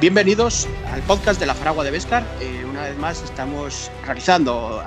Bienvenidos al podcast de la Faragua de Vescar. Eh, una vez más estamos realizando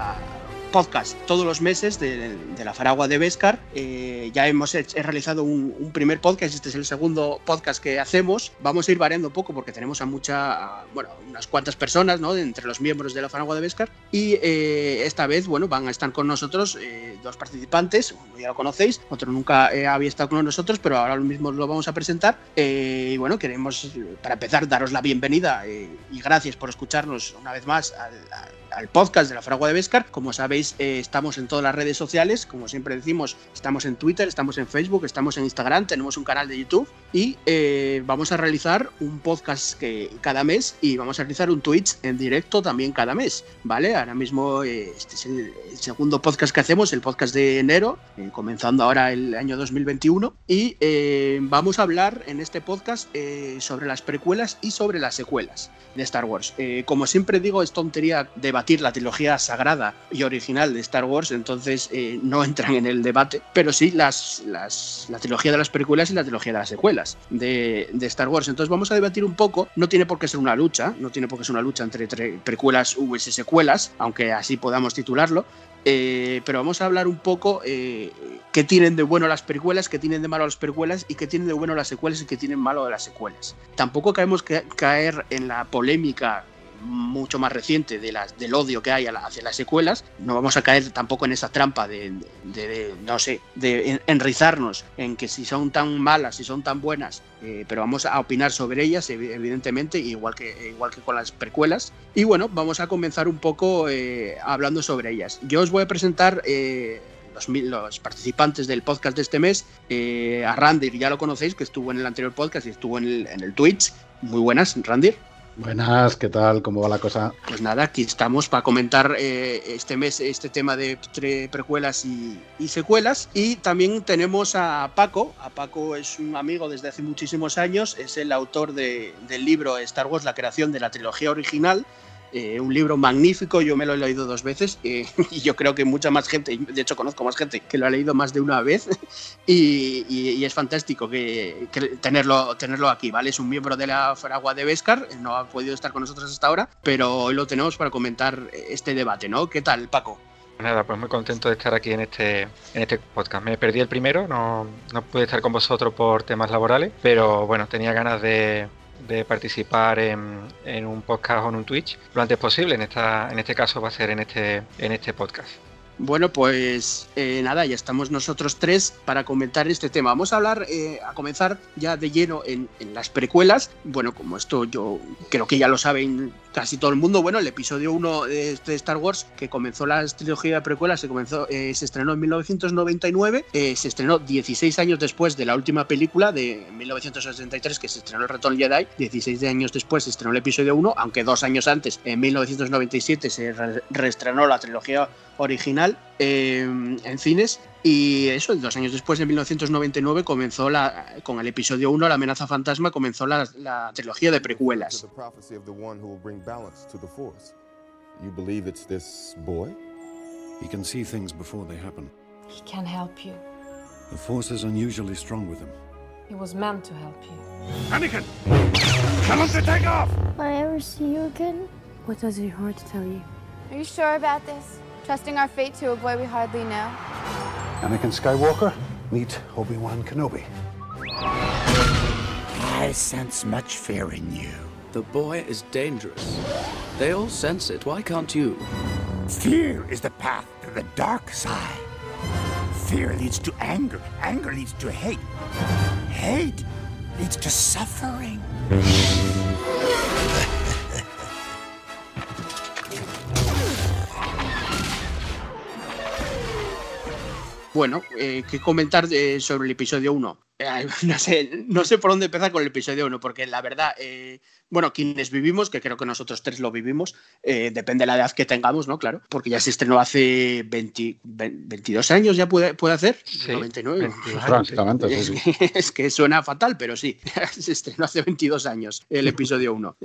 podcast todos los meses de, la Faragua de Vescar. Eh, ya hemos realizado un, primer podcast, este es el segundo podcast que hacemos. Vamos a ir variando un poco porque tenemos a mucha, bueno, unas cuantas personas, ¿no? Entre los miembros de la Faragua de Vescar. Y eh, esta vez, bueno, van a estar con nosotros eh, dos participantes, uno ya lo conocéis, otro nunca había estado con nosotros, pero ahora mismo lo vamos a presentar. y bueno, queremos, para empezar, daros la bienvenida y gracias por escucharnos una vez más al, al podcast de la Fragua de Vescar. Como sabéis, eh, estamos en todas las redes sociales, como siempre decimos, estamos en Twitter, estamos en Facebook, estamos en Instagram, tenemos un canal de YouTube y eh, vamos a realizar un podcast que, cada mes y vamos a realizar un Twitch en directo también cada mes, ¿vale? Ahora mismo eh, este es el, segundo podcast que hacemos, el podcast de enero, comenzando ahora el año 2021 y vamos a hablar en este podcast sobre las precuelas y sobre las secuelas de Star Wars. como siempre digo, es tontería debatir la trilogía sagrada y original de Star Wars, entonces eh, no entran en el debate, pero sí las, las, la trilogía de las precuelas y la trilogía de las secuelas de, de, Star Wars. Entonces vamos a debatir un poco, no tiene por qué ser una lucha, no tiene por qué ser una lucha entre, precuelas y secuelas, aunque así podamos titularlo, eh, pero vamos a hablar un poco eh, qué tienen de bueno las precuelas, qué tienen de malo las precuelas y qué tienen de bueno las secuelas y qué tienen malo de las secuelas. Tampoco caemos que caer en la polémica mucho más reciente de las, del odio que hay hacia las secuelas. No vamos a caer tampoco en esa trampa de, no sé, de enrizarnos en que si son tan malas, si son tan buenas, eh, pero vamos a opinar sobre ellas, evidentemente, igual que, igual que con las precuelas. Y bueno, vamos a comenzar un poco eh, hablando sobre ellas. Yo os voy a presentar... Eh, los, participantes del podcast de este mes. a Randir, ya lo conocéis, que estuvo en el anterior podcast y estuvo en el, en el Twitch. Muy buenas, Randir. Buenas, ¿qué tal? ¿Cómo va la cosa? Pues nada, aquí estamos para comentar eh, este mes este tema de precuelas y, secuelas. Y también tenemos a Paco. A Paco es un amigo desde hace muchísimos años, es el autor del libro Star Wars, la creación de la trilogía original. Eh, un libro magnífico, yo me lo he leído dos veces y yo creo que mucha más gente, de hecho conozco más gente que lo ha leído más de una vez y, es fantástico que, tenerlo, tenerlo aquí, ¿vale? Es un miembro de la Fragua de Vescar, no ha podido estar con nosotros hasta ahora, pero hoy lo tenemos para comentar este debate, ¿no? ¿Qué tal, Paco? Nada, pues muy contento de estar aquí en este, en este podcast. Me perdí el primero, no, no pude estar con vosotros por temas laborales, pero bueno, tenía ganas de, de participar en, un podcast o en un Twitch lo antes posible. En, esta, en este caso va a ser en este, en este podcast. Bueno, pues eh, nada, ya estamos nosotros tres para comentar este tema. Vamos a hablar, eh, a comenzar ya de lleno en, las precuelas. Bueno, como esto yo creo que ya lo saben casi todo el mundo, bueno, el episodio 1 de, Star Wars, que comenzó la trilogía de precuelas, se, comenzó, eh, se estrenó en 1999, se estrenó 16 años después de la última película de 1963, que se estrenó el Retorno Jedi, 16 años después se estrenó el episodio 1, aunque dos años antes, en 1997, se reestrenó la trilogía original eh, en cines y eso, dos años después, en 1999, comenzó la, con el episodio 1, La amenaza fantasma, comenzó la, la trilogía de precuelas. You believe it's this boy? He can see things before they happen. He can help you. The force is unusually strong with him. He was meant to help you. Anakin! Tell him to take off! Will I ever see you again? What does your heart tell you? Are you sure about this? Trusting our fate to a boy we hardly know. Anakin Skywalker, meet Obi-Wan Kenobi. I sense much fear in you. The boy is dangerous. They all sense it. Why can't you? Fear is the path to the dark side. Fear leads to anger. Anger leads to hate. Hate leads to suffering. Bueno, eh, ¿qué comentar sobre el episodio 1? Eh, no, sé, no sé por dónde empezar con el episodio 1, porque la verdad, eh, bueno, quienes vivimos, que creo que nosotros tres lo vivimos, depende de la edad que tengamos, ¿no? Claro, porque ya se estrenó hace 22 años, ya puede, puede hacer. Sí, 99. Prácticamente, sí, Es que suena fatal, pero sí, se estrenó hace 22 años el episodio 1.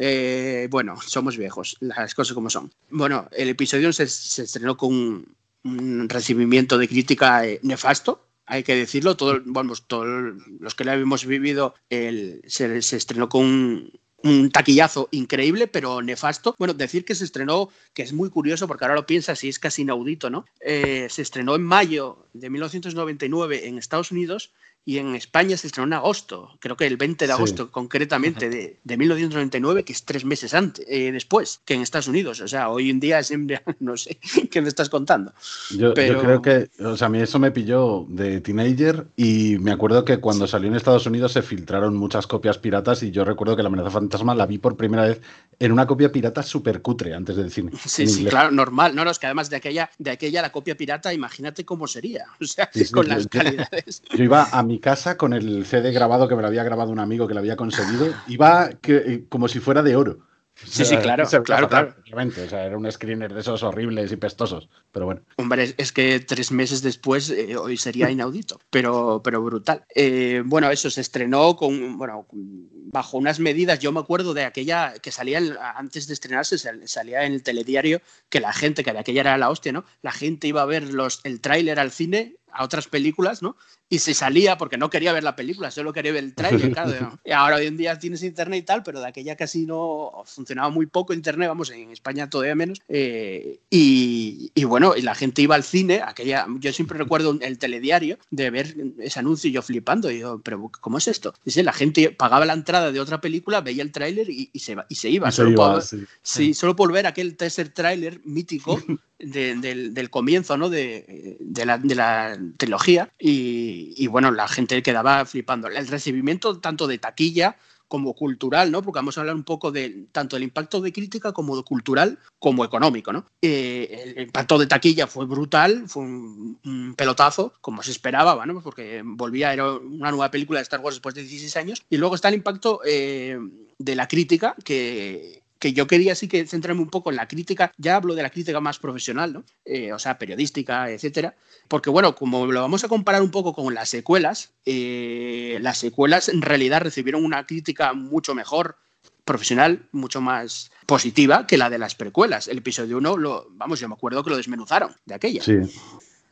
bueno, somos viejos, las cosas como son. Bueno, el episodio 1 se, se estrenó con un recibimiento de crítica eh, nefasto, hay que decirlo. Todo, todos los que lo hemos vivido, el, se, estrenó con un taquillazo increíble, pero nefasto. Bueno, decir que se estrenó, que es muy curioso porque ahora lo piensas y es casi inaudito, ¿no? Eh, se estrenó en mayo de 1999 en Estados Unidos y en España se estrenó en agosto, creo que el 20 de agosto concretamente de, de, 1999, que es tres meses antes, eh, después que en Estados Unidos. O sea, hoy en día siempre, no sé qué me estás contando. Yo, Pero... yo, creo que, o sea, a mí eso me pilló de teenager y me acuerdo que cuando salió en Estados Unidos se filtraron muchas copias piratas y yo recuerdo que La amenaza fantasma la vi por primera vez en una copia pirata súper cutre antes del cine. Sí, sí, inglés. claro, normal. No, no, es que además de aquella, de aquella la copia pirata, imagínate cómo sería. O sea, sí, sí, con las yo, calidades. Yo iba a mi casa con el CD grabado que me lo había grabado un amigo que lo había conseguido. Iba que, eh, como si fuera de oro. Sí, sí, claro, claro, claro. O sea, era un screener de esos horribles y pestosos, pero bueno. Hombre, es que tres meses después eh, hoy sería inaudito, pero, pero brutal. Eh, bueno, eso se estrenó con, bueno, bajo unas medidas. Yo me acuerdo de aquella que salía antes de estrenarse, salía en el telediario que la gente, que de aquella era la hostia, ¿no? La gente iba a ver los, el tráiler al cine a otras películas, ¿no? Y se salía porque no quería ver la película, solo quería ver el tráiler, claro. ¿no? Y ahora hoy en día tienes internet y tal, pero de aquella casi no funcionaba muy poco internet, vamos, en España todavía menos. Eh, y, y, bueno, y la gente iba al cine, aquella, yo siempre recuerdo el telediario de ver ese anuncio y yo flipando, y yo, pero ¿cómo es esto? Dice, la gente pagaba la entrada de otra película, veía el tráiler y, y, se, y se iba. Solo, se iba por, sí. sí, solo por ver aquel tercer tráiler mítico de, del, del, comienzo ¿no? de, de, la, de la trilogía y, y, bueno, la gente quedaba flipando. El recibimiento tanto de taquilla como cultural, ¿no? Porque vamos a hablar un poco de tanto del impacto de crítica como de cultural como económico, ¿no? Eh, el impacto de taquilla fue brutal, fue un, pelotazo, como se esperaba, ¿no? Porque volvía, era una nueva película de Star Wars después de 16 años. Y luego está el impacto eh, de la crítica, que que yo quería sí que centrarme un poco en la crítica, ya hablo de la crítica más profesional, ¿no? Eh, o sea, periodística, etcétera, porque bueno, como lo vamos a comparar un poco con las secuelas, eh, las secuelas en realidad recibieron una crítica mucho mejor profesional, mucho más positiva que la de las precuelas. El episodio 1, lo, vamos, yo me acuerdo que lo desmenuzaron de aquella. Sí.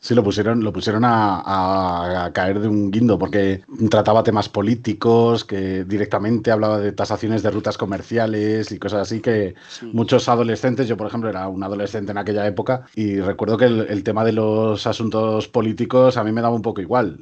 Sí, lo pusieron, lo pusieron a, a, a, caer de un guindo porque trataba temas políticos, que directamente hablaba de tasaciones de rutas comerciales y cosas así que sí. muchos adolescentes, yo por ejemplo era un adolescente en aquella época y recuerdo que el, el tema de los asuntos políticos a mí me daba un poco igual.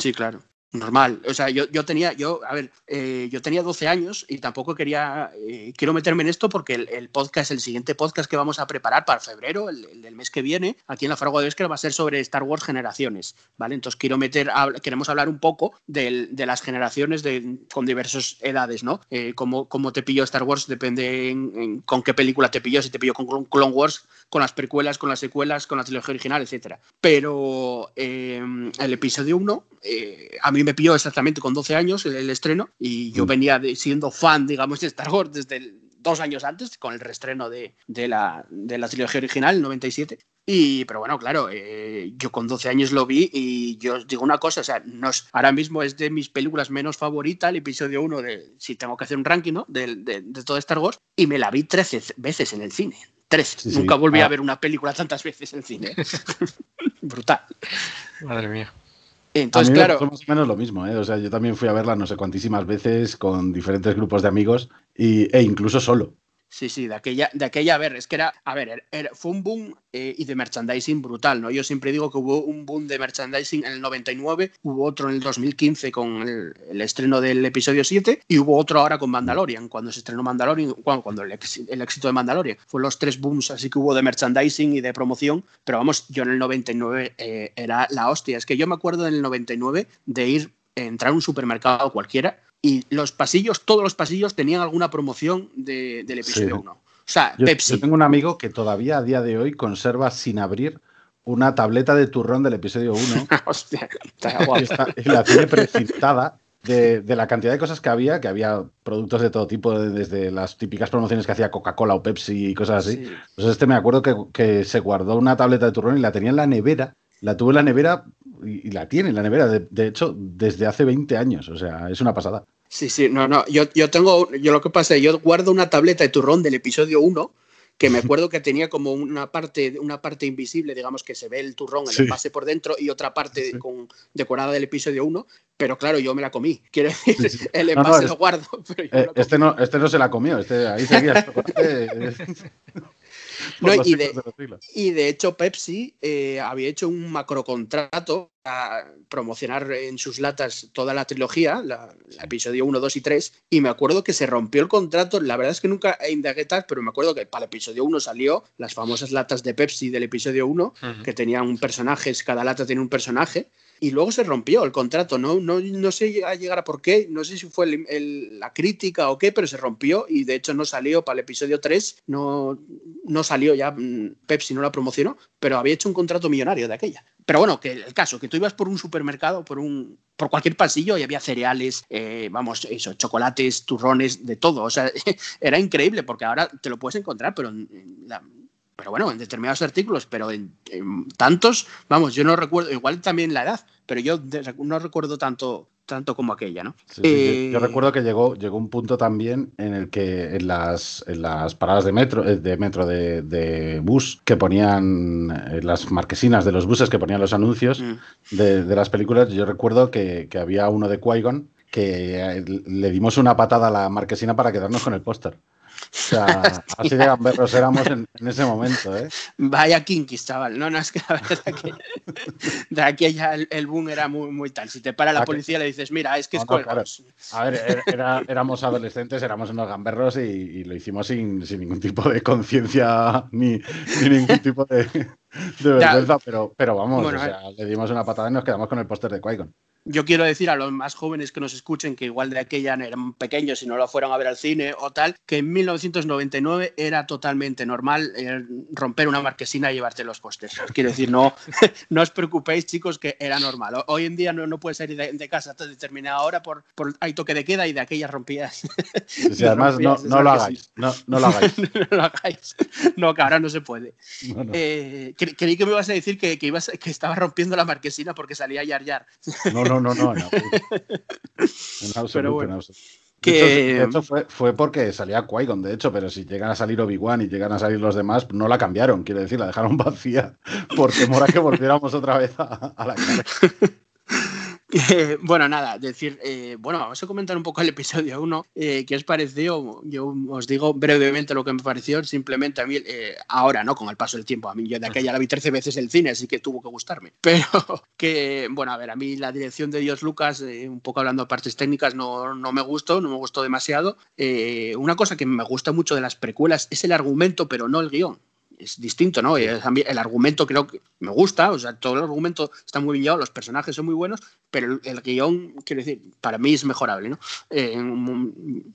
Sí, claro normal. O sea, yo, yo tenía, yo, a ver, eh, yo tenía 12 años y tampoco quería, eh, quiero meterme en esto porque el, el, podcast, el siguiente podcast que vamos a preparar para febrero, el, el del mes que viene, aquí en la Faragua de Vescar va a ser sobre Star Wars generaciones, ¿vale? Entonces quiero meter, queremos hablar un poco de, de las generaciones de, con diversas edades, ¿no? Eh, cómo, cómo, te pilló Star Wars depende en, con qué película te pilló, si te pilló con Clone Wars, con las precuelas, con las secuelas, con la trilogía original, etcétera. Pero eh, el episodio 1, a mí me pilló exactamente con 12 años el, el estreno y yo mm. venía de, siendo fan, digamos, de Star Wars desde el, dos años antes, con el reestreno de, de, la, de la trilogía original, el 97. Y, pero bueno, claro, eh, yo con 12 años lo vi y yo os digo una cosa, o sea, nos, ahora mismo es de mis películas menos favoritas, el episodio 1 de, si tengo que hacer un ranking, ¿no? De, de, de todo Star Wars, y me la vi 13 veces en el cine. 13. Sí, Nunca volví ah. a ver una película tantas veces en el cine. Brutal. Madre mía. Entonces, a mí claro. más o menos lo mismo, ¿eh? O sea, yo también fui a verla no sé cuantísimas veces con diferentes grupos de amigos y, e incluso solo. Sí, sí, de aquella, de aquella, a ver, es que era, a ver, era, fue un boom eh, y de merchandising brutal, ¿no? Yo siempre digo que hubo un boom de merchandising en el 99, hubo otro en el 2015 con el, estreno del episodio 7 y hubo otro ahora con Mandalorian, cuando se estrenó Mandalorian, cuando, cuando el, el, éxito de Mandalorian. Fue los tres booms así que hubo de merchandising y de promoción, pero vamos, yo en el 99 eh, era la hostia. Es que yo me acuerdo en el 99 de ir entrar a un supermercado cualquiera y los pasillos, todos los pasillos tenían alguna promoción de, del episodio sí. 1. O sea, yo, Pepsi. Yo tengo un amigo que todavía a día de hoy conserva sin abrir una tableta de turrón del episodio 1. Hostia, y, está, y, la tiene precintada de, de, la cantidad de cosas que había, que había productos de todo tipo, desde las típicas promociones que hacía Coca-Cola o Pepsi y cosas así. Sí. Pues este me acuerdo que, que se guardó una tableta de turrón y la tenía en la nevera la tuve en la nevera y, y la tiene en la nevera, de, de, hecho, desde hace 20 años, o sea, es una pasada. Sí, sí, no, no, yo, yo tengo, yo lo que pasa es yo guardo una tableta de turrón del episodio 1 que me acuerdo que tenía como una parte, una parte invisible, digamos que se ve el turrón, el envase por dentro y otra parte con, decorada del episodio 1, pero claro, yo me la comí. Quiero decir, el envase lo guardo. Eh, este, no, este no se la comió, este, ahí seguía. y, de, hecho, Pepsi eh, había hecho un macrocontrato para promocionar en sus latas toda la trilogía, la, episodio 1, 2 y 3, y me acuerdo que se rompió el contrato. La verdad es que nunca indagué tal, pero me acuerdo que para el episodio 1 salió las famosas latas de Pepsi del episodio 1, que tenían un personaje, cada lata tiene un personaje y luego se rompió el contrato. No, no, no sé a llegar a por qué, no sé si fue la crítica o qué, pero se rompió y de hecho no salió para el episodio 3, no, no salió ya, mm, Pepsi no la promocionó, pero había hecho un contrato millonario de aquella. Pero bueno, que el caso, que tú ibas por un supermercado, por un por cualquier pasillo y había cereales, eh, vamos, eso, chocolates, turrones, de todo. O sea, era increíble porque ahora te lo puedes encontrar, pero la, pero bueno, en determinados artículos, pero en, tantos, vamos, yo no recuerdo, igual también la edad, pero yo no recuerdo tanto tanto como aquella, ¿no? yo, eh, recuerdo que llegó, llegó un punto también en el que en las, en las paradas de metro, eh, de metro de, bus que ponían eh, las marquesinas de los buses que ponían los anuncios mm. de, las películas, yo recuerdo que, que había uno de qui que le dimos una patada a la marquesina para quedarnos con el póster. O sea, así de gamberros éramos en, ese momento, ¿eh? Vaya kinkis, chaval. No, no, es que la verdad que de aquí allá el, boom era muy, muy tal. Si te para la policía le dices, mira, es que es A ver, er, éramos adolescentes, éramos unos gamberros y, lo hicimos sin, ningún tipo de conciencia ni, ningún tipo de, vergüenza, pero, pero vamos, o sea, le dimos una patada y nos quedamos con el póster de qui yo quiero decir a los más jóvenes que nos escuchen, que igual de aquella eran pequeños y no lo fueron a ver al cine o tal, que en 1999 era totalmente normal eh, romper una marquesina y llevarte los postes. Quiero decir, no, no os preocupéis, chicos, que era normal. Hoy en día no, no puedes salir de, casa a determinada hora por, por hay toque de queda y de aquellas rompías. además, no, no, lo hagáis, no, no, lo hagáis. no lo hagáis. No, que ahora no se puede. Eh, creí que me ibas a decir que, que, ibas, que estaba rompiendo la marquesina porque salía Yar Yar. No, no, no, no. En absoluto, en absoluto. Que... fue, fue, porque salía qui de hecho, pero si llegan a salir Obi-Wan y llegan a salir los demás, no la cambiaron, quiero decir, la dejaron vacía, porque mora que volviéramos otra vez a, a la cara. bueno, nada, decir, eh, bueno, vamos a comentar un poco el episodio 1. Eh, ¿Qué os pareció? Yo os digo brevemente lo que me pareció. Simplemente a mí, eh, ahora, ¿no? Con el paso del tiempo, a mí yo de aquella la vi 13 veces el cine, así que tuvo que gustarme. Pero que, bueno, a ver, a mí la dirección de Dios Lucas, un poco hablando de partes técnicas, no, no me gustó, no me gustó demasiado. una cosa que me gusta mucho de las precuelas es el argumento, pero no el guion es distinto, ¿no? El, argumento creo que me gusta, o sea, todo el argumento está muy bien llevado, los personajes son muy buenos, pero el, guion, quiero decir, para mí es mejorable, ¿no? Eh,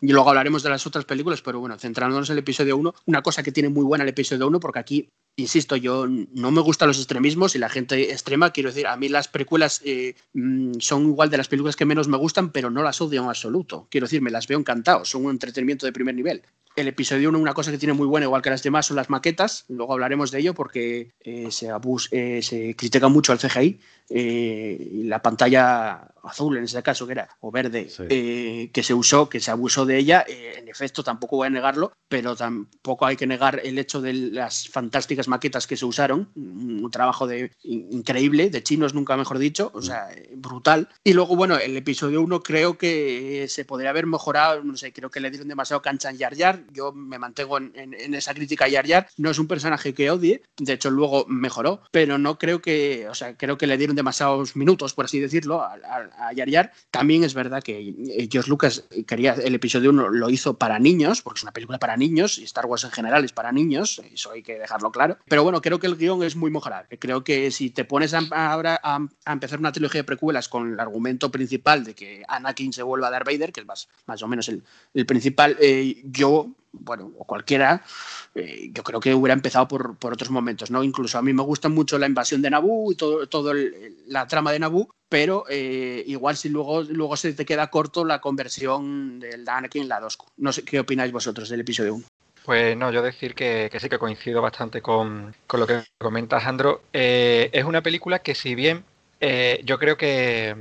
y luego hablaremos de las otras películas, pero bueno, centrándonos en el episodio 1, una cosa que tiene muy buena el episodio 1, porque aquí, insisto, yo no me gustan los extremismos y la gente extrema, quiero decir, a mí las precuelas eh, mm, son igual de las películas que menos me gustan, pero no las odio en absoluto. Quiero decir, me las veo encantados, son un entretenimiento de primer nivel el episodio 1, una cosa que tiene muy buena, igual que las demás, son las maquetas. Luego hablaremos de ello porque eh, se, eh, se critica mucho al CGI. Eh, la pantalla azul en ese caso que era, o verde, eh, que se usó, que se abusó de ella, eh, en efecto tampoco voy a negarlo, pero tampoco hay que negar el hecho de las fantásticas maquetas que se usaron, un trabajo de, increíble, de chinos nunca mejor dicho, o sea, brutal. Y luego, bueno, el episodio 1 creo que se podría haber mejorado, no sé, creo que le dieron demasiado cancha en Yar Yar, yo me mantengo en, esa crítica a Yar Yar, no es un personaje que odie, de hecho luego mejoró, pero no creo que, o sea, creo que le dieron demasiados minutos, por así decirlo, al a Yar Yar. También es verdad que eh, George Lucas quería el episodio 1 lo hizo para niños, porque es una película para niños y Star Wars en general es para niños, eso hay que dejarlo claro. Pero bueno, creo que el guion es muy mejorable. Creo que si te pones ahora a, empezar una trilogía de precuelas con el argumento principal de que Anakin se vuelva a Darth Vader, que es más, más o menos el, principal, eh, yo bueno, o cualquiera, eh, yo creo que hubiera empezado por, otros momentos, ¿no? Incluso a mí me gusta mucho la invasión de Naboo y todo, todo la trama de Naboo, pero eh, igual si luego, luego se te queda corto la conversión del Anakin en la 2. No sé qué opináis vosotros del episodio 1. Pues no, yo decir que, sí que coincido bastante con, lo que comenta Jandro. Eh, es una película que si bien yo creo que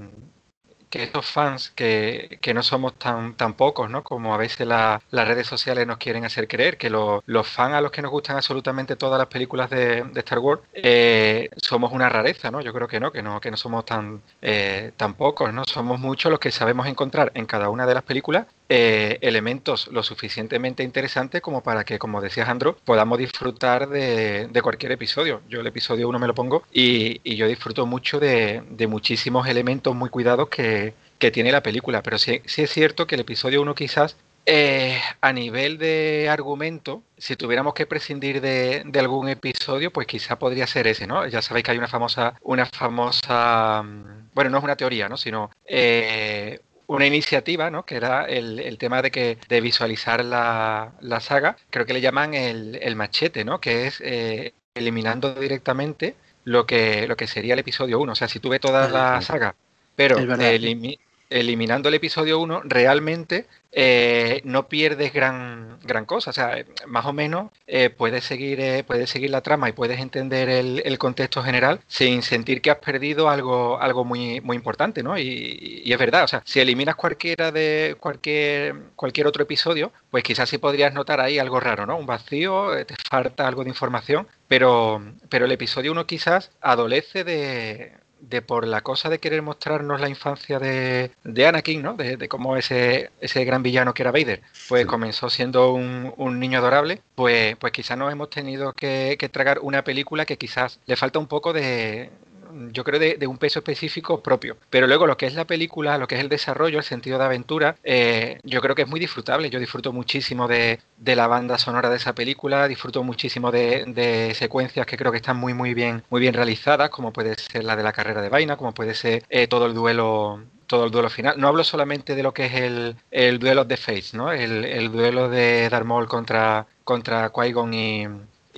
que estos fans, que, no somos tan, tan pocos, ¿no? Como a veces las redes sociales nos quieren hacer creer, que los fans a los que nos gustan absolutamente todas las películas de, Star Wars eh, somos una rareza, ¿no? Yo creo que no, que no, que no somos tan, eh, tan pocos, ¿no? Somos muchos los que sabemos encontrar en cada una de las películas eh, elementos lo suficientemente interesantes como para que, como decías Andro, podamos disfrutar de, cualquier episodio. Yo el episodio 1 me lo pongo y, yo disfruto mucho de, muchísimos elementos muy cuidados que, tiene la película, pero sí, sí, es cierto que el episodio 1 quizás eh, a nivel de argumento, si tuviéramos que prescindir de, algún episodio, pues quizá podría ser ese, ¿no? Ya sabéis que hay una famosa, una famosa, mm, bueno, no es una teoría, ¿no? Sino eh, una iniciativa, ¿no? Que era el, tema de que de visualizar la, saga. Creo que le llaman el, machete, ¿no? Que es eh, eliminando directamente lo que, lo que sería el episodio 1. O sea, si tú ves toda la saga, pero eliminando el episodio 1, realmente eh, no pierdes gran, gran cosa. O sea, más o menos eh, puedes, seguir, eh, puedes seguir la trama y puedes entender el, contexto general sin sentir que has perdido algo, algo muy, muy importante, ¿no? Y, es verdad, o sea, si eliminas cualquiera de cualquier, cualquier otro episodio, pues quizás sí podrías notar ahí algo raro, ¿no? Un vacío, te falta algo de información, pero, pero el episodio 1 quizás adolece de de por la cosa de querer mostrarnos la infancia de, de Anakin, ¿no? De, cómo ese, ese gran villano que era Vader, pues comenzó siendo un, un, niño adorable, pues, pues quizás nos hemos tenido que, que tragar una película que quizás le falta un poco de, yo creo, de, un peso específico propio. Pero luego lo que es la película, lo que es el desarrollo, el sentido de aventura, eh, yo creo que es muy disfrutable. Yo disfruto muchísimo de, la banda sonora de esa película, disfruto muchísimo de, secuencias que creo que están muy, muy bien, muy bien realizadas, como puede ser la de la carrera de vaina, como puede ser eh, todo el duelo todo el duelo final. No hablo solamente de lo que es el, el duelo de Fates, ¿no? El, duelo de Darth Maul contra, contra Qui-Gon y,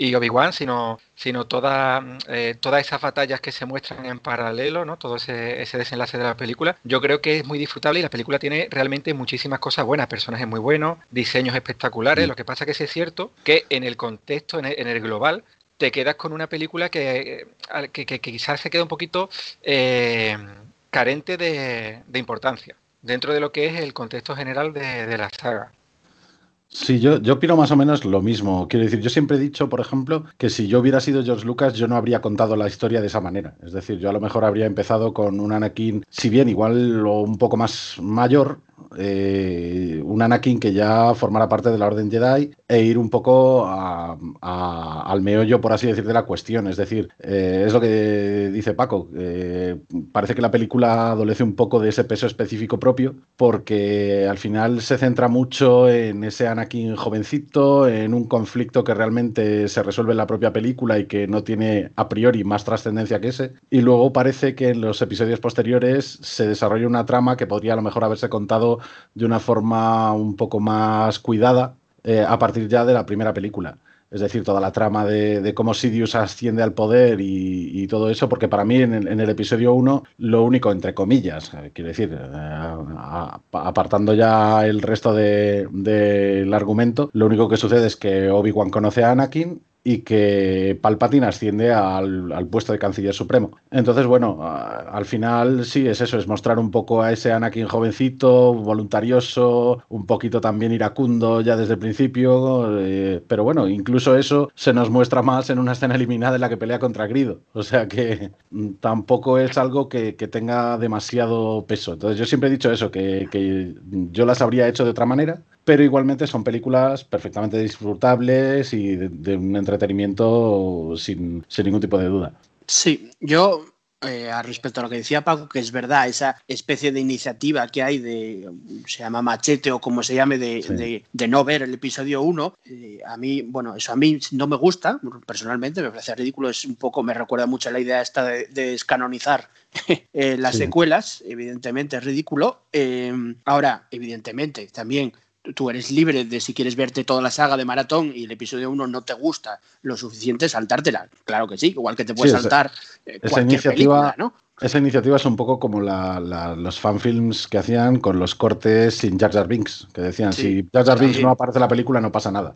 y Obi-Wan, sino, sino toda, eh, todas esas batallas que se muestran en paralelo, ¿no? todo ese, ese, desenlace de la película, yo creo que es muy disfrutable y la película tiene realmente muchísimas cosas buenas, personajes muy buenos, diseños espectaculares, mm. lo que pasa que es cierto que en el contexto, en el, global, te quedas con una película que, que, quizás se queda un poquito eh, carente de, importancia dentro de lo que es el contexto general de la saga. Sí, yo, yo opino más o menos lo mismo. Quiero decir, yo siempre he dicho, por ejemplo, que si yo hubiera sido George Lucas, yo no habría contado la historia de esa manera. Es decir, yo a lo mejor habría empezado con un Anakin, si bien igual o un poco más mayor, eh, un Anakin que ya formara parte de la Orden Jedi e ir un poco al meollo, por así decir, de la cuestión. Es decir, eh, es lo que dice Paco. parece que la película adolece un poco de ese peso específico propio porque al final se centra mucho en ese Anakin jovencito, en un conflicto que realmente se resuelve en la propia película y que no tiene a priori más trascendencia que ese. Y luego parece que en los episodios posteriores se desarrolla una trama que podría a lo mejor haberse contado de una forma un poco más cuidada eh, a partir ya de la primera película. Es decir, toda la trama de, cómo Sidious asciende al poder y, todo eso, porque para mí en el, episodio 1 lo único, entre comillas, eh, quiero decir, eh, apartando ya el resto del argumento, lo único que sucede es que Obi-Wan conoce a Anakin y que Palpatine asciende al, puesto de canciller supremo. Entonces, bueno, al final sí es eso, es mostrar un poco a ese Anakin jovencito, voluntarioso, un poquito también iracundo ya desde el principio, eh, pero bueno, incluso eso se nos muestra más en una escena eliminada en la que pelea contra Grido. O sea que mm, tampoco es algo que, tenga demasiado peso. Entonces yo siempre he dicho eso, que, que yo las habría hecho de otra manera, pero igualmente son películas perfectamente disfrutables y de, un entretenimiento sin, ningún tipo de duda. Sí, yo eh, respecto a lo que decía Paco, que es verdad, esa especie de iniciativa que hay de, se llama machete o como se llame, de, no ver el episodio 1, eh, a mí, bueno, eso a mí no me gusta, personalmente, me parece ridículo, es un poco, me recuerda mucho a la idea esta de, descanonizar eh, las secuelas, evidentemente es ridículo. ahora, evidentemente, también tú eres libre de si quieres verte toda la saga de maratón y el episodio 1 no te gusta lo suficiente, saltártela. Claro que sí, igual que te puedes saltar eh, esa iniciativa, ¿no? Esa iniciativa es un poco como los fanfilms que hacían con los cortes sin Jar Jar Binks, que decían, si Jar Jar Binks no aparece en la película no pasa nada.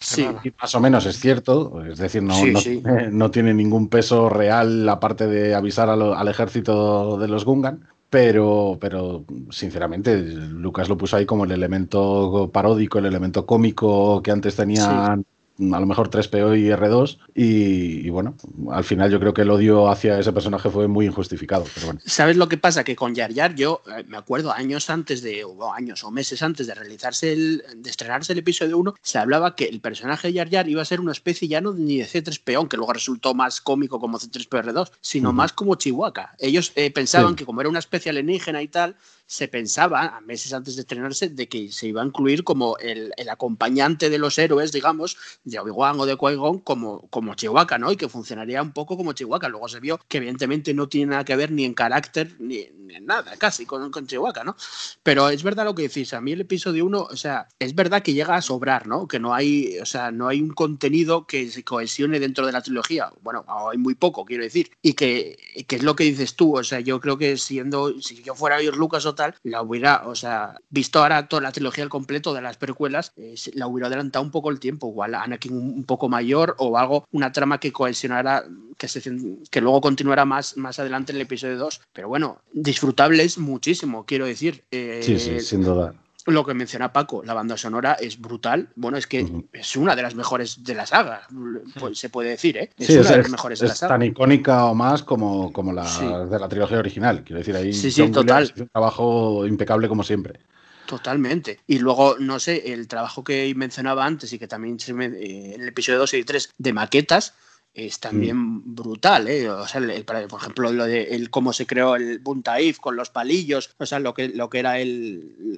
sí. más o menos es cierto, es decir, no, no, tiene ningún peso real aparte de avisar al ejército de los Gungan, pero, pero sinceramente, Lucas lo puso ahí como el elemento paródico, el elemento cómico que antes tenían a lo mejor 3PO y R2 y, bueno, al final yo creo que el odio hacia ese personaje fue muy injustificado. ¿Sabes lo que pasa? Que con Yar Yar yo eh, me acuerdo años antes de, o años o meses antes de realizarse el, de estrenarse el episodio 1, se hablaba que el personaje de Yar Yar iba a ser una especie ya no ni de C3PO, aunque luego resultó más cómico como C3PO R2, sino más como Chihuahua. Ellos eh, pensaban que como era una especie alienígena y tal, se pensaba, a meses antes de estrenarse, de que se iba a incluir como el, acompañante de los héroes, digamos, de Obi-Wan o de Qui-Gon, como, como Chihuahua, ¿no? Y que funcionaría un poco como Chihuahua. Luego se vio que, evidentemente, no tiene nada que ver ni en carácter ni, en nada, casi, con, con Chihuahua, ¿no? Pero es verdad lo que decís. A mí el episodio 1, o sea, es verdad que llega a sobrar, ¿no? Que no hay, o sea, no hay un contenido que se cohesione dentro de la trilogía. Bueno, hay muy poco, quiero decir. Y que, que es lo que dices tú. O sea, yo creo que siendo, si yo fuera George Lucas la hubiera, o sea, visto ahora toda la trilogía al completo de las precuelas, la hubiera adelantado un poco el tiempo, igual Anakin un, poco mayor o algo, una trama que cohesionara, que, se, que luego continuara más, más adelante en el episodio 2. Pero bueno, disfrutables muchísimo, quiero decir. Eh, sí, sí, sin duda lo que menciona Paco, la banda sonora es brutal. Bueno, es que es una de las mejores de la saga, pues, se puede decir, ¿eh? Es una de las mejores de la saga. tan icónica o más como, como la de la trilogía original. Quiero decir, ahí sí, sí, total. un trabajo impecable como siempre. Totalmente. Y luego, no sé, el trabajo que mencionaba antes y que también se eh, en el episodio 2 y 3 de maquetas, es también mm. brutal, ¿eh? O sea, por ejemplo, lo de el, cómo se creó el Buntaif con los palillos, o sea, lo que, lo que era el,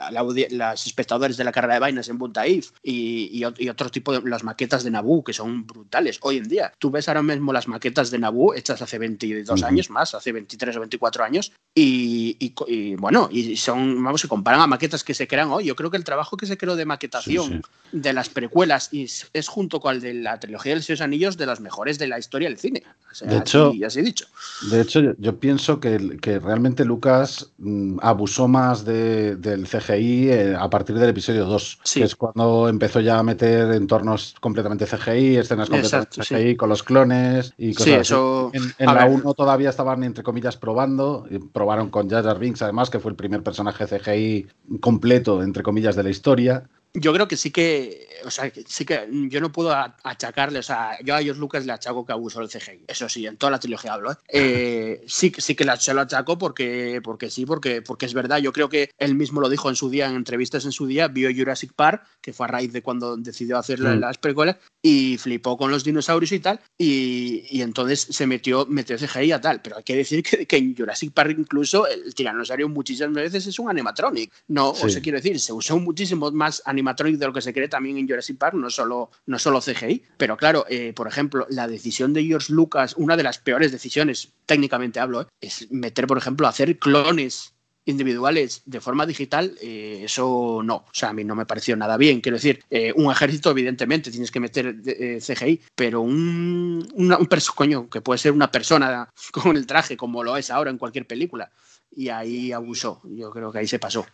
las espectadores de la carrera de vainas en Buntaif y, y, y, otro tipo de las maquetas de Naboo que son brutales hoy en día. Tú ves ahora mismo las maquetas de Naboo hechas hace 22 años más, hace 23 o 24 años y, y, bueno, y son, vamos, se comparan a maquetas que se crean hoy. Yo creo que el trabajo que se creó de maquetación de las precuelas y es, junto con el de la trilogía de los Anillos de las mejores de la historia del cine. de hecho, así, dicho. De hecho, yo, pienso que, realmente Lucas mm, abusó más del CGI eh, a partir del episodio 2, que es cuando empezó ya a meter entornos completamente CGI, escenas completamente CGI con los clones y cosas eso... En, la 1 todavía estaban, entre comillas, probando. Y probaron con Jar Jar Binks, además, que fue el primer personaje CGI completo, entre comillas, de la historia yo creo que sí que, o sea, sí que yo no puedo achacarle, o sea, yo a George Lucas le achaco que abusó del CGI, eso sí, en toda la trilogía hablo, ¿eh? eh sí, sí que se lo achaco porque, porque sí, porque, porque es verdad, yo creo que él mismo lo dijo en su día, en entrevistas en su día, vio Jurassic Park, que fue a raíz de cuando decidió hacer mm. las precuelas, y flipó con los dinosaurios y tal, y, y, entonces se metió, metió CGI a tal, pero hay que decir que, que en Jurassic Park incluso el tiranosaurio muchísimas veces es un animatronic, no, o se quiere decir, se usó muchísimo más animatronic animatronic de lo que se cree también en No solo, no solo CGI. Pero claro, eh, por ejemplo, la decisión de George Lucas, una de las peores decisiones, técnicamente hablo, eh, es meter, por ejemplo, hacer clones individuales de forma digital, eh, eso no. O sea, a mí no me pareció nada bien. Quiero decir, un ejército, evidentemente, tienes que meter CGI, pero un, un coño, que puede ser una persona con el traje, como lo es ahora en cualquier película. Y ahí abusó. Yo creo que ahí se pasó.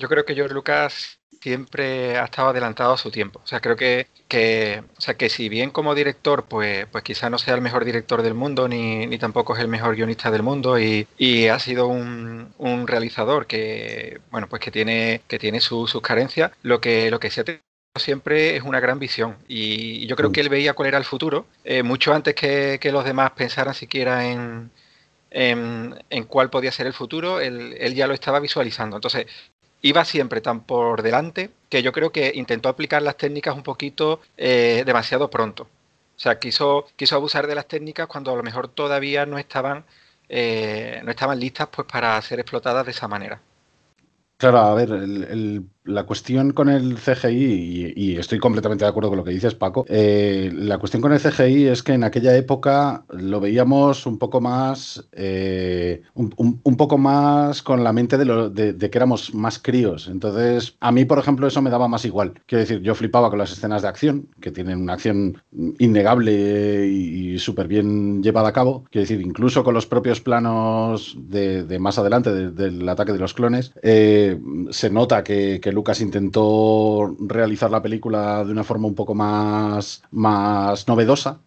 Yo creo que George Lucas siempre ha estado adelantado a su tiempo. O sea, creo que, que, o sea, que si bien como director, pues, pues quizá no sea el mejor director del mundo, ni, ni tampoco es el mejor guionista del mundo, y, y ha sido un, un, realizador que, bueno, pues que tiene, que tiene sus carencias, lo que, lo que se ha tenido siempre es una gran visión y yo creo que él veía cuál era el futuro eh, mucho antes que, que, los demás pensaran siquiera en, en, en, cuál podía ser el futuro, él, él, ya lo estaba visualizando. Entonces, iba siempre tan por delante que yo creo que intentó aplicar las técnicas un poquito eh, demasiado pronto. O sea, quiso, quiso abusar de las técnicas cuando a lo mejor todavía no estaban, eh, no estaban listas pues, para ser explotadas de esa manera. Claro, a ver, el, la cuestión con el CGI, y, estoy completamente de acuerdo con lo que dices, Paco, eh, la cuestión con el CGI es que en aquella época lo veíamos un poco más, eh, un, poco más con la mente de, lo, de, que éramos más críos. Entonces, a mí, por ejemplo, eso me daba más igual. Quiero decir, yo flipaba con las escenas de acción, que tienen una acción innegable y, súper bien llevada a cabo. Quiero decir, incluso con los propios planos de, más adelante del ataque de los clones. Eh, se nota que, Lucas intentó realizar la película de una forma un poco más, más novedosa.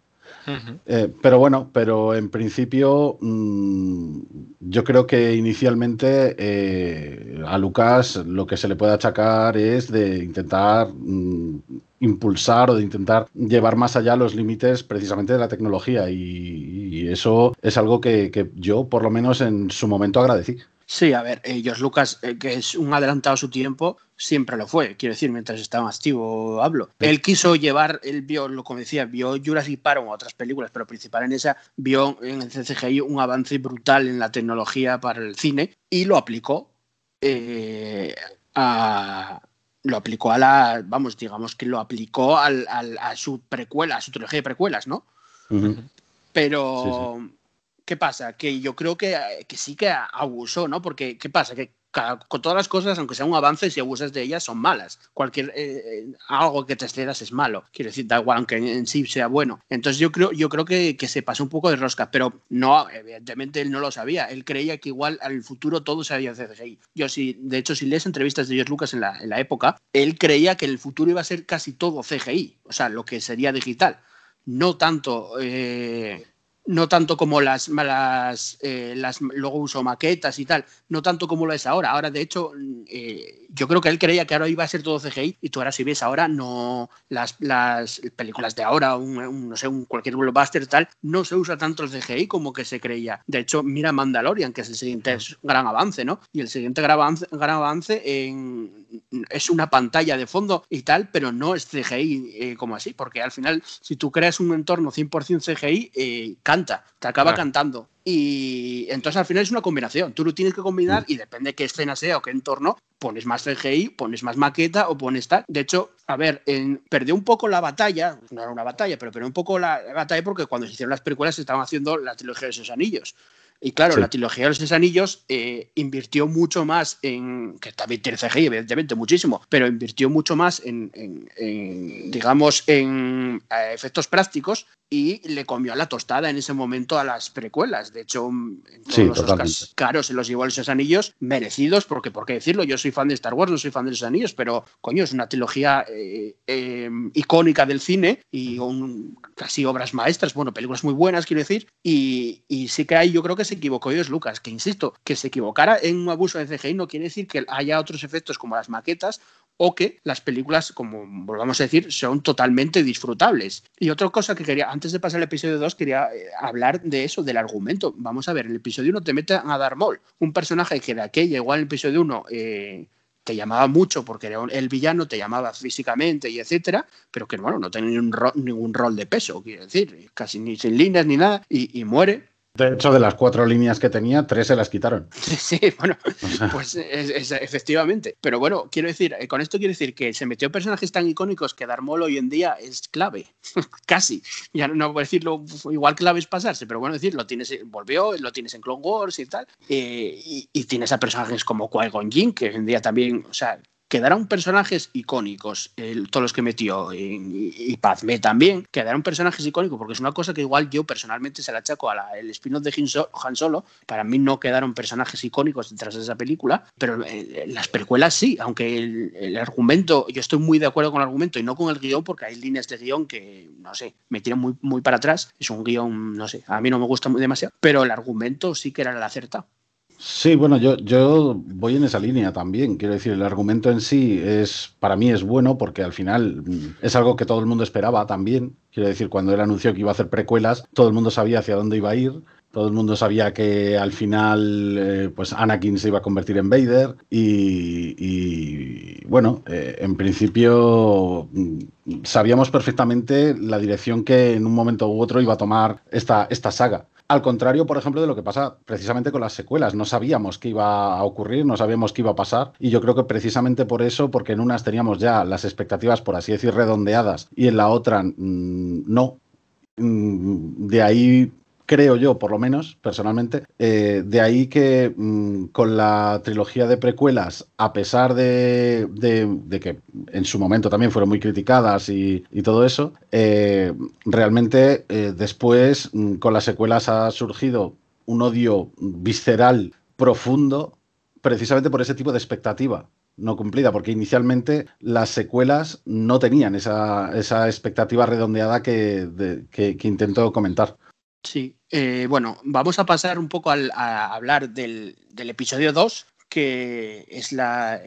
Eh, pero bueno, pero en principio mm, yo creo que inicialmente eh, a Lucas lo que se le puede achacar es de intentar mm, impulsar o de intentar llevar más allá los límites precisamente de la tecnología y, eso es algo que yo por lo menos en su momento agradecí. Sí, a ver, ellos, Lucas, eh, que es un adelantado a su tiempo, siempre lo fue. Quiero decir, mientras estaba activo, hablo. Él quiso llevar, él vio, lo como decía, vio Jurassic Park o otras películas, pero principal en esa, vio en el CCGI un avance brutal en la tecnología para el cine y lo aplicó eh, a, lo aplicó a la, vamos, digamos que lo aplicó al, a su precuela, a su trilogía de precuelas, ¿no? Pero, ¿qué pasa? Que yo creo que, que, sí que abusó, ¿no? Porque, ¿qué pasa? Que con todas las cosas, aunque sea un avance, si abusas de ellas, son malas. Cualquier eh, eh, algo que te excedas es malo. Quiero decir, da igual, aunque en, sí sea bueno. Entonces yo creo, yo creo que, se pasó un poco de rosca, pero no, evidentemente él no lo sabía. Él creía que igual al futuro todo se había CGI. Yo sí, de hecho, si lees entrevistas de George Lucas en la, en la época, él creía que el futuro iba a ser casi todo CGI, o sea, lo que sería digital. No tanto eh, no tanto como las, las, eh, las luego uso maquetas y tal, no tanto como lo es ahora. Ahora, de hecho, eh, yo creo que él creía que ahora iba a ser todo CGI y tú ahora si ves ahora no las, las películas de ahora, un, no sé, un cualquier blockbuster tal, no se usa tanto el CGI como que se creía. De hecho, mira Mandalorian, que es el siguiente gran avance, ¿no? Y el siguiente gran avance, gran avance es una pantalla de fondo y tal, pero no es CGI eh, como así, porque al final, si tú creas un entorno 100% CGI, eh, canta, te acaba cantando. Y entonces al final es una combinación. Tú lo tienes que combinar y depende de qué escena sea o qué entorno, pones más CGI, pones más maqueta o pones tal. De hecho, a ver, perdió un poco la batalla, no era una batalla, pero perdió un poco la, batalla porque cuando se hicieron las películas se estaban haciendo la trilogía de esos anillos. Y claro, la trilogía de los anillos eh, invirtió mucho más en, que también tiene CGI, evidentemente, muchísimo, pero invirtió mucho más en, digamos, en eh, efectos prácticos y le comió a la tostada en ese momento a las precuelas. De hecho, en todos los Oscars caros se los llevó a esos anillos, merecidos, porque, ¿por qué decirlo? Yo soy fan de Star Wars, no soy fan de los anillos, pero, coño, es una trilogía eh, em, icónica del cine y casi obras maestras, bueno, películas muy buenas, quiero decir, y, y sí que hay, yo creo que se equivocó es Lucas, que insisto, que se equivocara en un abuso de CGI no quiere decir que haya otros efectos como las maquetas o que las películas, como volvamos a decir, son totalmente disfrutables. Y otra cosa que quería, antes de pasar al episodio 2, quería eh, hablar de eso, del argumento. Vamos a ver, en el episodio 1 te mete a Darth Maul, un personaje que de aquella, igual en el episodio 1, eh, te llamaba mucho porque era el villano, te llamaba físicamente y etcétera, pero que bueno, no tenía ningún rol, de peso, quiero decir, casi ni sin líneas ni nada, y muere de hecho, de las cuatro líneas que tenía, tres se las quitaron. Sí, bueno, pues efectivamente. Pero bueno, quiero decir, eh, con esto quiero decir que se metió personajes tan icónicos que Darmol hoy en día es clave. Casi. Ya no, puedo decirlo, igual clave es pasarse, pero bueno, decir, lo tienes, volvió, lo tienes en Clone Wars y tal. Eh, y, y, tienes a personajes como Qui-Gon Jinn, que hoy en día también, o sea, quedaron personajes icónicos, todos los que metió, y, y también, quedaron personajes icónicos, porque es una cosa que igual yo personalmente se la achaco al spin-off de Han Solo, para mí no quedaron personajes icónicos detrás de esa película, pero eh, las precuelas sí, aunque el, argumento, yo estoy muy de acuerdo con el argumento y no con el guion, porque hay líneas de guion que, no sé, me tiran muy, muy para atrás, es un guion, no sé, a mí no me gusta demasiado, pero el argumento sí que era el acertado. Sí, bueno, yo, yo voy en esa línea también. Quiero decir, el argumento en sí es, para mí es bueno porque al final mm, es algo que todo el mundo esperaba también. Quiero decir, cuando él anunció que iba a hacer precuelas, todo el mundo sabía hacia dónde iba a ir. Todo el mundo sabía que al final, eh, pues Anakin se iba a convertir en Vader y, bueno, eh, en principio mm, sabíamos perfectamente la dirección que en un momento u otro iba a tomar esta, esta saga. Al contrario, por ejemplo, de lo que pasa precisamente con las secuelas. No sabíamos qué iba a ocurrir, no sabíamos qué iba a pasar. Y yo creo que precisamente por eso, porque en unas teníamos ya las expectativas, por así decir, redondeadas, y en la otra mm, no. Mm, de ahí creo yo, por lo menos, personalmente. Eh, de ahí que mm, con la trilogía de precuelas, a pesar de, que en su momento también fueron muy criticadas y, todo eso, eh, realmente eh, después mm, con las secuelas ha surgido un odio visceral profundo precisamente por ese tipo de expectativa no cumplida, porque inicialmente las secuelas no tenían esa, esa expectativa redondeada que, que, intento comentar. Sí, eh, bueno, vamos a pasar un poco a hablar del, del episodio 2, que es la,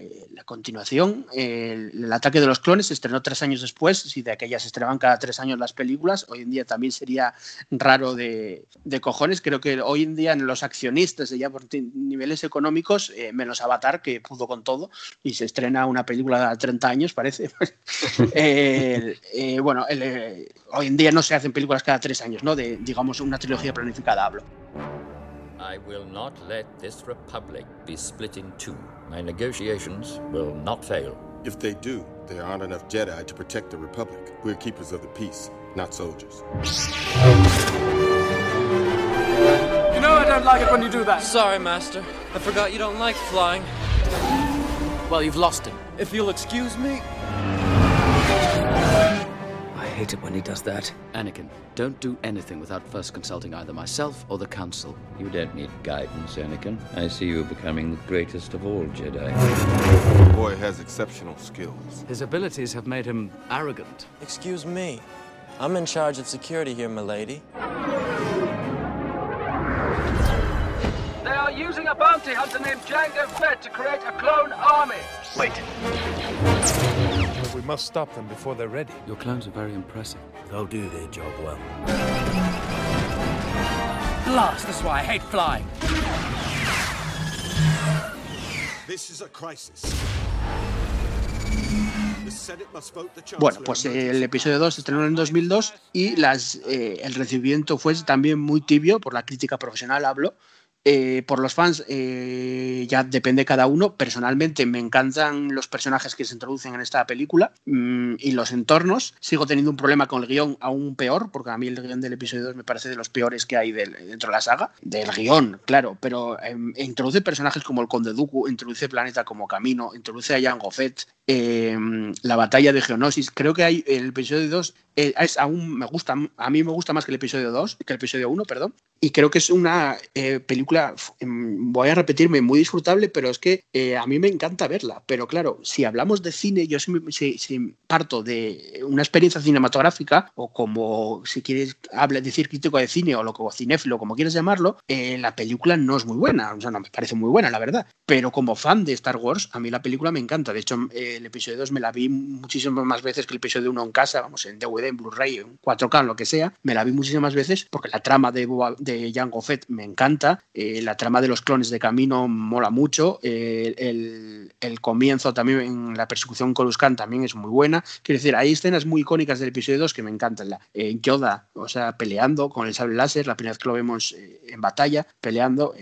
continuación. El, ataque de los clones se estrenó tres años después. Si de aquellas se estrenaban cada tres años las películas, hoy en día también sería raro de, cojones. Creo que hoy en día los accionistas, ya por niveles económicos, eh, menos Avatar, que pudo con todo, y se estrena una película de 30 años, parece. Eh, bueno, eh, hoy en día no se hacen películas cada tres años, ¿no? De, digamos, una trilogía planificada, hablo. I will not let this republic be split in two. My negotiations will not fail. If they do, there aren't enough Jedi to protect the Republic. We're keepers of the peace, not soldiers. You know I don't like it when you do that. Sorry, Master. I forgot you don't like flying. Well, you've lost him. If you'll excuse me hate it when he does that. Anakin, don't do anything without first consulting either myself or the Council. You don't need guidance, Anakin. I see you becoming the greatest of all Jedi. The boy has exceptional skills. His abilities have made him arrogant. Excuse me. I'm in charge of security here, milady. They are using a bounty hunter named Django Fett to create a clone army. Wait. We must stop them before they're ready. Your clones are very impressive. They'll do their job well. Blast! That's why I hate flying. This is a crisis. Bueno, pues el episodio 2 se estrenó en 2002 y las, eh, el recibimiento fue también muy tibio, por la crítica profesional hablo, eh, por los fans eh, ya depende cada uno. Personalmente me encantan los personajes que se introducen en esta película mm, y los entornos. Sigo teniendo un problema con el guion aún peor, porque a mí el guion del episodio 2 me parece de los peores que hay dentro de la saga. Del guion, claro, pero em, introduce personajes como el Conde Dooku, introduce Planeta como Camino, introduce a Jango Fett, em, la batalla de Geonosis. Creo que hay el episodio 2 eh, es aún me gusta, a mí me gusta más que el episodio 2, que el episodio 1, perdón. Y creo que es una película Em, voy a repetirme, muy disfrutable, pero es que eh, a mí me encanta verla. Pero claro, si hablamos de cine, yo si, parto de una experiencia cinematográfica, o como si quieres hablar, decir crítico de cine o lo como cinéfilo, como quieres llamarlo, eh, la película no es muy buena. O sea, no me parece muy buena, la verdad. Pero como fan de Star Wars, a mí la película me encanta. De hecho, el episodio 2 me la vi muchísimas más veces que el episodio 1 en casa, vamos, en DVD, en Blu-ray, en 4K, en lo que sea. Me la vi muchísimas veces porque la trama de, de Jango Fett me encanta. Eh, la trama de los clones de camino mola mucho. Eh, el, comienzo también en la persecución con también es muy buena. Quiero decir, hay escenas muy icónicas del episodio 2 que me encantan. La, eh, Yoda, o sea, peleando con el sable láser, la primera vez que lo vemos en batalla, peleando.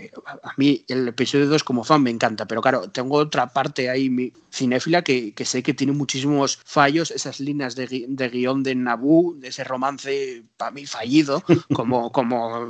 a mí el episodio 2 como fan me encanta, pero claro, tengo otra parte ahí mi cinéfila que, sé que tiene muchísimos fallos, esas líneas de, de guion de Naboo, de ese romance para mí fallido, como, como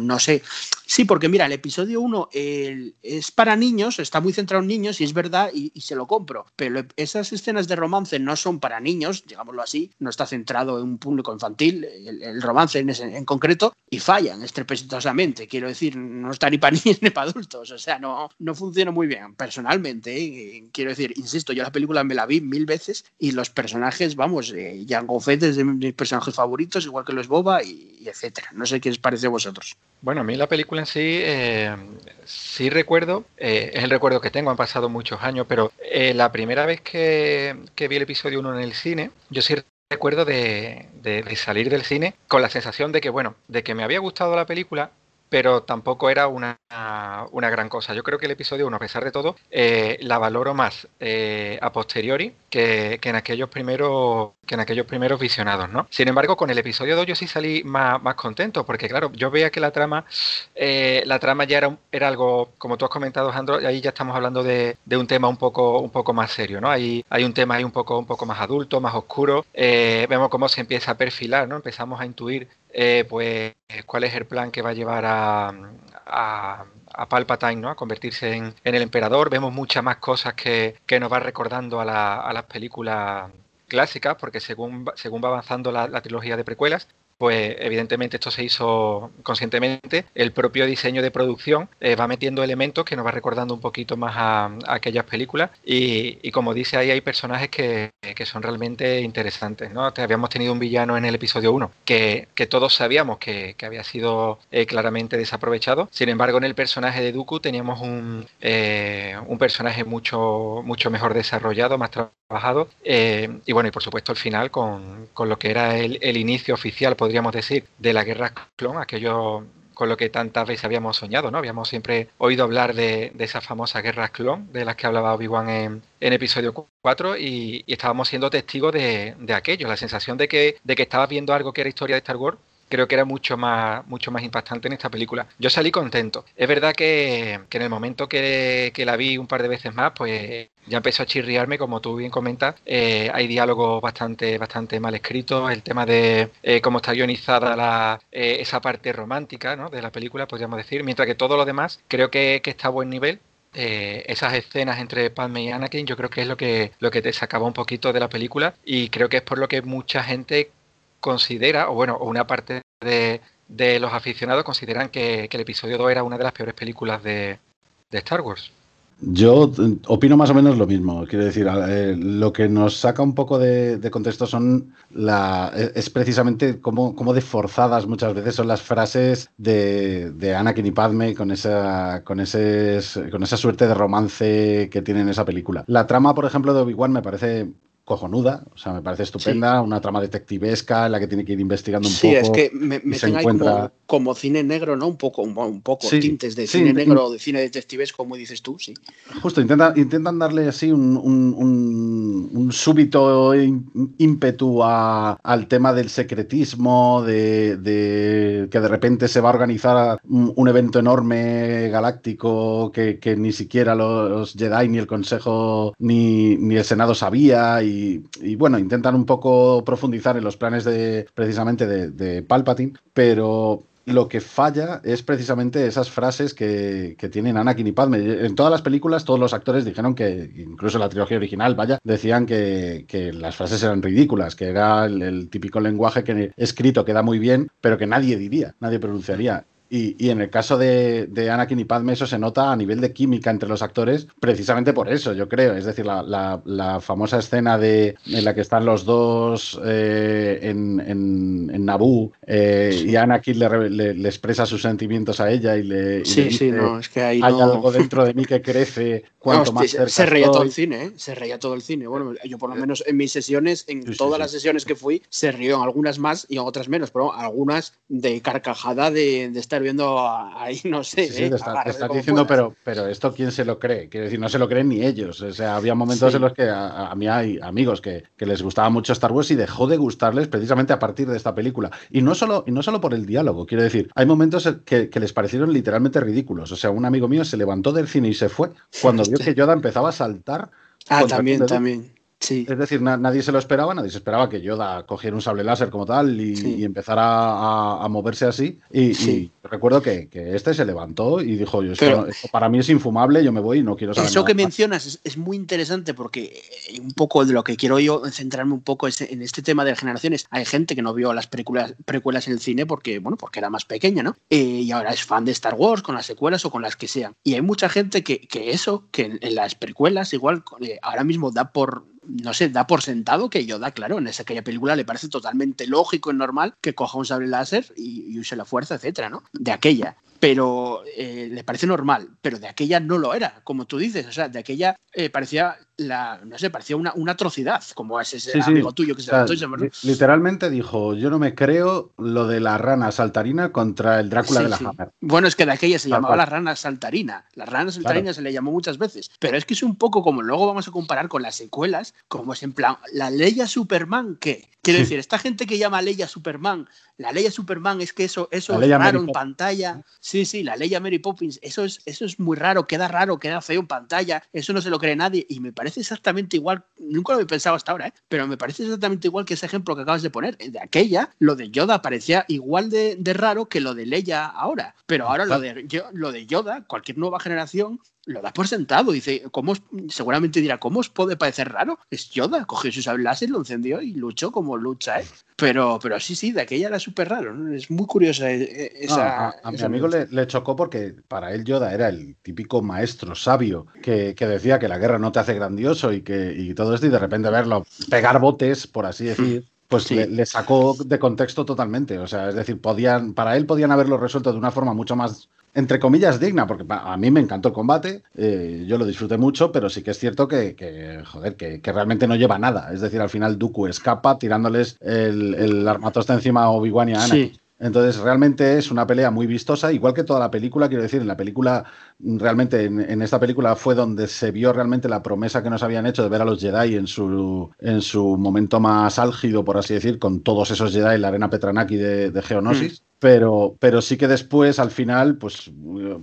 no sé. Sí, porque mira, el episodio 1 es para niños, está muy centrado en niños y es verdad y, se lo compro, pero esas escenas de romance no son para niños, digámoslo así, no está centrado en un público infantil, el, romance en, en, concreto, y fallan estrepitosamente, quiero decir, no está ni para niños ni para adultos, o sea, no, no funciona muy bien, personalmente, ¿eh? quiero decir, insisto, yo la película me la vi mil veces y los personajes, vamos, eh, Jango Fett es de mis personajes favoritos, igual que los Boba y, etcétera, no sé qué os parece a vosotros. Bueno, a mí la película en sí, eh, sí recuerdo, eh, es el recuerdo que tengo, han pasado muchos años, pero eh, la primera vez que, vi el episodio 1 en el cine, yo sí recuerdo de, de, salir del cine con la sensación de que, bueno, de que me había gustado la película, pero tampoco era una, una, gran cosa. Yo creo que el episodio 1, a pesar de todo, eh, la valoro más eh, a posteriori que, en aquellos primeros que en aquellos primeros visionados, ¿no? Sin embargo, con el episodio 2 yo sí salí más, más contento, porque claro, yo veía que la trama, eh, la trama ya era, era algo, como tú has comentado, Jandro, ahí ya estamos hablando de, un tema un poco, un poco más serio, ¿no? Hay, hay un tema ahí un poco, un poco más adulto, más oscuro. vemos cómo se empieza a perfilar, ¿no? Empezamos a intuir eh, pues cuál es el plan que va a llevar a, a, a Palpatine ¿no? a convertirse en, el emperador. Vemos muchas más cosas que, nos va recordando a, las películas clásicas, porque según, según va avanzando la, trilogía de precuelas, pues evidentemente esto se hizo conscientemente. El propio diseño de producción eh, va metiendo elementos que nos va recordando un poquito más a, aquellas películas y, como dice ahí hay personajes que, son realmente interesantes. ¿no? Habíamos tenido un villano en el episodio 1 que, todos sabíamos que, había sido eh, claramente desaprovechado. Sin embargo, en el personaje de Dooku teníamos un, eh, un personaje mucho, mucho mejor desarrollado, más trabajado. y bueno, y por supuesto el final con, lo que era el, el inicio oficial, podríamos decir, de la guerra clon, aquello con lo que tantas veces habíamos soñado, ¿no? Habíamos siempre oído hablar de, de esas famosas guerras clon de las que hablaba Obi-Wan en, episodio 4 y, estábamos siendo testigos de, aquello, la sensación de que, de que estabas viendo algo que era historia de Star Wars creo que era mucho más, mucho más impactante en esta película. Yo salí contento. Es verdad que, en el momento que, la vi un par de veces más, pues ya empezó a chirriarme, como tú bien comentas. Eh, hay diálogos bastante, bastante mal escritos. El tema de eh, cómo está guionizada la, eh, esa parte romántica ¿no? de la película, podríamos decir. Mientras que todo lo demás creo que, está a buen nivel. esas escenas entre Padme y Anakin yo creo que es lo que, lo que te sacaba un poquito de la película y creo que es por lo que mucha gente considera, o bueno, una parte de, los aficionados consideran que, el episodio 2 era una de las peores películas de, Star Wars. Yo eh, opino más o menos lo mismo. Quiero decir, eh, lo que nos saca un poco de, contexto son la, e, es precisamente cómo, cómo, de forzadas muchas veces son las frases de, de Anakin y Padme con esa, con, ese, con esa suerte de romance que tienen en esa película. La trama, por ejemplo, de Obi-Wan me parece cojonuda, o sea, me parece estupenda, una trama detectivesca en la que tiene que ir investigando un poco. Sí, es que me, me ahí como, cine negro, ¿no? Un poco, un, poco tintes de cine negro o de cine detectivesco, como dices tú, sí. Justo, intentan, intentan darle así un, un, súbito ímpetu al tema del secretismo, de, que de repente se va a organizar un, evento enorme galáctico que, ni siquiera los Jedi ni el Consejo ni, ni el Senado sabía y y, bueno, intentan un poco profundizar en los planes de precisamente de, Palpatine, pero lo que falla es precisamente esas frases que, tienen Anakin y Padme. En todas las películas, todos los actores dijeron que, incluso la trilogía original, vaya, decían que, las frases eran ridículas, que era el, el, típico lenguaje que escrito queda muy bien, pero que nadie diría, nadie pronunciaría. Y, en el caso de, Anakin y Padme eso se nota a nivel de química entre los actores, precisamente por eso, yo creo. Es decir, la, famosa escena de, en la que están los dos eh, en, en, Naboo eh, y Anakin le, expresa sus sentimientos a ella y le, sí, sí, no, es que hay algo dentro de mí que crece cuanto más Se reía todo el cine, ¿eh? Se reía todo el cine. Bueno, yo por lo menos en mis sesiones, en todas las sesiones que fui, se rió en algunas más y en otras menos, pero algunas de carcajada de, de estar viendo ahí, no sé. Sí, ¿eh? estás diciendo, pero, pero esto quién se lo cree. Quiero decir, no se lo creen ni ellos. O sea, había momentos en los que a, mí hay amigos que, les gustaba mucho Star Wars y dejó de gustarles precisamente a partir de esta película. Y no solo, y no solo por el diálogo, quiero decir, hay momentos que, les parecieron literalmente ridículos. O sea, un amigo mío se levantó del cine y se fue cuando vio que Yoda empezaba a saltar. Ah, también, también. Es decir, nadie se lo esperaba, nadie se esperaba que Yoda cogiera un sable láser como tal y, empezara a, moverse así. Y, recuerdo que, este se levantó y dijo, esto, para mí es infumable, yo me voy y no quiero saber Eso que mencionas es, muy interesante porque eh, un poco de lo que quiero yo centrarme un poco es en este tema de generaciones. Hay gente que no vio las precuelas, precuelas en el cine porque, bueno, porque era más pequeña, ¿no? Eh, y ahora es fan de Star Wars con las secuelas o con las que sean. Y hay mucha gente que, eso, que en, las precuelas igual eh, ahora mismo da por no sé, da por sentado que Yoda, claro, en esa aquella película le parece totalmente lógico y normal que coja un sable láser y, use la fuerza, etcétera, ¿no? De aquella pero eh, le parece normal, pero de aquella no lo era, como tú dices, o sea, de aquella eh, parecía la, no sé, parecía una, una atrocidad, como es ese amigo tuyo que se o Literalmente dijo, yo no me creo lo de la rana saltarina contra el Drácula de la Hammer. Bueno, es que de aquella se llamaba la rana saltarina, la rana saltarina se le llamó muchas veces, pero es que es un poco como luego vamos a comparar con las secuelas, como es en plan, la ley a Superman, ¿qué? Quiero decir, esta gente que llama ley a Superman, la ley a Superman es que eso, eso es raro en pantalla. Sí, sí, la ley a Mary Poppins, eso es, eso es muy raro, queda raro, queda feo en pantalla, eso no se lo cree nadie y me parece exactamente igual, nunca lo he pensado hasta ahora, ¿eh? pero me parece exactamente igual que ese ejemplo que acabas de poner. De aquella, lo de Yoda parecía igual de, raro que lo de Leia ahora, pero ahora lo de, lo de Yoda, cualquier nueva generación lo da por sentado. Dice, ¿cómo seguramente dirá, ¿cómo os puede parecer raro? Es Yoda, cogió su sable láser, lo encendió y luchó como lucha, ¿eh? Pero, pero sí, sí, de aquella era súper raro. ¿no? Es muy curiosa e, e, esa. a, mi amigo le, le, chocó porque para él Yoda era el típico maestro sabio que, que, decía que la guerra no te hace grandioso y que y todo esto, y de repente verlo pegar botes, por así decir. Pues sí. le, le, sacó de contexto totalmente. O sea, es decir, podían, para él podían haberlo resuelto de una forma mucho más entre comillas, digna, porque a mí me encantó el combate, eh, yo lo disfruté mucho, pero sí que es cierto que, que joder, que, que, realmente no lleva nada. Es decir, al final Dooku escapa tirándoles el, el armatoste encima a Obi-Wan y a Anakin. Sí. Entonces, realmente es una pelea muy vistosa, igual que toda la película, quiero decir, en la película, realmente en, en, esta película fue donde se vio realmente la promesa que nos habían hecho de ver a los Jedi en su, en su momento más álgido, por así decir, con todos esos Jedi en la arena Petranaki de, de Geonosis. Mm. Pero, pero sí que después, al final, pues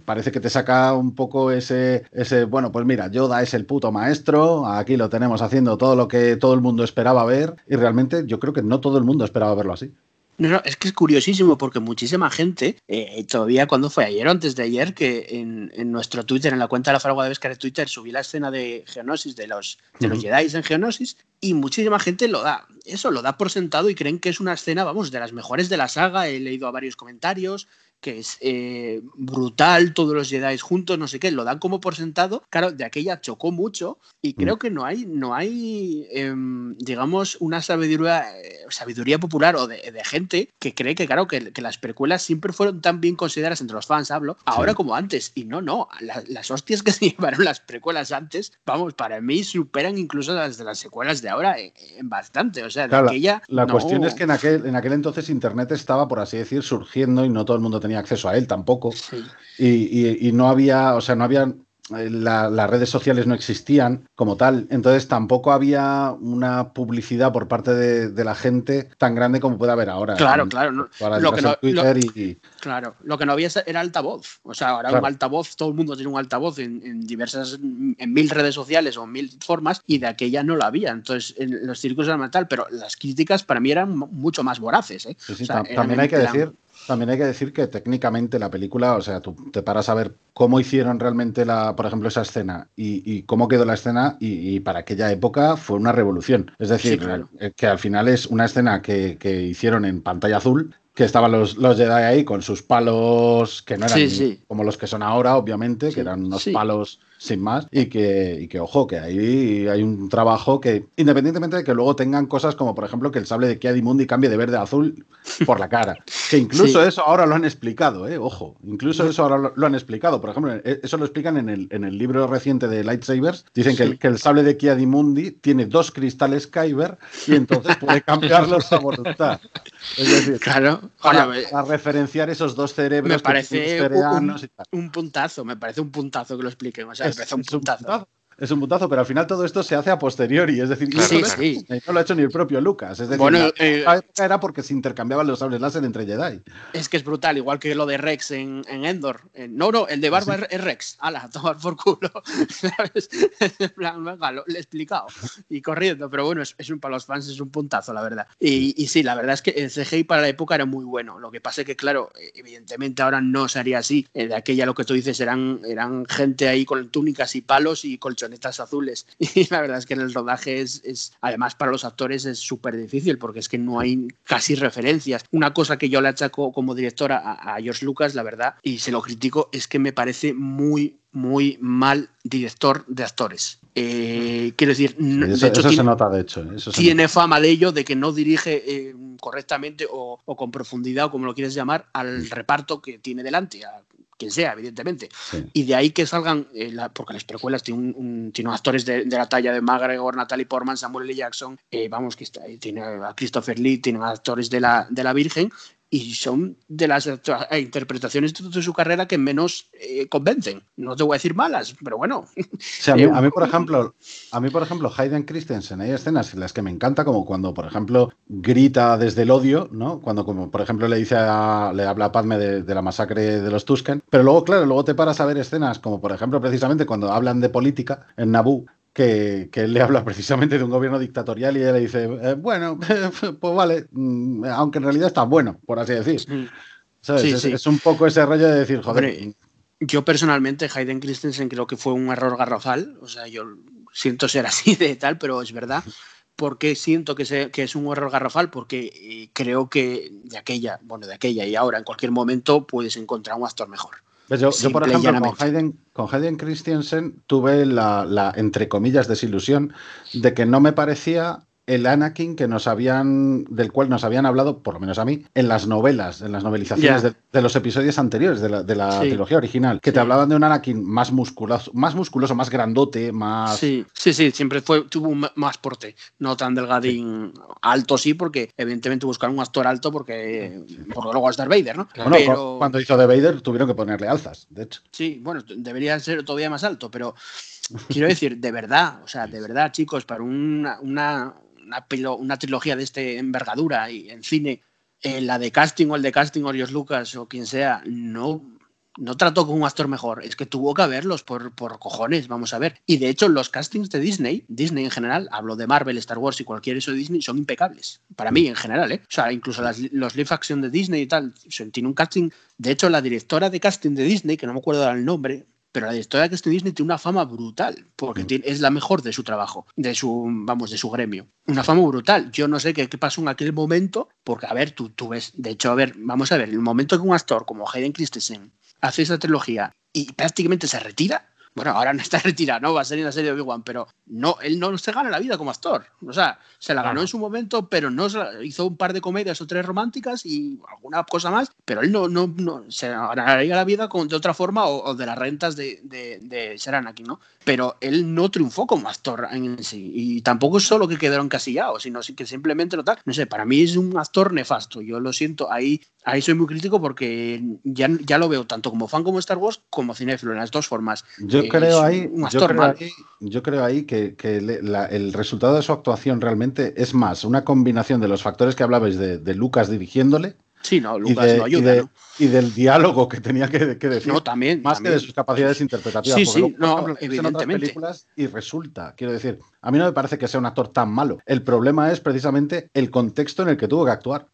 parece que te saca un poco ese, ese, bueno, pues mira, Yoda es el puto maestro, aquí lo tenemos haciendo todo lo que todo el mundo esperaba ver, y realmente yo creo que no todo el mundo esperaba verlo así. No, no, es que es curiosísimo porque muchísima gente, eh, todavía cuando fue ayer o antes de ayer, que en, en, nuestro Twitter, en la cuenta de la Fragua de Vescar de Twitter, subí la escena de Geonosis, de los, de los uh -huh. Jedi en Geonosis, y muchísima gente lo da, eso lo da por sentado y creen que es una escena, vamos, de las mejores de la saga. He leído a varios comentarios que es eh, brutal, todos los Jedi juntos, no sé qué, lo dan como por sentado. Claro, de aquella chocó mucho y creo que no hay, no hay eh, digamos, una sabiduría, eh, sabiduría popular o de, de, gente que cree que, claro, que, que, las precuelas siempre fueron tan bien consideradas entre los fans, hablo, ahora sí. como antes. Y no, no, la, las hostias que se llevaron las precuelas antes, vamos, para mí superan incluso las de las secuelas de ahora en, en bastante. O sea, claro, de aquella. La, la no. cuestión es que en aquel, en aquel entonces Internet estaba, por así decir, surgiendo y no todo el mundo tenía acceso a él tampoco. Sí. Y, y, y, no había, o sea, no había. La, las redes sociales no existían como tal, entonces tampoco había una publicidad por parte de, de la gente tan grande como puede haber ahora. Claro, en, claro. No, lo que no, Twitter lo, y, claro, lo que no había era altavoz. O sea, ahora claro. un altavoz, todo el mundo tiene un altavoz en, en, diversas, en mil redes sociales o en mil formas, y de aquella no la había. Entonces, en los círculos era tal, pero las críticas para mí eran mucho más voraces. ¿eh? Sí, sí, o sea, también hay que decir también hay que decir que técnicamente la película, o sea, tú te paras a ver cómo hicieron realmente, la, por ejemplo, esa escena y, y cómo quedó la escena y, y, para aquella época fue una revolución. Es decir, sí, claro. Eh, que al final es una escena que, que, hicieron en pantalla azul, que estaban los, los Jedi ahí con sus palos que no eran sí, sí. como los que son ahora, obviamente, que eran unos palos sin más, y que, y que, ojo, que ahí hay un trabajo que, independientemente de que luego tengan cosas como, por ejemplo, que el sable de Kiadi Mundi cambie de verde a azul por la cara, que incluso sí. eso ahora lo han explicado, ¿eh? ojo, incluso eso ahora lo, lo, han explicado, por ejemplo, e, eso lo explican en el, en el libro reciente de Lightsabers, dicen sí. que, el, que, el, sable de Kiadi Mundi tiene dos cristales Kyber y entonces puede cambiarlos a voluntad. Es decir, claro, para, para, referenciar esos dos cerebros me parece un, un, puntazo, me parece un puntazo que lo expliquen, o sea, es, un puntazo. Es un puntazo, pero al final todo esto se hace a posteriori, es decir, claro, sí, sí. no lo ha hecho ni el propio Lucas. Es decir, bueno, la, eh, la época era porque se intercambiaban los sables láser entre Jedi. Es que es brutal, igual que lo de Rex en, en Endor. No, no, el de Barba sí. es Rex. Ala, tomar por culo. ¿Sabes? En plan, venga, lo, le he explicado. Y corriendo, pero bueno, es, es, un, para los fans es un puntazo, la verdad. Y, y, sí, la verdad es que el CGI para la época era muy bueno. Lo que pasa es que, claro, evidentemente ahora no sería así. De aquella, lo que tú dices, eran, eran gente ahí con túnicas y palos y colchonetas azules Y la verdad es que en el rodaje es, es además para los actores es súper difícil porque es que no hay casi referencias. Una cosa que yo le achaco como directora a, a George Lucas, la verdad, y se lo critico, es que me parece muy, muy mal director de actores. Eh, quiero decir, sí, eso, de hecho, eso tiene, se nota de hecho. Eso tiene nota. fama de ello, de que no dirige eh, correctamente o, o, con profundidad, o como lo quieres llamar, al reparto que tiene delante, a quien sea, evidentemente. Sí. Y de ahí que salgan, eh, la, porque las precuelas tienen, un, un, tiene actores de, de, la talla de McGregor, Natalie Portman, Samuel L. Jackson, eh, vamos, que está, tiene a Christopher Lee, tienen actores de la, de la Virgen, y son de las interpretaciones de su carrera que menos eh, convencen. No te voy a decir malas, pero bueno. Sí, a, mí, a, mí, por ejemplo, a mí, por ejemplo, Hayden Christensen, hay escenas en las que me encanta, como cuando, por ejemplo, grita desde el odio, ¿no? Cuando, como, por ejemplo, le dice a, le habla a Padme de, de, la masacre de los Tusken. Pero luego, claro, luego te paras a ver escenas como, por ejemplo, precisamente cuando hablan de política en Naboo, que, que, él le habla precisamente de un gobierno dictatorial y ella le dice, eh, bueno, pues vale, mm, aunque en realidad está bueno, por así decir. ¿Sabes? Sí, es, sí. es, un poco ese rollo de decir, joder, Yo personalmente, Hayden Christensen creo que fue un error garrafal. O sea, yo siento ser así de tal, pero es verdad. ¿Por qué siento que, se, que, es un error garrafal? Porque eh, creo que de aquella, bueno, de aquella y ahora, en cualquier momento, puedes encontrar un actor mejor. Pues yo, yo, por ejemplo, con Hayden, con Hayden Christensen tuve la, la, entre comillas, desilusión de que no me parecía el Anakin que nos habían, del cual nos habían hablado, por lo menos a mí, en las novelas, en las novelizaciones yeah. de, de, los episodios anteriores de la, de la sí. trilogía original, que sí. te hablaban de un Anakin más musculoso, más musculoso, más grandote, más. Sí, sí, sí, siempre fue, tuvo un más porte, no tan delgadín, sí. alto sí, porque evidentemente buscaron un actor alto porque, porque luego es Darth Vader, ¿no? Bueno, pero... cuando hizo de Vader tuvieron que ponerle alzas, de hecho. Sí, bueno, debería ser todavía más alto, pero quiero decir, de verdad, o sea, de verdad, chicos, para una, una una, una, trilogía de este envergadura y en cine, eh, la de casting o el de casting o Dios Lucas o quien sea, no, no trató con un actor mejor, es que tuvo que haberlos por, por cojones, vamos a ver. Y de hecho, los castings de Disney, Disney en general, hablo de Marvel, Star Wars y cualquier eso de Disney, son impecables. Para mí, en general, ¿eh? O sea, incluso las, los live action de Disney y tal, tiene un casting. De hecho, la directora de casting de Disney, que no me acuerdo del nombre, pero la directora de Casting Disney tiene una fama brutal, porque mm. tiene, es la mejor de su trabajo, de su, vamos, de su gremio. Una fama brutal. Yo no sé qué, qué pasó en aquel momento, porque, a ver, tú, tú ves, de hecho, a ver, vamos a ver, el momento que un actor como Hayden Christensen hace esa trilogía y prácticamente se retira, bueno, ahora no está retirado, ¿no? Va a salir en la serie de Obi-Wan, pero no, él no se gana la vida como actor. O sea, se la ganó en su momento, pero no hizo un par de comedias o tres románticas y alguna cosa más, pero él no, no, no se ganaría la vida con, de otra forma o, o de las rentas de, de, de ser Anakin, ¿no? Pero él no triunfó como actor en sí. Y tampoco es solo que quedaron casillados, sino que simplemente lo tal. No sé, para mí es un actor nefasto. Yo lo siento, ahí, ahí soy muy crítico porque ya, ya lo veo tanto como fan como Star Wars como cinéfilo en las dos formas. Yo eh, creo ahí, yo creo ahí, yo creo ahí que, que la, el resultado de su actuación realmente es más una combinación de los factores que hablabais de, de Lucas dirigiéndole. Sí, no, Lucas y de, no ayuda, y, de, ¿no? y, del diálogo que tenía que, que, decir. No, también. Más también. que de sus capacidades interpretativas. Sí, sí, no, evidentemente. películas y resulta, quiero decir, a mí no me parece que sea un actor tan malo. El problema es precisamente el contexto en el que tuvo que actuar.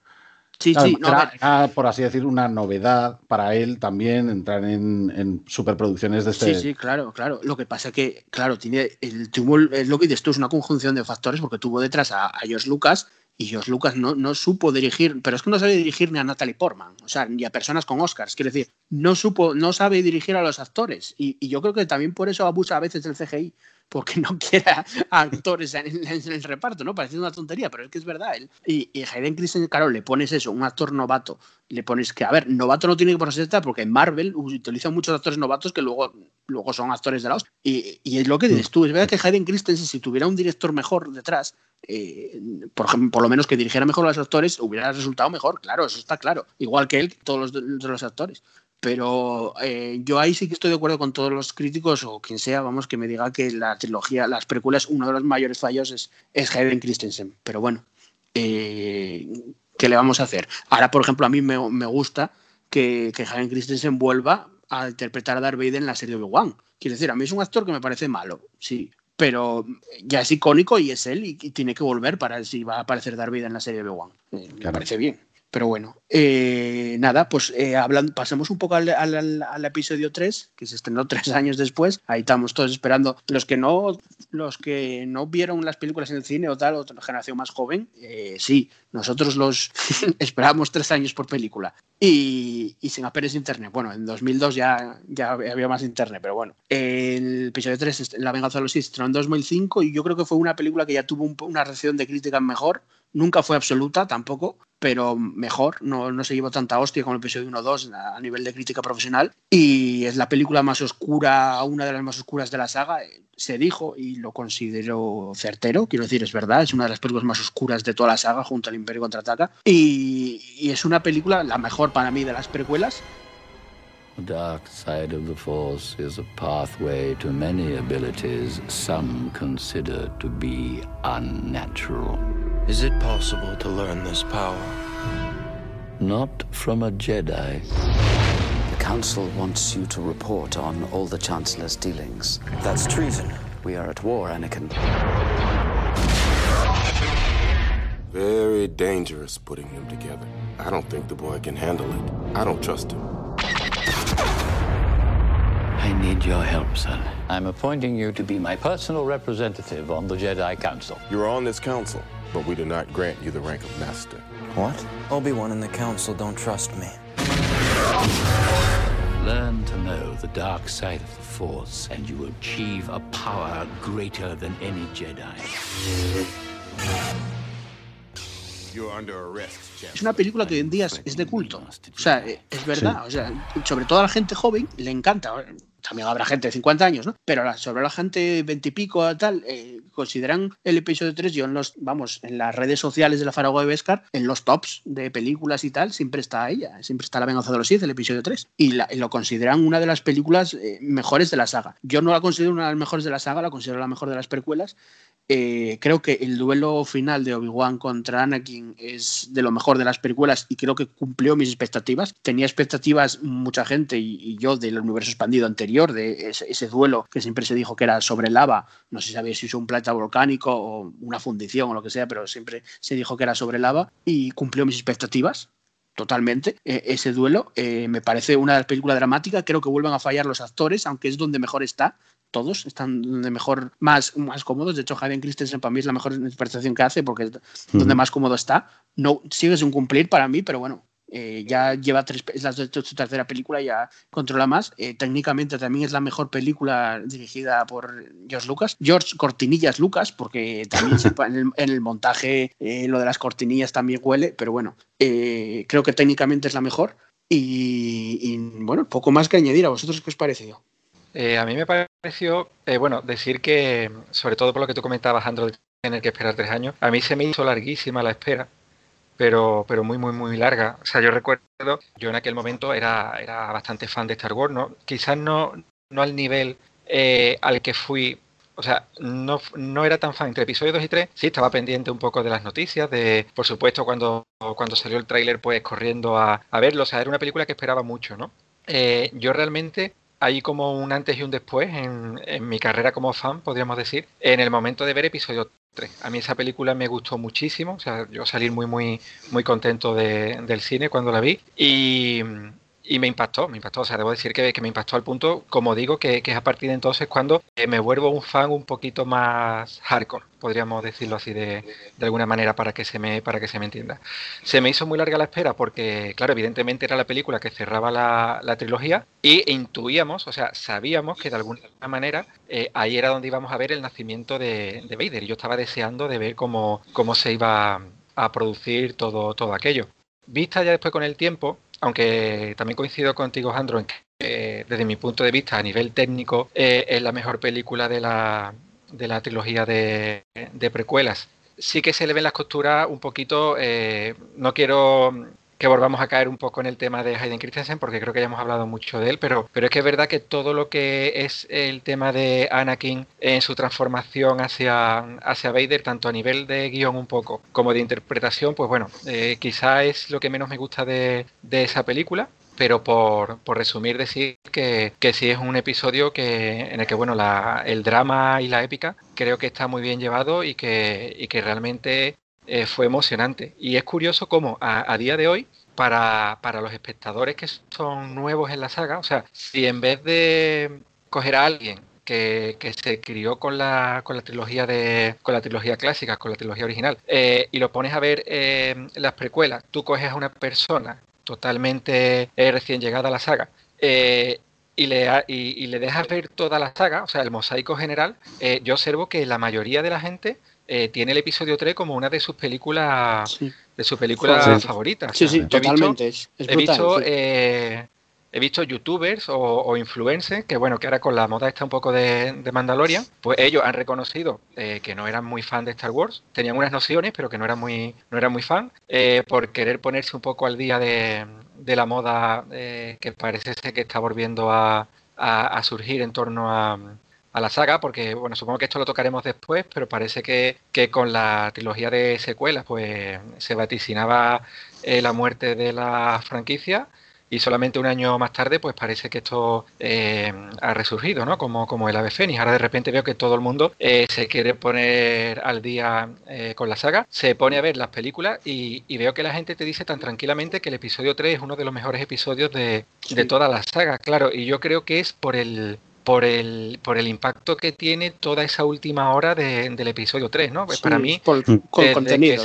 Sí, claro, sí, no, era, era, por así decir, una novedad para él también entrar en, en superproducciones de este. Sí, sí, claro, claro. Lo que pasa es que, claro, tiene el tuvo es lo que dices tú, es una conjunción de factores porque tuvo detrás a, a George Lucas y George Lucas no, no supo dirigir, pero es que no sabe dirigir ni a Natalie Portman, o sea, ni a personas con Oscars. Quiero decir, no supo, no sabe dirigir a los actores. Y, y yo creo que también por eso abusa a veces del CGI, porque no quiera actores en, en, en, el reparto, ¿no? Parece una tontería, pero es que es verdad. Él. Y, y Hayden Christensen, claro, le pones eso, un actor novato, le pones que, a ver, novato no tiene que ponerse esta porque en Marvel utilizan muchos actores novatos que luego, luego son actores de la hostia. Y, y es lo que dices tú, es verdad que Hayden Christensen, si tuviera un director mejor detrás, eh, por, ejemplo, por lo menos que dirigiera mejor a los actores, hubiera resultado mejor, claro, eso está claro. Igual que él, todos los, los actores. Pero eh, yo ahí sí que estoy de acuerdo con todos los críticos o quien sea, vamos, que me diga que la trilogía, las precuelas, uno de los mayores fallos es, es Hayden Christensen. Pero bueno, eh, ¿qué le vamos a hacer? Ahora, por ejemplo, a mí me, me gusta que, que Hayden Christensen vuelva a interpretar a Darth Vader en la serie de Obi-Wan. Quiero decir, a mí es un actor que me parece malo, sí, pero ya es icónico y es él y, tiene que volver para si va a aparecer Darth Vader en la serie de Obi-Wan. Eh, me claro. parece bien. Pero bueno, eh, nada, pues eh, hablando, pasemos un poco al, episodio 3, que se estrenó tres años después. Ahí estamos todos esperando. Los que no, los que no vieron las películas en el cine o tal, otra generación más joven, eh, sí, nosotros los esperábamos tres años por película. Y, y, sin apenas internet. Bueno, en 2002 ya, ya había más internet, pero bueno. El episodio 3, La venganza de los Sith, estrenó en 2005 y yo creo que fue una película que ya tuvo un, una reacción de crítica mejor. Nunca fue absoluta tampoco, pero mejor, no, no se llevó tanta hostia como el episodio 1-2 a nivel de crítica profesional. Y es la película más oscura, una de las más oscuras de la saga. Se dijo y lo considero certero, quiero decir, es verdad, es una de las películas más oscuras de toda la saga junto al Imperio Contraataca. Y, y es una película, la mejor para mí de las precuelas, The dark side of the Force is a pathway to many abilities some consider to be unnatural. Is it possible to learn this power? Not from a Jedi. The Council wants you to report on all the Chancellor's dealings. That's treason. We are at war, Anakin. Very dangerous putting them together. I don't think the boy can handle it. I don't trust him. I need your help, son. I'm appointing you to be my personal representative on the Jedi Council. You are on this council, but we do not grant you the rank of master. What? Obi-Wan and the Council don't trust me. Learn to know the dark side of the Force, and you will achieve a power greater than any Jedi. You're under arrest, Es una película que hoy en día es, es de culto. O sea, es verdad. O sea, sobre todo a la gente joven le encanta. También habrá gente de 50 años, ¿no? Pero sobre la gente 20 y pico, tal, eh, consideran el episodio 3, yo en los, vamos, en las redes sociales de la Faragua de Vescar, en los tops de películas y tal, siempre está ella, siempre está La Venganza de los Sith, el episodio 3. Y, la- y lo consideran una de las películas eh, mejores de la saga. Yo no la considero una de las mejores de la saga, la considero la mejor de las precuelas. Eh, creo que el duelo final de Obi-Wan contra Anakin es de lo mejor de las películas y creo que cumplió mis expectativas. Tenía expectativas mucha gente y, y yo del universo expandido anterior, de ese, ese duelo que siempre se dijo que era sobre lava. No se sabía si es un planeta volcánico o una fundición o lo que sea, pero siempre se dijo que era sobre lava y cumplió mis expectativas totalmente eh, ese duelo. Eh, me parece una películas dramáticas. Creo que vuelven a fallar los actores, aunque es donde mejor está. Todos están donde mejor, más, más cómodos. De hecho, Hayden Christensen para mí es la mejor interpretación que hace porque es donde más cómodo está. No, sigue sin cumplir para mí, pero bueno. Eh, ya lleva tres, es la, su tercera película, ya controla más. Eh, técnicamente también es la mejor película dirigida por George Lucas. George Cortinillas Lucas, porque también en, el, en el montaje eh, lo de las cortinillas también huele, pero bueno, creo que técnicamente es la mejor. Y, y, bueno, poco más que añadir. ¿A vosotros qué os pareció? A mí me pareció, bueno, decir que, sobre todo por lo que tú comentabas, Andro, de tener que esperar tres años, a mí se me hizo larguísima la espera, pero, pero muy, muy, muy larga. O sea, yo recuerdo, yo en aquel momento era, era bastante fan de Star Wars, ¿no? Quizás no, no al nivel eh, al que fui. O sea, no, no era tan fan entre episodios 2 y 3. Sí, estaba pendiente un poco de las noticias, de, por supuesto, cuando, cuando salió el tráiler, pues corriendo a, a verlo. O sea, era una película que esperaba mucho, ¿no? Eh, yo realmente hay como un antes y un después en, en, mi carrera como fan, podríamos decir, en el momento de ver episodio 3. A mí esa película me gustó muchísimo, o sea, yo salí muy, muy, muy contento de, del cine cuando la vi. Y, y, me impactó, me impactó, o sea, debo decir que, que me impactó al punto, como digo, que, que, es a partir de entonces cuando eh, me vuelvo un fan un poquito más hardcore, podríamos decirlo así de, de, alguna manera para que, se me, para que se me entienda. Se me hizo muy larga la espera porque, claro, evidentemente era la película que cerraba la, la trilogía y intuíamos, o sea, sabíamos que de alguna manera eh, ahí era donde íbamos a ver el nacimiento de, de Vader y yo estaba deseando de ver cómo, cómo se iba a producir todo, todo aquello. Vista ya después con el tiempo, aunque también coincido contigo, Jandro, en que eh, desde mi punto de vista, a nivel técnico, eh, es la mejor película de la, de la trilogía de, de, precuelas. Sí que se le ven las costuras un poquito, eh, no quiero que volvamos a caer un poco en el tema de Hayden Christensen, porque creo que ya hemos hablado mucho de él, pero, pero es que es verdad que todo lo que es el tema de Anakin en su transformación hacia, hacia Vader, tanto a nivel de guion un poco como de interpretación, pues bueno, eh, quizá es lo que menos me gusta de, de esa película, pero por, por, resumir decir que, que sí es un episodio que, en el que bueno la, el drama y la épica creo que está muy bien llevado y que, y que realmente eh, fue emocionante. Y es curioso cómo a, día de hoy, para, para, los espectadores que son nuevos en la saga, o sea, si en vez de coger a alguien que, que se crió con la, con la trilogía de con la trilogía clásica, con la trilogía original, eh, y lo pones a ver eh, las precuelas, tú coges a una persona totalmente recién llegada a la saga y le, y, y, le dejas ver toda la saga, o sea, el mosaico general, yo observo que la mayoría de la gente eh, tiene el episodio 3 como una de sus películas sí. de sus películas sí. favoritas. Sí, sí, totalmente. He visto, es, es he, brutal, visto sí. eh, he visto youtubers o, o, influencers que, bueno, que ahora con la moda está un poco de, de Mandalorian, pues ellos han reconocido eh, que no eran muy fan de Star Wars, tenían unas nociones, pero que no eran muy, no eran muy fan, eh, por querer ponerse un poco al día de, de la moda eh, que parece ser que está volviendo a, a, a surgir en torno a a la saga, porque bueno, supongo que esto lo tocaremos después, pero parece que, que con la trilogía de secuelas, pues se vaticinaba eh, la muerte de la franquicia y solamente un año más tarde pues parece que esto eh, ha resurgido, ¿no? Como, como el ave fénix. Ahora de repente veo que todo el mundo eh, se quiere poner al día eh, con la saga, se pone a ver las películas y, veo que la gente te dice tan tranquilamente que el episodio 3 es uno de los mejores episodios de, de toda la saga, claro, y yo creo que es por el por el, por el impacto que tiene toda esa última hora del episodio 3, ¿no? Pues para mí, con contenido.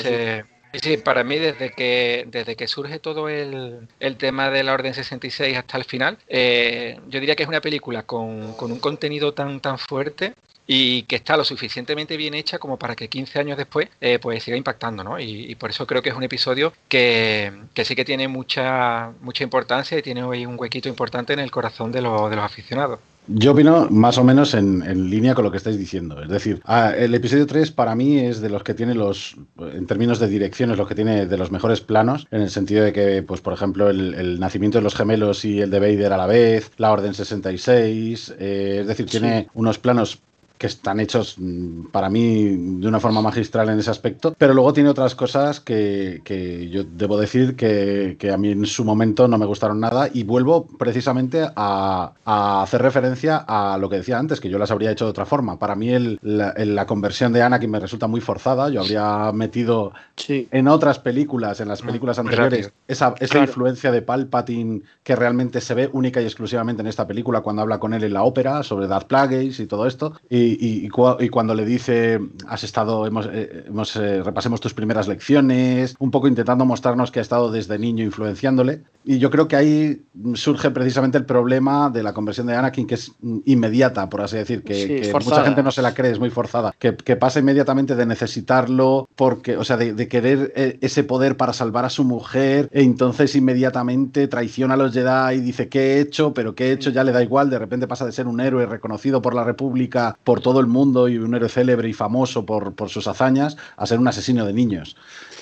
Sí, para mí desde que desde que surge todo el, el tema de la Orden 66 hasta el final, eh, yo diría que es una película con, con, un contenido tan tan fuerte y que está lo suficientemente bien hecha como para que 15 años después eh, pues siga impactando, ¿no? Y, por eso creo que es un episodio que, que, sí que tiene mucha mucha importancia y tiene hoy un huequito importante en el corazón de, de los aficionados. Yo opino más o menos en, línea con lo que estáis diciendo. Es decir, ah, el episodio 3 para mí es de los que tiene los, en términos de dirección, es los que tiene de los mejores planos, en el sentido de que, pues por ejemplo, el, nacimiento de los gemelos y el de Vader a la vez, la Orden 66, eh, es decir, tiene unos planos que están hechos mm, para mí de una forma magistral en ese aspecto, pero luego tiene otras cosas que, que yo debo decir que, que, a mí en su momento no me gustaron nada y vuelvo precisamente a, a, hacer referencia a lo que decía antes, que yo las habría hecho de otra forma. Para mí el, la, conversión de Anakin me resulta muy forzada, yo habría metido en otras películas, en las ah, películas anteriores, esa, esa influencia de Palpatine que realmente se ve única y exclusivamente en esta película cuando habla con él en la ópera sobre Darth Plagueis y todo esto. Y, y, cuando le dice, has estado, hemos, eh, eh, repasemos tus primeras lecciones, un poco intentando mostrarnos que ha estado desde niño influenciándole. Y yo creo que ahí surge precisamente el problema de la conversión de Anakin, que es inmediata, por así decir, que, mucha gente no se la cree, es muy forzada, que, pasa inmediatamente de necesitarlo, porque, o sea, de, querer eh, ese poder para salvar a su mujer, e entonces inmediatamente traiciona a los Jedi y dice, ¿qué he hecho? Pero ¿qué he hecho? Ya le da igual, de repente pasa de ser un héroe reconocido por la República, por todo el mundo y un héroe célebre y famoso por, sus hazañas a ser un asesino de niños.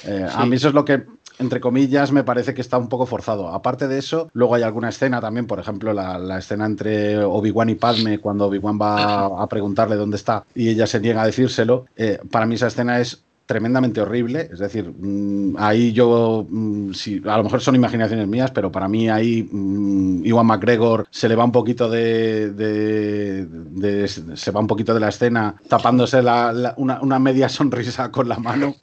Eh, a mí eso es lo que entre comillas, me parece que está un poco forzado. Aparte de eso, luego hay alguna escena también, por ejemplo, la, escena entre Obi-Wan y Padme, cuando Obi-Wan va a preguntarle dónde está y ella se niega a decírselo. Eh, para mí esa escena es tremendamente horrible. Es decir, mm, ahí yo, mm, a lo mejor son imaginaciones mías, pero para mí ahí mm, Iwan McGregor se le va un poquito de, se va un poquito de la escena tapándose una, media sonrisa con la mano.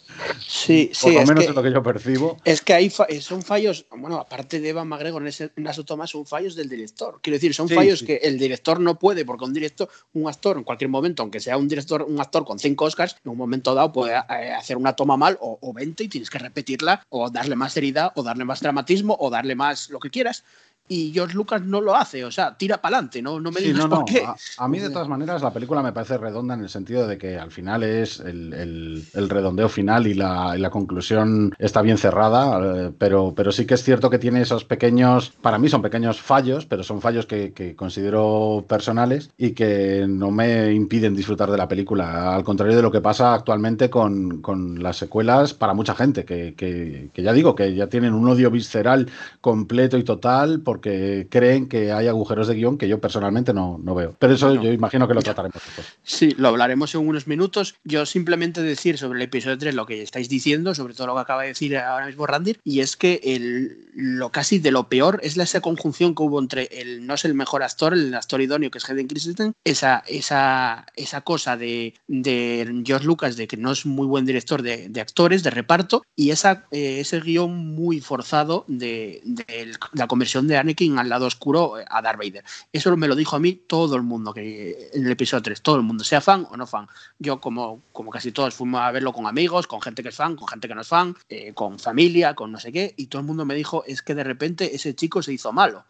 Sí, sí. Por lo menos es lo que yo percibo. Es que hay son fallos, bueno, aparte de Iwan McGregor en, ese, en son fallos del director. Quiero decir, son fallos que el director no puede, porque un director, un actor, en cualquier momento, aunque sea un director, un actor con cinco Oscars, en un momento dado puede eh, hacer una toma mal o, o 20 y tienes que repetirla o darle más seriedad o darle más dramatismo o darle más lo que quieras y George Lucas no lo hace, o sea, tira para adelante, no, no me digas por qué. A, mí, de todas maneras, la película me parece redonda en el sentido de que al final es el, redondeo final y la, conclusión está bien cerrada, eh, pero, pero sí que es cierto que tiene esos pequeños, para mí son pequeños fallos, pero son fallos que, considero personales y que no me impiden disfrutar de la película, al contrario de lo que pasa actualmente con, las secuelas para mucha gente, que, que, ya digo, que ya tienen un odio visceral completo y total porque creen que hay agujeros de guion que yo personalmente no, no veo. Pero eso yo imagino que lo trataremos después. Sí, lo hablaremos en unos minutos. Yo simplemente decir sobre el episodio 3 lo que estáis diciendo, sobre todo lo que acaba de decir ahora mismo Randir, y es que el, lo casi de lo peor es la, esa conjunción que hubo entre el no es el mejor actor, el actor idóneo que es Hayden Christensen, esa, esa, esa cosa de, de George Lucas de que no es muy buen director de, de actores, de reparto, y esa, eh, ese guion muy forzado de, de la conversión de Al lado oscuro eh, a Darth Vader. Eso me lo dijo a mí todo el mundo que en el episodio 3, todo el mundo, sea fan o no fan. Yo, como, como casi todos, fuimos a verlo con amigos, con gente que es fan, con gente que no es fan, eh, con familia, con no sé qué, y todo el mundo me dijo, es que de repente ese chico se hizo malo.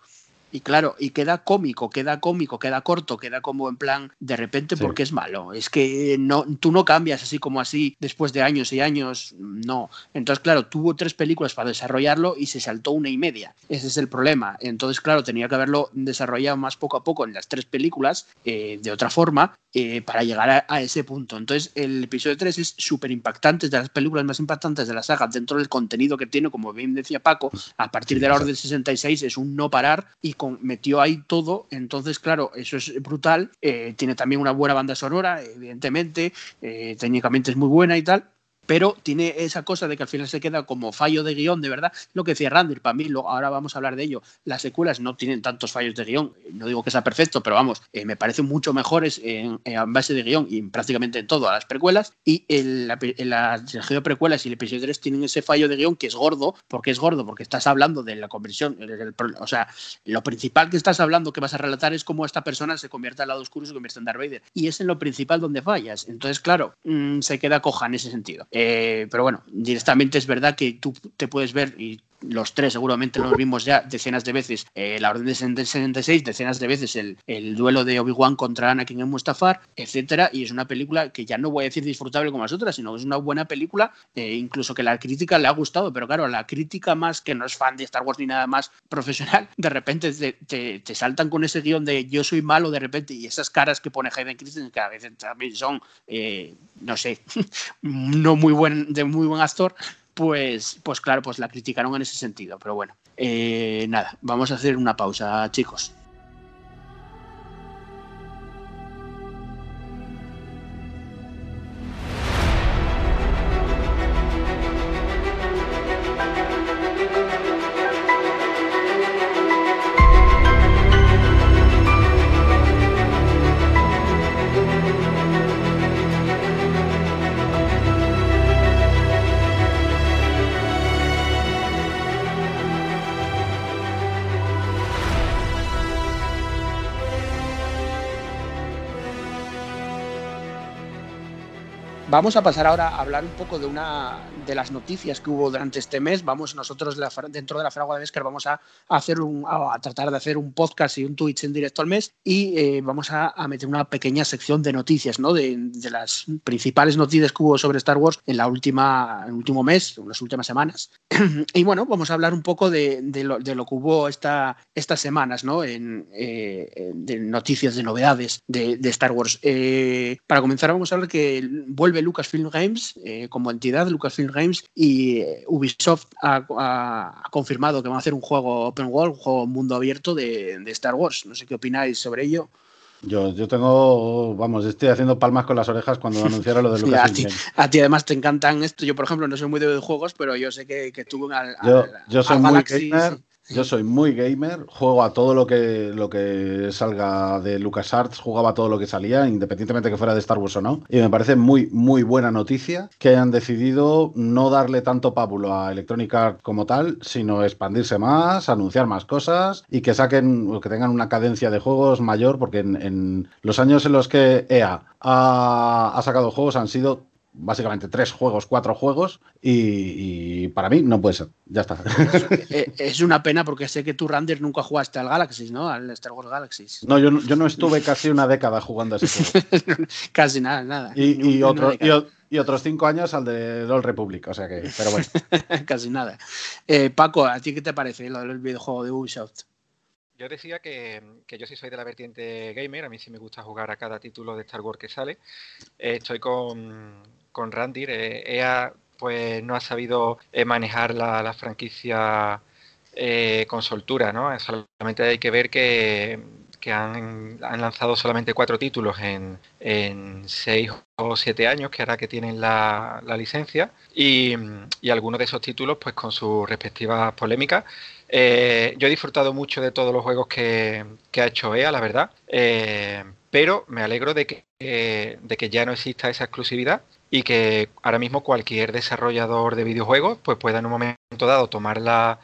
Y claro, y queda cómico, queda cómico, queda corto, queda como en plan de repente porque es malo. Es que no, tú no cambias así como así después de años y años, no. Entonces, claro, tuvo tres películas para desarrollarlo y se saltó una y media. Ese es el problema. Entonces, claro, tenía que haberlo desarrollado más poco a poco en las tres películas eh, de otra forma eh, para llegar a, ese punto. Entonces, el episodio 3 es súper impactante, es de las películas más impactantes de la saga dentro del contenido que tiene, como bien decía Paco, a partir de la Orden 66 es un no parar y metió ahí todo, entonces claro, eso es brutal, eh, tiene también una buena banda sonora, evidentemente, eh, técnicamente es muy buena y tal, pero tiene esa cosa de que al final se queda como fallo de guion, de verdad. Lo que decía Randy, para mí, ahora vamos a hablar de ello, las secuelas no tienen tantos fallos de guion, no digo que sea perfecto, pero vamos, eh, me parecen mucho mejores en, base de guion y prácticamente en todo a las precuelas, y el, la, la de precuelas y el episodio 3 tienen ese fallo de guion que es gordo, porque es gordo, porque estás hablando de la conversión, o sea, lo principal que estás hablando que vas a relatar es cómo esta persona se convierte al lado oscuro y se convierte en Darth Vader, y es en lo principal donde fallas, entonces claro, mm, se queda coja en ese sentido. Eh, pero bueno, directamente es verdad que tú te puedes ver y los tres seguramente lo vimos ya decenas de veces, eh, la Orden de 66, decenas de veces el, el duelo de Obi-Wan contra Anakin en Mustafar, etcétera, y es una película que ya no voy a decir disfrutable como las otras, sino que es una buena película, eh, incluso que la crítica le ha gustado, pero claro, la crítica más que no es fan de Star Wars ni nada más profesional, de repente te, te, saltan con ese guion de yo soy malo de repente y esas caras que pone Hayden Christensen que a veces también son, eh, no sé, no muy buen, de muy buen actor, pues, pues claro, pues la criticaron en ese sentido. Pero bueno, eh, nada, vamos a hacer una pausa, chicos. Vamos a pasar ahora a hablar un poco de una de las noticias que hubo durante este mes. Vamos nosotros dentro de la Fragua de Vescar vamos a, hacer un, a tratar de hacer un podcast y un Twitch en directo al mes y eh, vamos a, meter una pequeña sección de noticias, ¿no? De, las principales noticias que hubo sobre Star Wars en la última, el último mes, en las últimas semanas. y bueno, vamos a hablar un poco de, lo, que hubo esta, estas semanas, ¿no? En, eh, de noticias, de novedades de, Star Wars. Eh, para comenzar vamos a hablar que vuelve Lucasfilm Games eh, como entidad, Lucasfilm Games, y eh, Ubisoft ha, confirmado que van a hacer un juego open world, un juego mundo abierto de, Star Wars. No sé qué opináis sobre ello. Yo, yo tengo, vamos, estoy haciendo palmas con las orejas cuando anunciaron lo de Lucasfilm Games. a, ti, además te encantan esto. Yo, por ejemplo, no soy muy de videojuegos, pero yo sé que, que tú al, yo, yo soy muy gamer. Yo soy muy gamer, juego a todo lo que, lo que salga de LucasArts, jugaba a todo lo que salía, independientemente que fuera de Star Wars o no. Y me parece muy, muy buena noticia que hayan decidido no darle tanto pábulo a Electronic Arts como tal, sino expandirse más, anunciar más cosas y que saquen, que tengan una cadencia de juegos mayor, porque en, los años en los que EA ha sacado juegos han sido básicamente tres juegos, cuatro juegos, y, para mí no puede ser. Ya está. Eh, es una pena porque sé que tú, Rander, nunca jugaste al Galaxy, ¿no? Al Star Wars Galaxy. No, yo, yo no estuve casi una década jugando a ese juego. casi nada, nada. Y, y, otros cinco años al de Old Republic, o sea que, pero bueno. casi nada. Eh, Paco, ¿a ti qué te parece lo del videojuego de Ubisoft? Yo decía que, yo sí soy de la vertiente gamer, a mí sí me gusta jugar a cada título de Star Wars que sale. Eh, estoy con, con Randir. Eh, EA pues no ha sabido eh, manejar la, franquicia con soltura, ¿no? Solamente hay que ver que, han, lanzado solamente cuatro títulos en, seis o siete años, que ahora que tienen la, licencia, y, y algunos de esos títulos pues con sus respectivas polémicas. Eh, yo he disfrutado mucho de todos los juegos que, ha hecho EA, la verdad, eh, pero me alegro de que, eh, de que ya no exista esa exclusividad y que ahora mismo cualquier desarrollador de videojuegos pues pueda en un momento dado tomarla,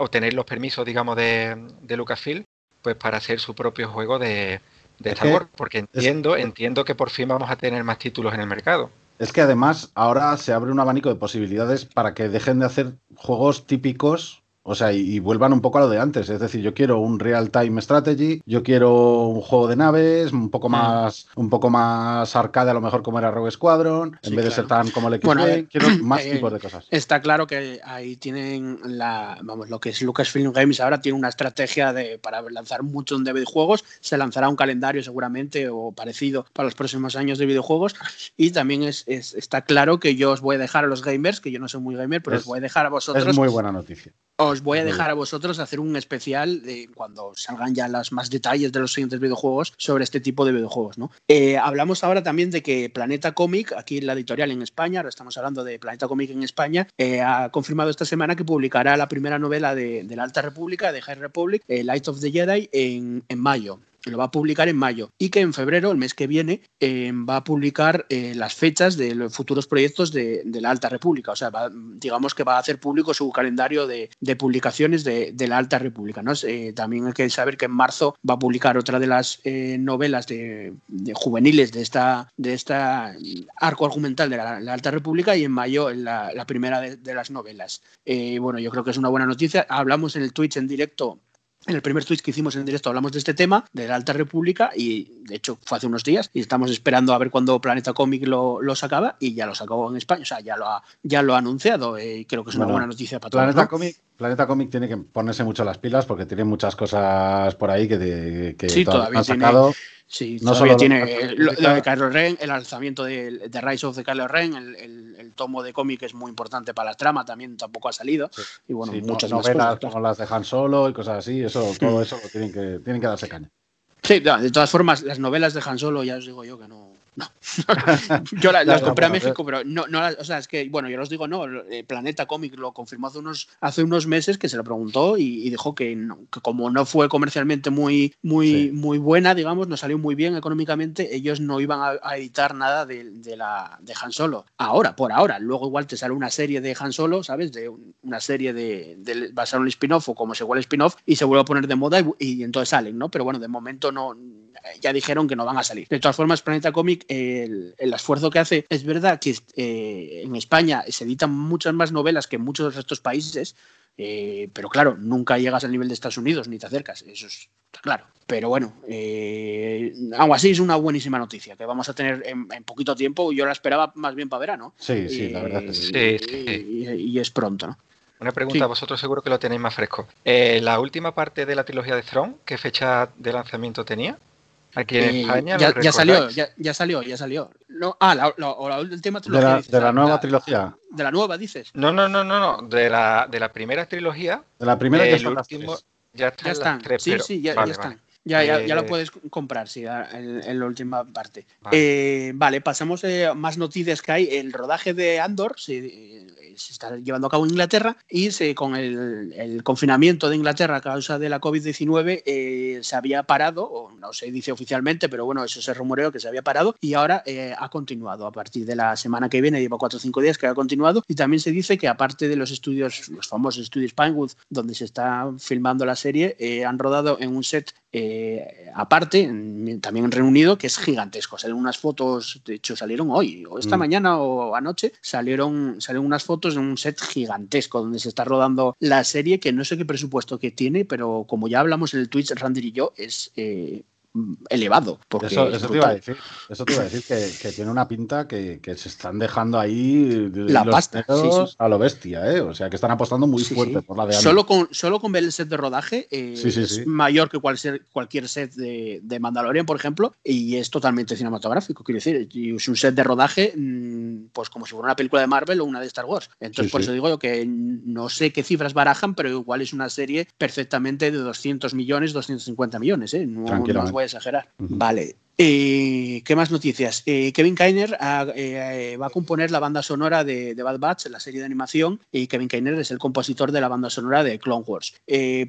obtener los permisos, digamos, de, de, Lucasfilm, pues para hacer su propio juego de, Star Wars, porque entiendo, entiendo que por fin vamos a tener más títulos en el mercado. Es que además ahora se abre un abanico de posibilidades para que dejen de hacer juegos típicos o sea, y, vuelvan un poco a lo de antes. Es decir, yo quiero un real-time strategy, yo quiero un juego de naves, un poco mm. más, un poco más arcade, a lo mejor como era Rogue Squadron, en vez de ser tan como el x bueno, eh, quiero más eh, tipos de cosas. Está claro que ahí tienen la, vamos, lo que es Lucasfilm Games ahora tiene una estrategia de para lanzar muchos de videojuegos. Se lanzará un calendario seguramente o parecido para los próximos años de videojuegos. Y también es, está claro que yo os voy a dejar a los gamers, que yo no soy muy gamer, pero os voy a dejar a vosotros. Es muy buena noticia os voy a dejar a vosotros hacer un especial de cuando salgan ya los más detalles de los siguientes videojuegos sobre este tipo de videojuegos. ¿no? Eh, hablamos ahora también de que Planeta Comic, aquí la editorial en España, ahora estamos hablando de Planeta Comic en España, eh, ha confirmado esta semana que publicará la primera novela de, la Alta República, de High Republic, eh, Light of the Jedi, en, en mayo lo va a publicar en mayo y que en febrero, el mes que viene, eh, va a publicar eh, las fechas de los futuros proyectos de, la Alta República. O sea, digamos que va a hacer público su calendario de, publicaciones de, la Alta República. ¿no? Eh, también hay que saber que en marzo va a publicar otra de las novelas de, juveniles de esta, de esta arco argumental de la, Alta República y en mayo la, la primera de, las novelas. bueno, yo creo que es una buena noticia. Hablamos en el Twitch en directo en el primer tweet que hicimos en directo hablamos de este tema, de la Alta República, y de hecho fue hace unos días, y estamos esperando a ver cuándo Planeta Comic lo, lo sacaba, y ya lo sacó en España, o sea, ya lo ha, ya lo ha anunciado, y eh, creo que es una buena noticia para todos. Planeta Comic Planeta Comic tiene que ponerse mucho las pilas porque tiene muchas cosas por ahí que, que sí, todavía han sacado. sí, no solo tiene lo, de Carlos Ren, el lanzamiento de, Rise of the Carlos Ren, el, tomo de cómic es muy importante para la trama, también tampoco ha salido. Y bueno, muchas novelas como las dejan Solo y cosas así, eso, todo eso tienen que, tienen que darse caña. Sí, de todas formas, las novelas de Han Solo ya os digo yo que no, no. yo las, compré a México, pero no, no o sea, es que, bueno, yo los digo, no, eh, Planeta Comic lo confirmó hace unos, hace unos meses que se lo preguntó y, dijo que, como no fue comercialmente muy, muy, muy buena, digamos, no salió muy bien económicamente, ellos no iban a, editar nada de, la, de Han Solo. Ahora, por ahora. Luego igual te sale una serie de Han Solo, ¿sabes? De una serie de, de basada en un spin-off o como se igual spin-off y se vuelve a poner de moda y, y entonces salen, ¿no? Pero bueno, de momento no, ya dijeron que no van a salir. De todas formas, Planeta Comic el, esfuerzo que hace. Es verdad que eh, en España se editan muchas más novelas que en muchos de estos países, eh, pero claro, nunca llegas al nivel de Estados Unidos ni te acercas, eso es claro. Pero bueno, eh, aún así es una buenísima noticia que vamos a tener en, poquito tiempo. Yo la esperaba más bien para verano. Sí, sí, la verdad. sí. Y, es pronto, ¿no? Una pregunta, vosotros seguro que lo tenéis más fresco. la última parte de la trilogía de Throne, ¿qué fecha de lanzamiento tenía? Aquí en eh, España. Ya, salió, ya, salió, ya salió. ah, la, el tema trilogía. De la, nueva trilogía. De la nueva, dices. No, no, no, no, no. De la, de la primera trilogía. De la primera que son último, Ya, ya están. sí, sí, ya, están. Ya, ya, ya, lo eh, puedes comprar, sí, en, la última parte. Vale, eh, vale pasamos a más noticias que hay. El rodaje de Andor se, se está llevando a cabo en Inglaterra y se, con el, confinamiento de Inglaterra a causa de la COVID-19 eh, se había parado, o no se dice oficialmente, pero bueno, eso se rumoreó que se había parado y ahora eh, ha continuado a partir de la semana que viene, lleva cuatro o cinco días que ha continuado y también se dice que aparte de los estudios, los famosos estudios Pinewood, donde se está filmando la serie, eh, han rodado en un set aparte, también en Reino Unido, que es gigantesco. Salen unas fotos, de hecho salieron hoy, o esta mm. mañana o anoche, salieron, salieron unas fotos de un set gigantesco donde se está rodando la serie que no sé qué presupuesto que tiene, pero como ya hablamos en el Twitch, Randy y yo, es eh, elevado. Porque eso, te iba a decir, eso te iba a decir que, tiene una pinta que, se están dejando ahí la pasta a lo bestia, ¿eh? o sea que están apostando muy fuerte por la de Solo con, solo con ver el set de rodaje eh, es mayor que cualquier, cualquier set de, de, Mandalorian, por ejemplo, y es totalmente cinematográfico, quiero decir, es un set de rodaje mm, pues como si fuera una película de Marvel o una de Star Wars. Entonces, por eso digo yo que no sé qué cifras barajan, pero igual es una serie perfectamente de 200 millones, 250 millones, ¿eh? No, no exagerar. Vale. Eh, ¿Qué más noticias? Eh, Kevin Kainer eh, va a componer la banda sonora de, Bad Batch, la serie de animación, y Kevin Kainer es el compositor de la banda sonora de Clone Wars.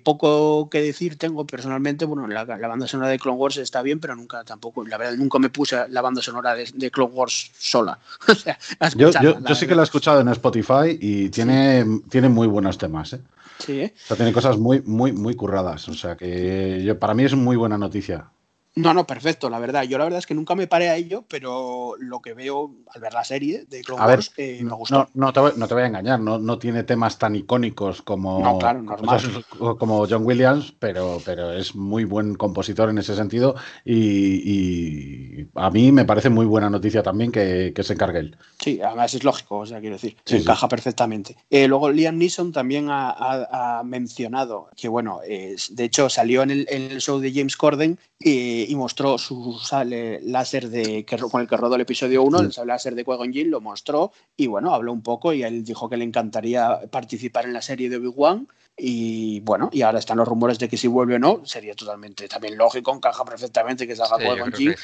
poco que decir tengo personalmente, bueno, la, banda sonora de Clone Wars está bien, pero nunca tampoco, la verdad, nunca me puse la banda sonora de, Clone Wars sola. yo, sí que la he escuchado en Spotify y tiene, tiene muy buenos temas. Sí, O sea, tiene cosas muy, muy, muy curradas. O sea, que yo, para mí es muy buena noticia. No, no, perfecto, la verdad. Yo la verdad es que nunca me paré a ello, pero lo que veo al ver la serie de Clone Wars eh, me gustó. No, te voy, a engañar, no, no tiene temas tan icónicos como, como John Williams, pero, pero es muy buen compositor en ese sentido y, a mí me parece muy buena noticia también que, se encargue él. Sí, además es lógico, o sea, quiero decir, se encaja perfectamente. Eh, luego Liam Neeson también ha, mencionado que, bueno, de hecho salió en el, en el show de James Corden y, mostró su sable láser de, que, con el que rodó el episodio 1, el sable láser de Qui-Gon Jinn, lo mostró y bueno, habló un poco y él dijo que le encantaría participar en la serie de Obi-Wan y bueno, y ahora están los rumores de que si vuelve o no, sería totalmente también lógico, encaja perfectamente que salga sí, con Jin.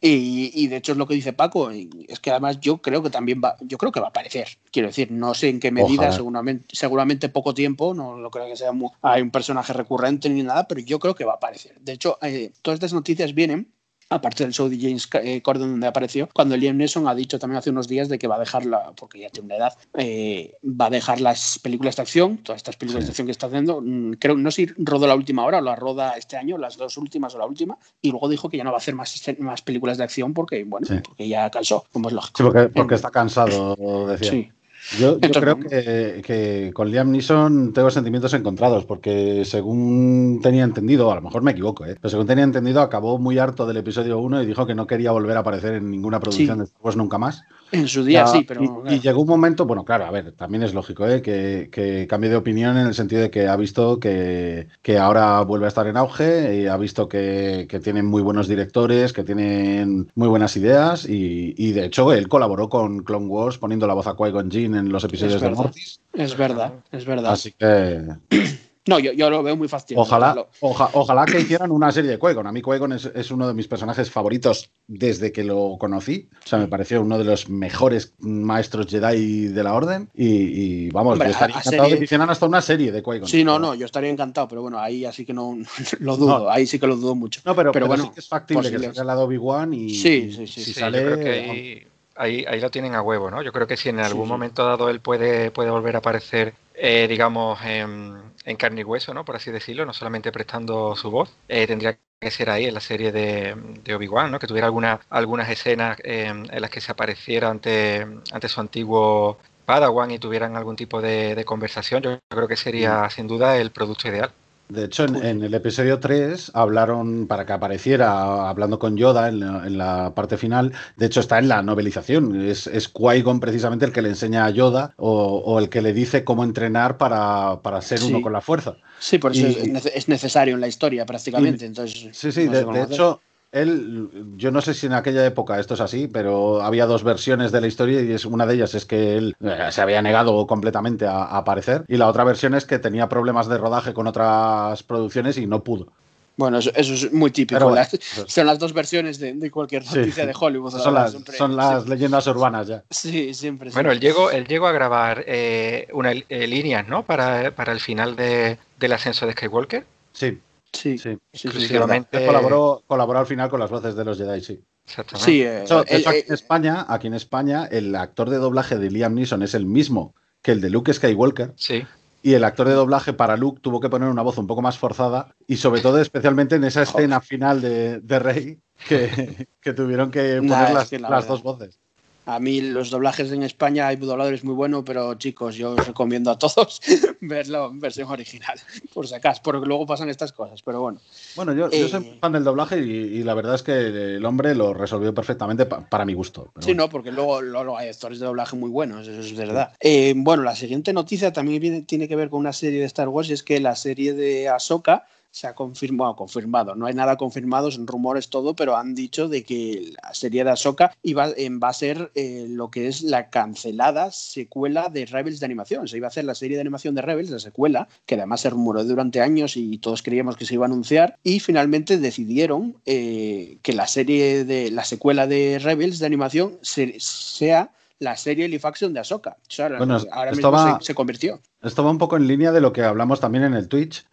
Y, y, de hecho es lo que dice Paco, es que además yo creo que también va, yo creo que va a aparecer. Quiero decir, no sé en qué medida, seguramente, seguramente poco tiempo, no lo creo que sea muy, hay un personaje recurrente ni nada, pero yo creo que va a aparecer. De hecho, eh, todas estas noticias vienen aparte del show de James eh, Corden donde apareció, cuando Liam Neeson ha dicho también hace unos días de que va a dejarla, porque ya tiene una edad, eh, va a dejar las películas de acción, todas estas películas sí. de acción que está haciendo, mm, creo, no sé si rodó la última hora o la roda este año, las dos últimas o la última, y luego dijo que ya no va a hacer más, más películas de acción porque, bueno, sí. porque ya cansó, como es lógico. Sí, porque, porque está cansado, decía. Sí. Yo, yo creo que, que, con Liam Neeson tengo sentimientos encontrados, porque según tenía entendido, a lo mejor me equivoco, ¿eh? pero según tenía entendido, acabó muy harto del episodio 1 y dijo que no quería volver a aparecer en ninguna producción sí. de Star Wars nunca más. En su día, sí, pero. Y, claro. y, llegó un momento, bueno, claro, a ver, también es lógico, ¿eh? que, que cambie de opinión en el sentido de que ha visto que, que ahora vuelve a estar en auge y ha visto que, que tienen muy buenos directores, que tienen muy buenas ideas y, y, de hecho él colaboró con Clone Wars poniendo la voz a Qui-Gon Jinn en los episodios de Mortis. Es verdad, es verdad. Así que. No, yo, yo, lo veo muy fácil. Ojalá, oja, ojalá que hicieran una serie de Qui-Gon. A mí Qui-Gon es, es, uno de mis personajes favoritos desde que lo conocí. O sea, me pareció uno de los mejores maestros Jedi de la Orden. Y, y vamos, Hombre, yo estaría encantado serie... de que hicieran hasta una serie de Qui-Gon. Sí, no, no, yo estaría encantado, pero bueno, ahí así que no lo dudo. No. Ahí sí que lo dudo mucho. No, pero, pero, pero bueno, sí que es factible que salga al lado Obi-Wan y, sí, sí, sí, si sí, sale. Yo creo que ahí, ahí, ahí, lo tienen a huevo, ¿no? Yo creo que si en algún momento dado él puede, puede volver a aparecer eh, digamos, en, en, carne y hueso, ¿no? Por así decirlo, no solamente prestando su voz, eh, tendría que ser ahí en la serie de, de Obi-Wan, ¿no? Que tuviera alguna, algunas escenas eh, en las que se apareciera ante, ante su antiguo Padawan y tuvieran algún tipo de, de conversación. Yo creo que sería, sin duda, el producto ideal. De hecho, en, en, el episodio 3 hablaron para que apareciera hablando con Yoda en la, en la parte final. De hecho, está en la novelización. Es, es Qui-Gon precisamente el que le enseña a Yoda o, o el que le dice cómo entrenar para, para ser sí. uno con la fuerza. Sí, por eso y, es necesario en la historia prácticamente. Y, Entonces, sí, sí, de hecho, él, yo no sé si en aquella época esto es así, pero había dos versiones de la historia y es una de ellas es que él eh, se había negado completamente a, a, aparecer y la otra versión es que tenía problemas de rodaje con otras producciones y no pudo. Bueno, eso, eso es muy típico. Bueno, las, son las dos versiones de, de cualquier noticia sí. de Hollywood. Son las, siempre, son las siempre. leyendas urbanas ya. Sí, siempre. Bueno, él llegó, él llegó a grabar eh, una eh, líneas, ¿no? Para, para el final de, del ascenso de Skywalker. Sí. Sí, sí, exclusivamente. Sí, colaboró, colaboró al final con las voces de los Jedi, sí. Exactamente. Sí, eh, el, aquí, en España, aquí en España, el actor de doblaje de Liam Neeson es el mismo que el de Luke Skywalker. Sí. Y el actor de doblaje para Luke tuvo que poner una voz un poco más forzada y sobre todo especialmente en esa escena final de, de Rey que, que, tuvieron que poner nah, las, las dos voces. A mí los doblajes en España hay dobladores muy buenos, pero chicos, yo os recomiendo a todos verlo en versión original, por si acaso, porque luego pasan estas cosas, pero bueno. Bueno, yo, eh, yo soy fan del doblaje y, y, la verdad es que el hombre lo resolvió perfectamente pa, para mi gusto. sí, bueno. no, porque luego, luego, hay actores de doblaje muy buenos, eso es verdad. Eh, bueno, la siguiente noticia también viene, tiene que ver con una serie de Star Wars y es que la serie de Ahsoka se ha confirmado, confirmado, no hay nada confirmado, son rumores todo, pero han dicho de que la serie de Ahsoka iba, va a ser eh, lo que es la cancelada secuela de Rebels de animación. Se iba a hacer la serie de animación de Rebels, la secuela, que además se rumoró durante años y todos creíamos que se iba a anunciar, y finalmente decidieron eh, que la serie de la secuela de Rebels de animación se, sea la serie live action de Ahsoka. O sea, bueno, ahora mismo va, se, se, convirtió. Esto va un poco en línea de lo que hablamos también en el Twitch,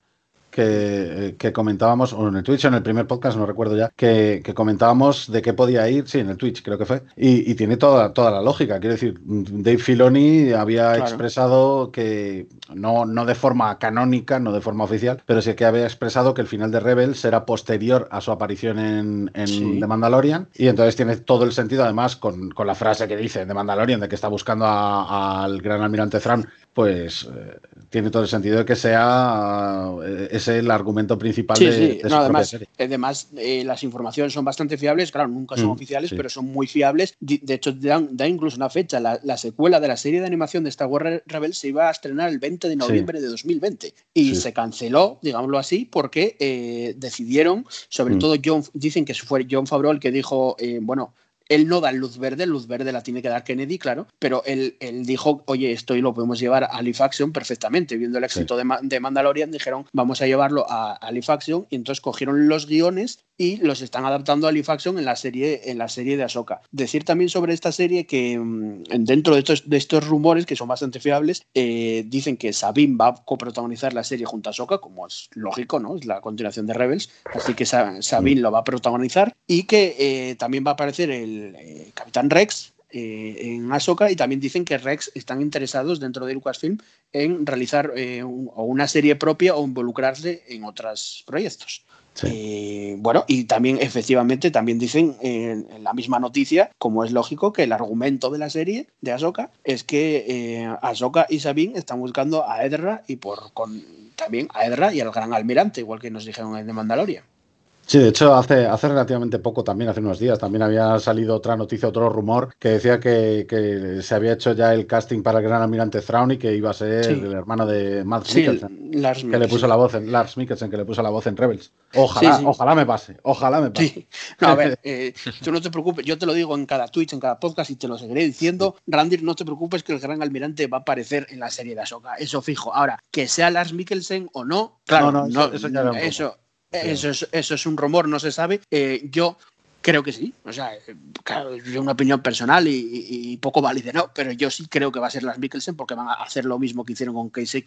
que, que, comentábamos, o en el Twitch o en el primer podcast, no recuerdo ya, que, que, comentábamos de qué podía ir, sí, en el Twitch creo que fue, y, y tiene toda, toda la lógica. Quiero decir, Dave Filoni había claro. expresado que, no, no de forma canónica, no de forma oficial, pero sí que había expresado que el final de Rebels era posterior a su aparición en, en sí. The Mandalorian, y entonces tiene todo el sentido, además, con, con la frase que dice de Mandalorian, de que está buscando al gran almirante Thrawn, pues eh, tiene todo el sentido de que sea eh, es el argumento principal Sí, de, sí. de No, además, serie. además eh, las informaciones son bastante fiables, claro, nunca son Mm, oficiales, sí. pero son muy fiables. De hecho, dan, da incluso una fecha. La, la secuela de la serie de animación de Star Wars Re- Rebels se iba a estrenar el 20 de noviembre de 2020 y se canceló, digámoslo así, porque decidieron, sobre Mm. todo John, dicen que fue John Favreau el que dijo, bueno, él no da luz verde, luz verde la tiene que dar Kennedy, claro, pero él, él dijo, oye, esto lo podemos llevar a Action perfectamente. Viendo el éxito de, Ma- de Mandalorian, dijeron, vamos a llevarlo a, Action, y entonces cogieron los guiones y los están adaptando a Action en la serie, en la serie de Ahsoka. Decir también sobre esta serie que mm, dentro de estos, de estos rumores, que son bastante fiables, eh, dicen que Sabine va a coprotagonizar la serie junto a Ahsoka, como es lógico, ¿no? Es la continuación de Rebels, así que Sa- Sabine lo va a protagonizar y que eh, también va a aparecer el eh, Capitán Rex eh, en Ahsoka y también dicen que Rex están interesados dentro de Lucasfilm en realizar eh, un- o una serie propia o involucrarse en otros proyectos. Eh, bueno, y también efectivamente también dicen en, en la misma noticia, como es lógico, que el argumento de la serie de Ahsoka es que Ahsoka y Sabine están buscando a Edra y por con, también a Edra y al Gran Almirante, igual que nos dijeron en The Mandalorian. Sí, de hecho, hace, hace relativamente poco, también hace unos días, también había salido otra noticia, otro rumor, que decía que, que se había hecho ya el casting para el gran almirante Thrawn y que iba a ser Sí. el hermano de Matt Sí, Mikkelsen, Lars que le puso la voz en Lars Mikkelsen, que le puso la voz en Rebels. Ojalá, Sí, ojalá me pase, ojalá me pase. Sí. No, a ver, eh, tú no te preocupes, yo te lo digo en cada Twitch, en cada podcast y te lo seguiré diciendo. Randy, no te preocupes que el gran almirante va a aparecer en la serie de Ahsoka, eso fijo. Ahora, que sea Lars Mikkelsen o no, claro, No, no, no, eso- eso ya eso, eso es, eso es un rumor, no se sabe. Eh, yo creo que sí, o sea, eh, claro, es una opinión personal y, poco válida, ¿no? Pero yo sí creo que va a ser Lars Mikkelsen porque van a hacer lo mismo que hicieron con Casey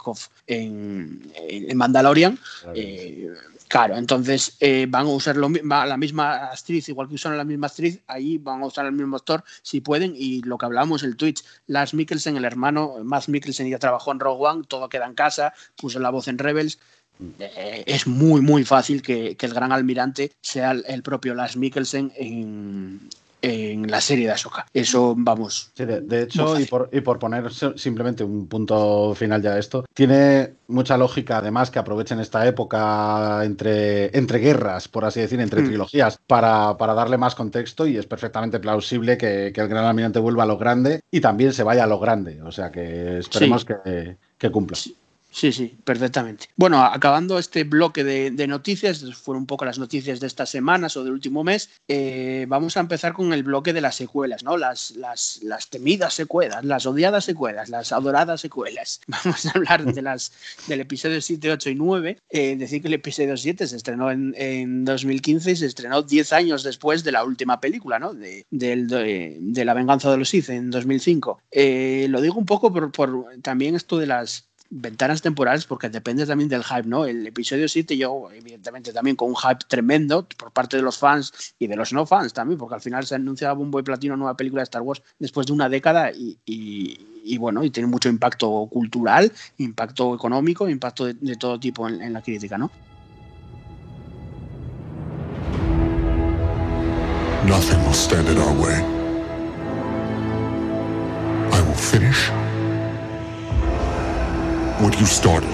en, en- Mandalorian. Eh, Claro, entonces eh, van a usar lo mi- va- la misma actriz, igual que usaron la misma actriz, ahí van a usar el mismo actor si pueden. Y lo que hablábamos en el Twitch, Lars Mikkelsen, el hermano, Matt Mikkelsen ya trabajó en Rogue One, todo queda en casa, puso la voz en Rebels. Eh, es muy, muy fácil que, que el gran almirante sea el, el propio Lars Mikkelsen en, en la serie de Ahsoka. Eso, vamos. Sí, de, hecho, y por, y por poner si- simplemente un punto final ya a esto, tiene mucha lógica además que aprovechen esta época entre, entre guerras, por así decir, entre Mm. trilogías, para, para darle más contexto y es perfectamente plausible que, que el Gran Almirante vuelva a lo grande y también se vaya a lo grande. O sea que esperemos Sí. que, que cumpla. Sí, sí, perfectamente. Bueno, acabando este bloque de, noticias, fueron un poco las noticias de estas semanas o del último mes, eh, vamos a empezar con el bloque de las secuelas, ¿no? Las, las, las temidas secuelas, las odiadas secuelas, las adoradas secuelas. Vamos a hablar de las del episodio 7, 8 y 9. Eh, decir que el episodio 7 se estrenó en, en 2015 y se estrenó 10 años después de la última película, ¿no? De, de, de La venganza de los Sith en 2005. Eh, lo digo un poco por, por también esto de las ventanas temporales porque depende también del hype, ¿no? El episodio 7 yo, evidentemente, también con un hype tremendo por parte de los fans y de los no fans también, porque al final se anunciaba bombo y platino una nueva película de Star Wars después de una década y, y- bueno, y tiene mucho impacto cultural, impacto económico, impacto de, de todo tipo en, en la crítica, ¿no? Nothing will stand in our way. I will finish what you started.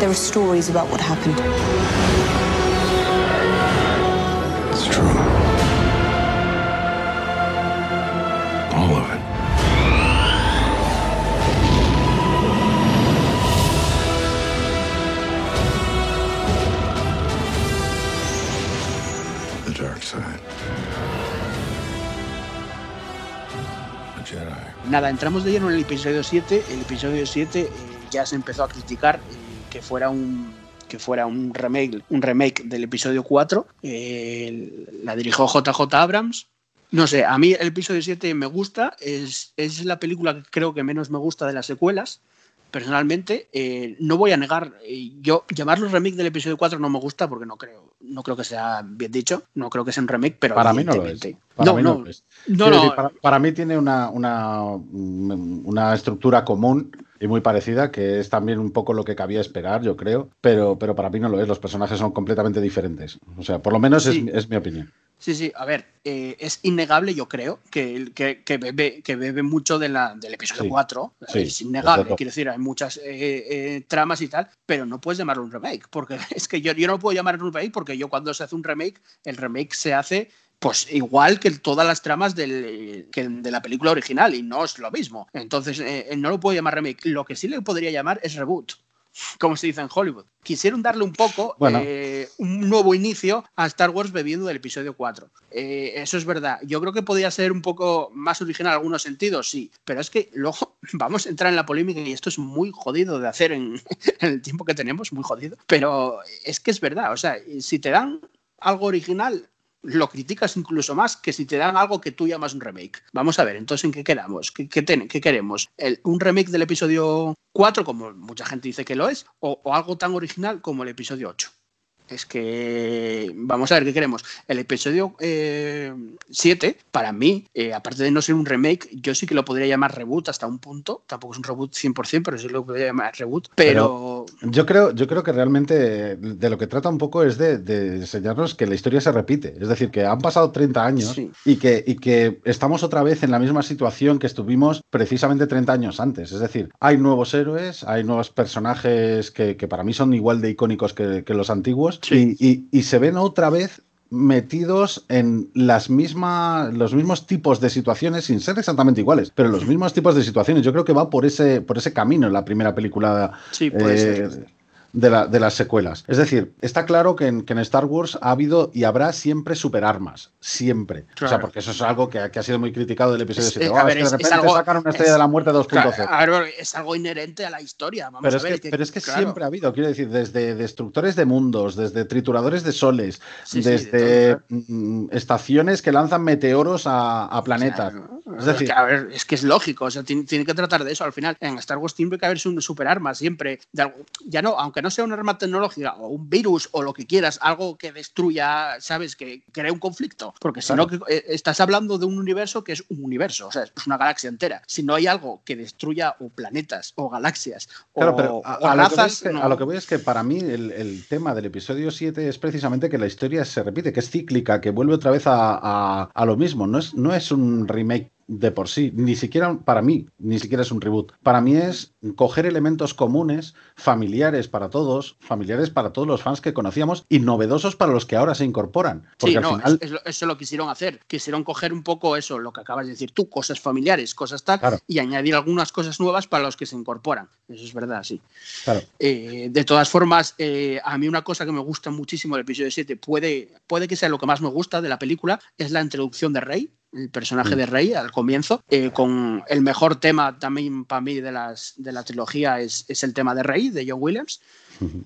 There are stories about what happened. It's true. All of it. Nada, entramos de lleno en el episodio 7. El episodio 7 eh, ya se empezó a criticar eh, que fuera un que fuera un remake, un remake del episodio 4. Eh, la dirigió JJ Abrams. No sé, a mí el episodio 7 me gusta, es, es la película que creo que menos me gusta de las secuelas. Personalmente, eh, no voy a negar, eh, yo llamarlo remake del episodio 4 no me gusta porque no creo, no creo que sea bien dicho, no creo que sea un remake, pero Para mí no lo es. Para no, mí no, no lo es. no, Quiero no, decir, para, para mí tiene una, una, una estructura común y muy parecida, que es también un poco lo que cabía esperar, yo creo, pero, pero para mí no lo es. Los personajes son completamente diferentes. O sea, por lo menos Sí. es, es mi opinión. Sí, sí, a ver, eh, es innegable, yo creo, que, que, que, bebe, que bebe mucho de la, del episodio Sí, 4. sí, es innegable, exacto. quiero decir, hay muchas eh, eh, tramas y tal, pero no puedes llamarlo un remake, porque es que yo, yo no puedo llamar un remake porque yo cuando se hace un remake, el remake se hace pues igual que todas las tramas del, que de la película original y no es lo mismo. Entonces, eh, no lo puedo llamar remake. Lo que sí le podría llamar es reboot como se dice en Hollywood. Quisieron darle un poco Bueno. eh, un nuevo inicio a Star Wars bebiendo del episodio 4. Eh, eso es verdad. Yo creo que podía ser un poco más original en algunos sentidos, sí. Pero es que luego vamos a entrar en la polémica y esto es muy jodido de hacer en, en el tiempo que tenemos, muy jodido. Pero es que es verdad. O sea, si te dan algo original, lo criticas incluso más que si te dan algo que tú llamas un remake. Vamos a ver, entonces, ¿en qué quedamos? ¿Qué, qué qué queremos? ¿El- ¿Un remake del episodio 4, como mucha gente dice que lo es, o, o algo tan original como el episodio 8? Es que vamos a ver qué queremos. El episodio 7, para mí, eh, aparte de no ser un remake, yo sí que lo podría llamar reboot hasta un punto. Tampoco es un reboot 100%, pero sí lo podría llamar reboot. Pero, Yo creo, yo creo que realmente de lo que trata un poco es de, de enseñarnos que la historia se repite. Es decir, que han pasado 30 años Sí. y, que, y que estamos otra vez en la misma situación que estuvimos precisamente 30 años antes. Es decir, hay nuevos héroes, hay nuevos personajes que, que para mí son igual de icónicos que, que los antiguos Sí. y, y- y se ven otra vez metidos en las mismas los mismos tipos de situaciones sin ser exactamente iguales pero los mismos tipos de situaciones yo creo que va por ese por ese camino en la primera película Sí, puede eh, ser. De, la- de las secuelas. Es decir, está claro que en, que en Star Wars ha habido y habrá siempre superarmas. Siempre. O sea, porque eso es algo que, que ha sido muy criticado del episodio Es- 7. eh, Oh, a es ver, que de repente algo- sacan una estrella es- de la muerte 2.0. Claro, a ver, es algo inherente a la historia. Vamos Pero a es, ver. que, pero es que claro. siempre ha habido, quiero decir, desde destructores de mundos, desde trituradores de soles, Sí, sí, desde mm, estaciones que lanzan meteoros a, a planetas. Es Es decir, que, a ver, es que es lógico, o sea, tiene, tiene que tratar de eso al final. En Star Wars tiene que haber un superarma siempre. de algo- ya no, aunque no sea un arma tecnológica o un virus o lo que quieras, algo que destruya, ¿sabes? Que cree un conflicto. Porque si Claro. no, que- eh, estás hablando de un universo que es un universo, o sea, es una galaxia entera. Si no hay algo que destruya o planetas o galaxias Claro, o, pero a, o a lo que voy razas, es que, no. a lo que voy es que para mí el, el tema del episodio 7 es precisamente que la historia se repite, que es cíclica, que vuelve otra vez a, a- a lo mismo. No es, no es un remake de por sí, ni siquiera para mí, ni siquiera es un reboot. Para mí es coger elementos comunes, familiares para todos, familiares para todos los fans que conocíamos y novedosos para los que ahora se incorporan. Porque Sí, al no, final, es- es lo- eso lo quisieron hacer. Quisieron coger un poco eso, lo que acabas de decir tú, cosas familiares, cosas tal, Claro. y añadir algunas cosas nuevas para los que se incorporan. Eso es verdad, sí. claro, Eh, de todas formas, eh, a mí una cosa que me gusta muchísimo del episodio 7, puede, puede que sea lo que más me gusta de la película, es la introducción de Rey, el personaje Mm. de Rey al comienzo, eh, con el mejor tema también para mí de, las, de la trilogía es, es el tema de Rey, de John Williams.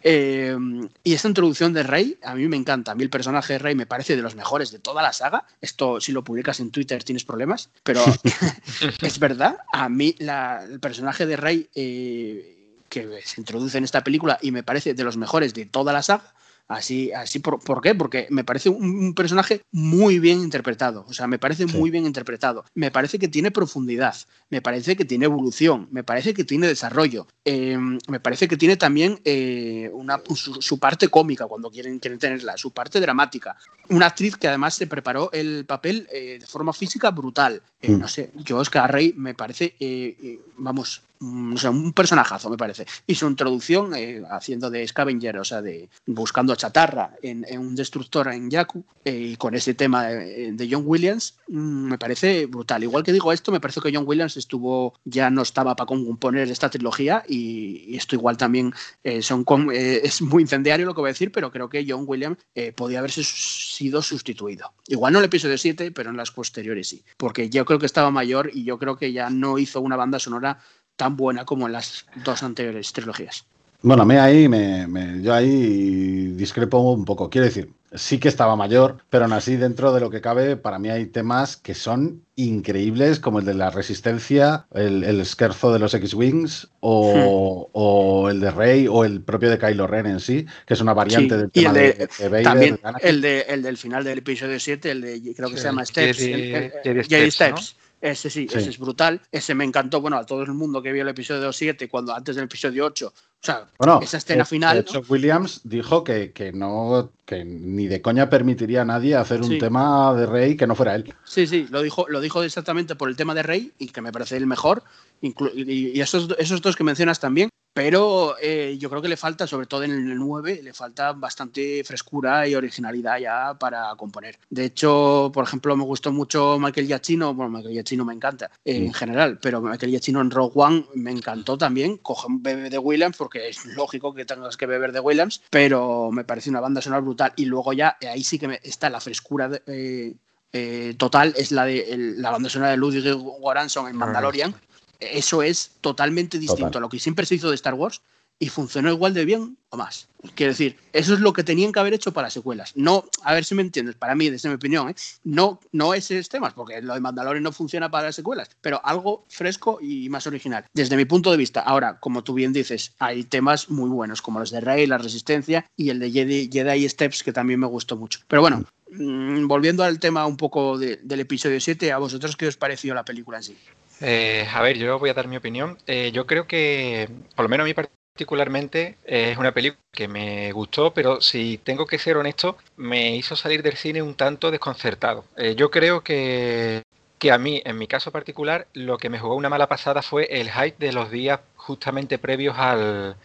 Eh, y esta introducción de Rey a mí me encanta. A mí el personaje de Rey me parece de los mejores de toda la saga. Esto, si lo publicas en Twitter, tienes problemas, pero es verdad. A mí la- el personaje de Rey eh, que se introduce en esta película y me parece de los mejores de toda la saga. Así, así por, ¿por qué? Porque me parece un, un personaje muy bien interpretado. O sea, me parece Sí. muy bien interpretado. Me parece que tiene profundidad. Me parece que tiene evolución. Me parece que tiene desarrollo. Eh, me parece que tiene también eh, una, su, su parte cómica cuando quieren, quieren tenerla, su parte dramática. Una actriz que además se preparó el papel eh, de forma física brutal. Eh. No sé, yo Oscar Rey me parece, eh, eh, vamos, mm, o sea, un personajazo me parece. Y su introducción eh, haciendo de scavenger, o sea, de buscando chatarra en, en un destructor en Yaku, eh, con ese tema eh, de John Williams, mm, me parece brutal. Igual que digo esto, me parece que John Williams estuvo, ya no estaba para componer esta trilogía, y, y esto igual también eh, son con- es muy incendiario lo que voy a decir, pero creo que John Williams podía haberse sido sustituido. Igual no en el episodio 7, pero en las posteriores sí. Porque yo creo que estaba mayor y yo creo que ya no hizo una banda sonora tan buena como en las dos anteriores trilogías. Bueno, a mí ahí me, yo ahí discrepo un poco. Quiero decir, sí que estaba mayor, pero aún así, dentro de lo que cabe, para mí hay temas que son increíbles, como el de la resistencia, el, el esquerzo de los X-Wings, o, o el de Rey, o el propio de Kylo Ren en sí, que es una variante Sí, del y tema el de, de, de Vader, también de el, de, el del final del episodio 7, el de creo que Sí, se llama Steps, Steps, Steps. Ese sí, Sí. ese es brutal. Ese me encantó, bueno, a todo el mundo que vio el episodio 7, cuando antes del episodio 8. Sea, Bueno, esa escena eh, final. de ¿no? hecho, Williams dijo que, que no, que ni de coña permitiría a nadie hacer un Sí. tema de Rey que no fuera él. Sí, sí, lo dijo, lo dijo exactamente por el tema de Rey y que me parece el mejor. y esos, esos dos que mencionas también. Pero eh, yo creo que le falta, sobre todo en el 9, le falta bastante frescura y originalidad ya para componer. De hecho, por ejemplo, me gustó mucho Michael Giacchino. Bueno, Michael Giacchino me encanta eh, en general, pero Michael Giacchino en Rogue One me encantó también. Coge un bebé de Williams porque es lógico que tengas que beber de Williams, pero me parece una banda sonora brutal. Y luego ya eh, ahí sí que me- está la frescura de, eh, eh, total, es la de el- la banda sonora de Ludwig Göransson en Mandalorian. Eso es totalmente distinto Total. a lo que siempre se hizo de Star Wars y funcionó igual de bien o más. Quiero decir, eso es lo que tenían que haber hecho para secuelas. No, a ver si me entiendes, para mí, desde mi opinión, ¿eh? no, no esos temas, porque lo de Mandalorian no funciona para las secuelas, pero algo fresco y más original. Desde mi punto de vista, ahora, como tú bien dices, hay temas muy buenos, como los de Rey, la Resistencia y el de Jedi, Steps, que también me gustó mucho. Pero bueno, mm, volviendo al tema un poco de- del episodio 7, ¿a vosotros qué os pareció la película en sí? Eh, a ver, yo voy a dar mi opinión. Eh, yo creo que, por lo menos a mí particularmente, eh, es una película que me gustó, pero si tengo que ser honesto, me hizo salir del cine un tanto desconcertado. Eh, yo creo que, que a mí, en mi caso particular, lo que me jugó una mala pasada fue el hype de los días justamente previos al,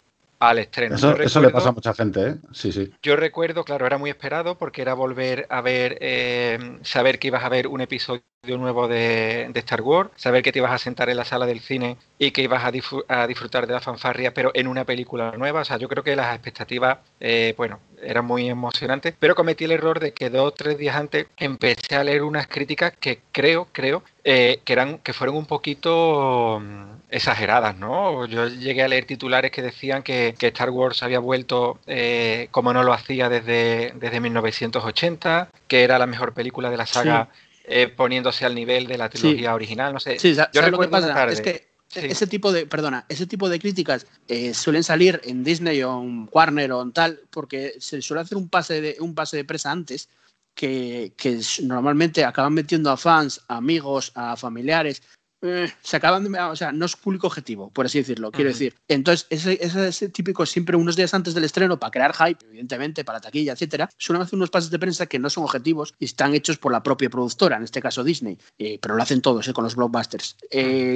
al estreno. Eso, le pasa a mucha gente, ¿eh? Sí, sí. yo recuerdo, claro, era muy esperado porque era volver a ver, eh, saber que ibas a ver un episodio nuevo de, de Star Wars, saber que te ibas a sentar en la sala del cine y que ibas a, a disfrutar de la fanfarria, pero en una película nueva. O sea, yo creo que las expectativas, eh, bueno, eran muy emocionantes, pero cometí el error de que dos o tres días antes empecé a leer unas críticas que creo, creo, eh, que eran, que fueron un poquito mm, exageradas, ¿no? Yo llegué a leer titulares que decían que, que Star Wars había vuelto eh, como no lo hacía desde, desde 1980, que era la mejor película de la saga, eh, poniéndose al nivel de la trilogía original, no sé. Sí, yo ¿sabes lo que recuerdo pasa? tarde- Es que Sí. ese tipo de, perdona, ese tipo de críticas eh, suelen salir en Disney o en Warner o en tal, porque se suele hacer un pase de, un pase de presa antes que, que normalmente acaban metiendo a fans, a amigos, a familiares. eh, se acaban de, o sea, no es público objetivo, por así decirlo, quiero decir. Entonces, ese, ese, ese típico siempre unos días antes del estreno para crear hype, evidentemente, para taquilla, etcétera, suelen hacer unos pases de prensa que no son objetivos y están hechos por la propia productora, en este caso Disney, eh, pero lo hacen todos eh, con los blockbusters.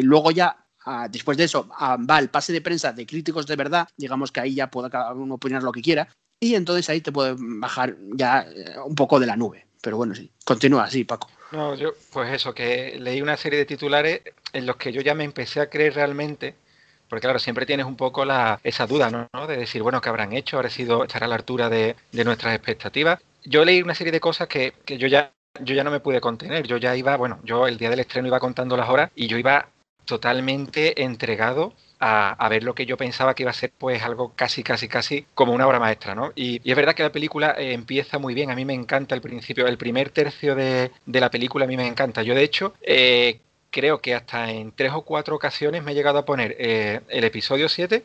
Luego ya después de eso va el pase de prensa de críticos de verdad, digamos que ahí ya puede cada uno opinar lo que quiera, y entonces ahí te puede bajar ya eh, un poco de la nube. Pero bueno, sí, continúa así, Paco. No, yo, pues eso, que leí una serie de titulares en los que yo ya me empecé a creer realmente, porque claro, siempre tienes un poco la, esa duda, ¿no? De decir, bueno, ¿qué habrán hecho? ¿Habrá sido estar a la altura de, de nuestras expectativas? Yo leí una serie de cosas que, que yo ya yo ya no me pude contener. Yo ya iba, bueno, yo el día del estreno iba contando las horas y yo iba totalmente entregado a, a ver lo que yo pensaba que iba a ser pues algo casi, casi, casi como una obra maestra, ¿no? Y, y es verdad que la película eh, empieza muy bien, a mí me encanta el principio, el primer tercio de, de la película a mí me encanta. Yo de hecho eh, creo que hasta en tres o cuatro ocasiones me he llegado a poner eh, el episodio 7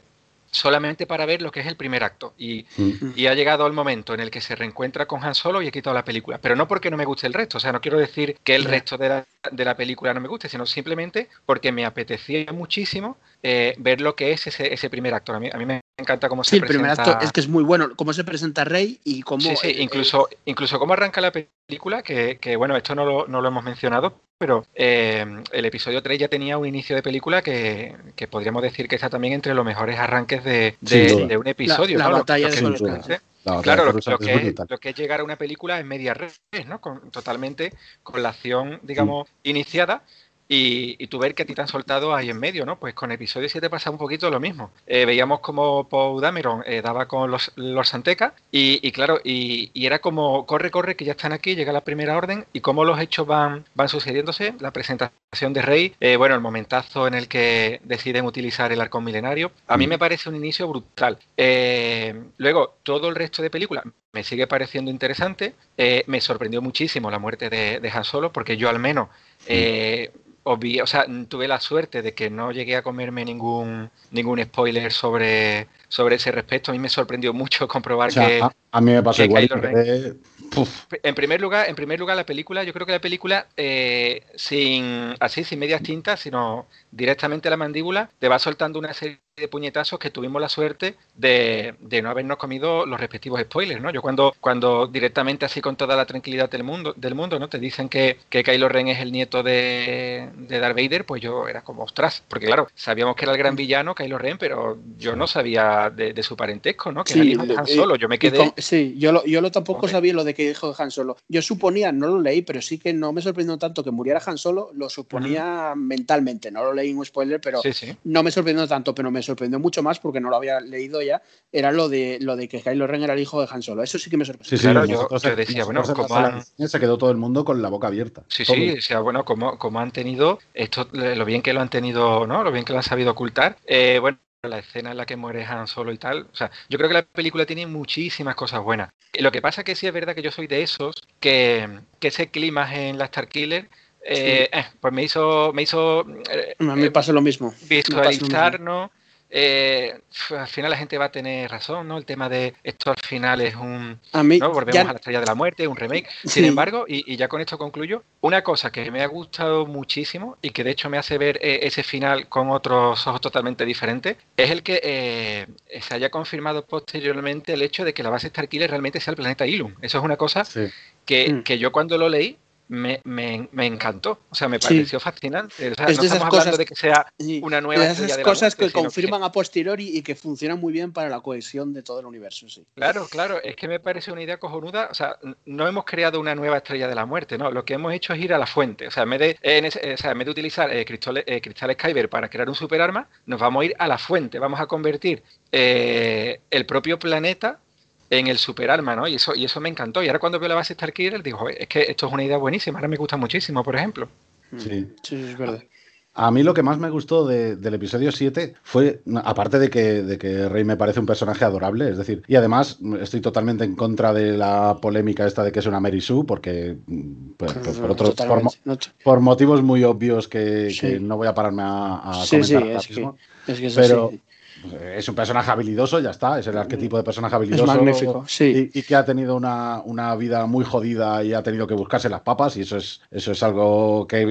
solamente para ver lo que es el primer acto. Y, Mm. y ha llegado el momento en el que se reencuentra con Han Solo y he quitado la película. Pero no porque no me guste el resto, o sea, no quiero decir que el resto de la, de la película no me guste, sino simplemente porque me apetecía muchísimo eh, ver lo que es ese, ese primer acto. A mí, a mí me encanta cómo Sí, se el primer acto es que es muy bueno, cómo se presenta Rey y cómo... Sí, sí, eh, incluso, incluso cómo arranca la película, que, que, bueno, esto no lo, no lo hemos mencionado, pero eh, el episodio 3 ya tenía un inicio de película que, que podríamos decir que está también entre los mejores arranques de, de- de un episodio. La- la ¿no? Lo- batalla lo de que- Coruscant, sí. La Claro, lo, que es, brutal. lo que es llegar a una película en media res, ¿no? Con, totalmente con la acción, digamos, iniciada y, y tú ver que a ti te han soltado ahí en medio, ¿no? Pues con episodio 7 pasa un poquito lo mismo. Eh, veíamos como Paul Dameron eh, daba con los, los Santeca y, y claro, y, y era como corre, corre, que ya están aquí, llega la primera orden y cómo los hechos van, van sucediéndose, la presentación de Rey, eh, bueno, el momentazo en el que deciden utilizar el arco milenario, a mí me parece un inicio brutal. Luego, todo el resto de película me sigue pareciendo interesante, me sorprendió muchísimo la muerte de, de Han Solo, porque yo al menos... eh, o sea, tuve la suerte de que no llegué a comerme ningún, ningún spoiler sobre, sobre ese respecto. A mí me sorprendió mucho comprobar que. A, mí me pasó igual. En primer lugar, en primer lugar, la película, yo creo que la película, eh, sin así, sin medias tintas, sino directamente a la mandíbula, te va soltando una serie de puñetazos que tuvimos la suerte de, no habernos comido los respectivos spoilers, ¿no? Yo cuando, cuando directamente así con toda la tranquilidad del mundo, del mundo, ¿no? Te dicen que, que Kylo Ren es el nieto de, de Darth Vader, pues yo era como, ostras, porque claro, sabíamos que era el gran villano Kylo Ren, pero yo no sabía de, su parentesco, ¿no? Que era el hijo de Han Solo, yo me quedé... sí, yo lo, yo lo tampoco sabía lo de que hijo de Han Solo. Yo suponía, no lo leí, pero sí que no me sorprendió tanto que muriera Han Solo, lo suponía mentalmente, no lo leí un spoiler, pero no me sorprendió tanto, pero me sorprendió mucho más porque no lo había leído ya, era lo de lo de que Kylo Ren era el hijo de Han Solo. Eso sí que me sorprendió. Sí, claro, yo te decía, bueno, como se quedó todo el mundo con la boca abierta. Sí, sí, o sea, bueno, como, como han tenido esto, lo bien que lo han tenido, ¿no? Lo bien que lo han sabido ocultar. Eh, bueno, la escena en la que muere Han Solo y tal. O sea, yo creo que la película tiene muchísimas cosas buenas. Lo que pasa es que sí es verdad que yo soy de esos que, que ese clima en la Starkiller eh, eh, pues me hizo me hizo eh, me pasa lo mismo visualizar no eh, al final la gente va a tener razón, ¿no? El tema de esto al final es un... ¿no? Volvemos a la estrella de la muerte, un remake. Sin embargo, y, ya con esto concluyo, una cosa que me ha gustado muchísimo y que de hecho me hace ver eh, ese final con otros ojos totalmente diferentes, es el que eh, se haya confirmado posteriormente el hecho de que la base Starkiller realmente sea el planeta Ilum. Eso es una cosa que, mm. que yo cuando lo leí me, me, me, encantó. O sea, me pareció fascinante. O sea, es de esas cosas, de que sea una nueva de esas cosas que confirman a posteriori y que funcionan muy bien para la cohesión de todo el universo. Sí. Claro, claro. Es que me parece una idea cojonuda. O sea, no hemos creado una nueva estrella de la muerte, ¿no? Lo que hemos hecho es ir a la fuente. O sea, en vez de, en ese, o sea, en vez de utilizar eh, cristales, eh, cristales Kyber para crear un superarma, nos vamos a ir a la fuente. Vamos a convertir eh, el propio planeta en el superarma, ¿no? Y eso, y eso me encantó. Y ahora cuando veo la base Starkiller, digo, es que esto es una idea buenísima, ahora me gusta muchísimo, por ejemplo. Sí, sí es verdad. A mí lo que más me gustó del episodio 7 fue, aparte de que, de que Rey me parece un personaje adorable, es decir, y además estoy totalmente en contra de la polémica esta de que es una Mary Sue, porque pues, pues, por, otros, por, motivos muy obvios que, no voy a pararme a, comentar sí, es que, es que pero, es un personaje habilidoso, ya está, es el arquetipo de personaje habilidoso. Es magnífico, sí. Y, que ha tenido una, vida muy jodida y ha tenido que buscarse las papas, y eso es, eso es algo que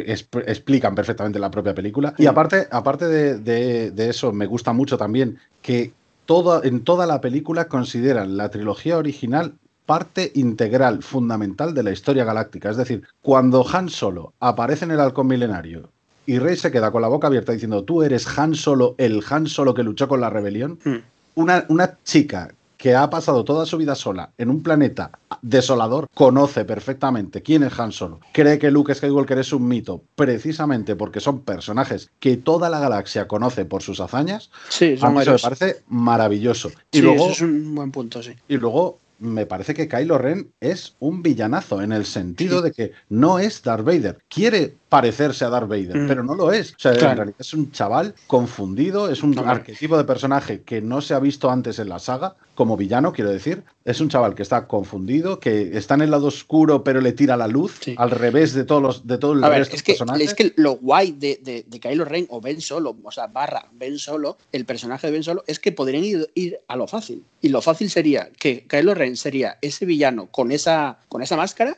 explican perfectamente la propia película. Y aparte, aparte de, eso, me gusta mucho también que todo, en toda la película consideran la trilogía original parte integral, fundamental de la historia galáctica. Es decir, cuando Han Solo aparece en el halcón milenario y Rey se queda con la boca abierta diciendo, tú eres Han Solo, el Han Solo que luchó con la rebelión. Hmm. Una, una chica que ha pasado toda su vida sola en un planeta desolador, conoce perfectamente quién es Han Solo, cree que Luke Skywalker es un mito, precisamente porque son personajes que toda la galaxia conoce por sus hazañas. Sí, a mí eso me parece maravilloso. Y luego, eso es un buen punto, sí. Y luego me parece que Kylo Ren es un villanazo en el sentido de que no es Darth Vader. Quiere parecerse a Darth Vader, mm. pero no lo es. O sea, en realidad es un chaval confundido, es un arquetipo de personaje que no se ha visto antes en la saga, como villano, quiero decir. Es un chaval que está confundido, que está en el lado oscuro, pero le tira la luz, al revés de todos los de todo el resto es que, Es que lo guay de, de, Kylo Ren o Ben Solo, o sea, barra Ben Solo, el personaje de Ben Solo, es que podrían ir, a lo fácil. Y lo fácil sería que Kylo Ren sería ese villano con esa, con esa máscara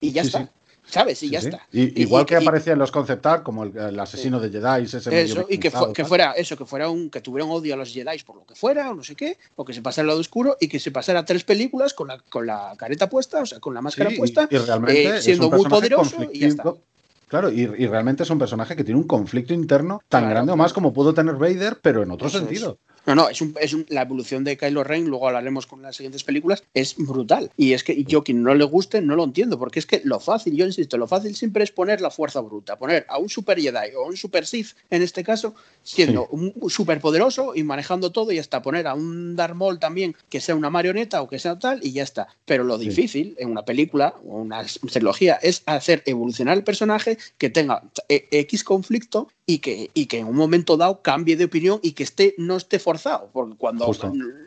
y ya está. ¿Sabes? Y ya está. igual que aparecía en los concept como el, asesino de Jedi, ese eso, y que, que, fuera eso, que fuera un que tuviera un odio a los Jedi por lo que fuera, o no sé qué, o que se pasara al lado oscuro y que se pasara tres películas con la, con la careta puesta, o sea, con la máscara puesta, eh, siendo muy poderoso y ya está. Claro, y, realmente es un personaje que tiene un conflicto interno tan grande o más como pudo tener Vader, pero en otro sentido. No, no, es, un, es la evolución de Kylo Ren, luego hablaremos con las siguientes películas, es brutal. Y es que yo, quien no le guste, no lo entiendo, porque es que lo fácil, yo insisto, lo fácil siempre es poner la fuerza bruta, poner a un super Jedi o un super Sith, en este caso, siendo un super poderoso y manejando todo y hasta poner a un Darth Maul también que sea una marioneta o que sea tal y ya está. Pero lo difícil en una película o una trilogía es hacer evolucionar el personaje que tenga X conflicto y que, y que en un momento dado cambie de opinión y que esté, no esté forzado forzado, porque cuando,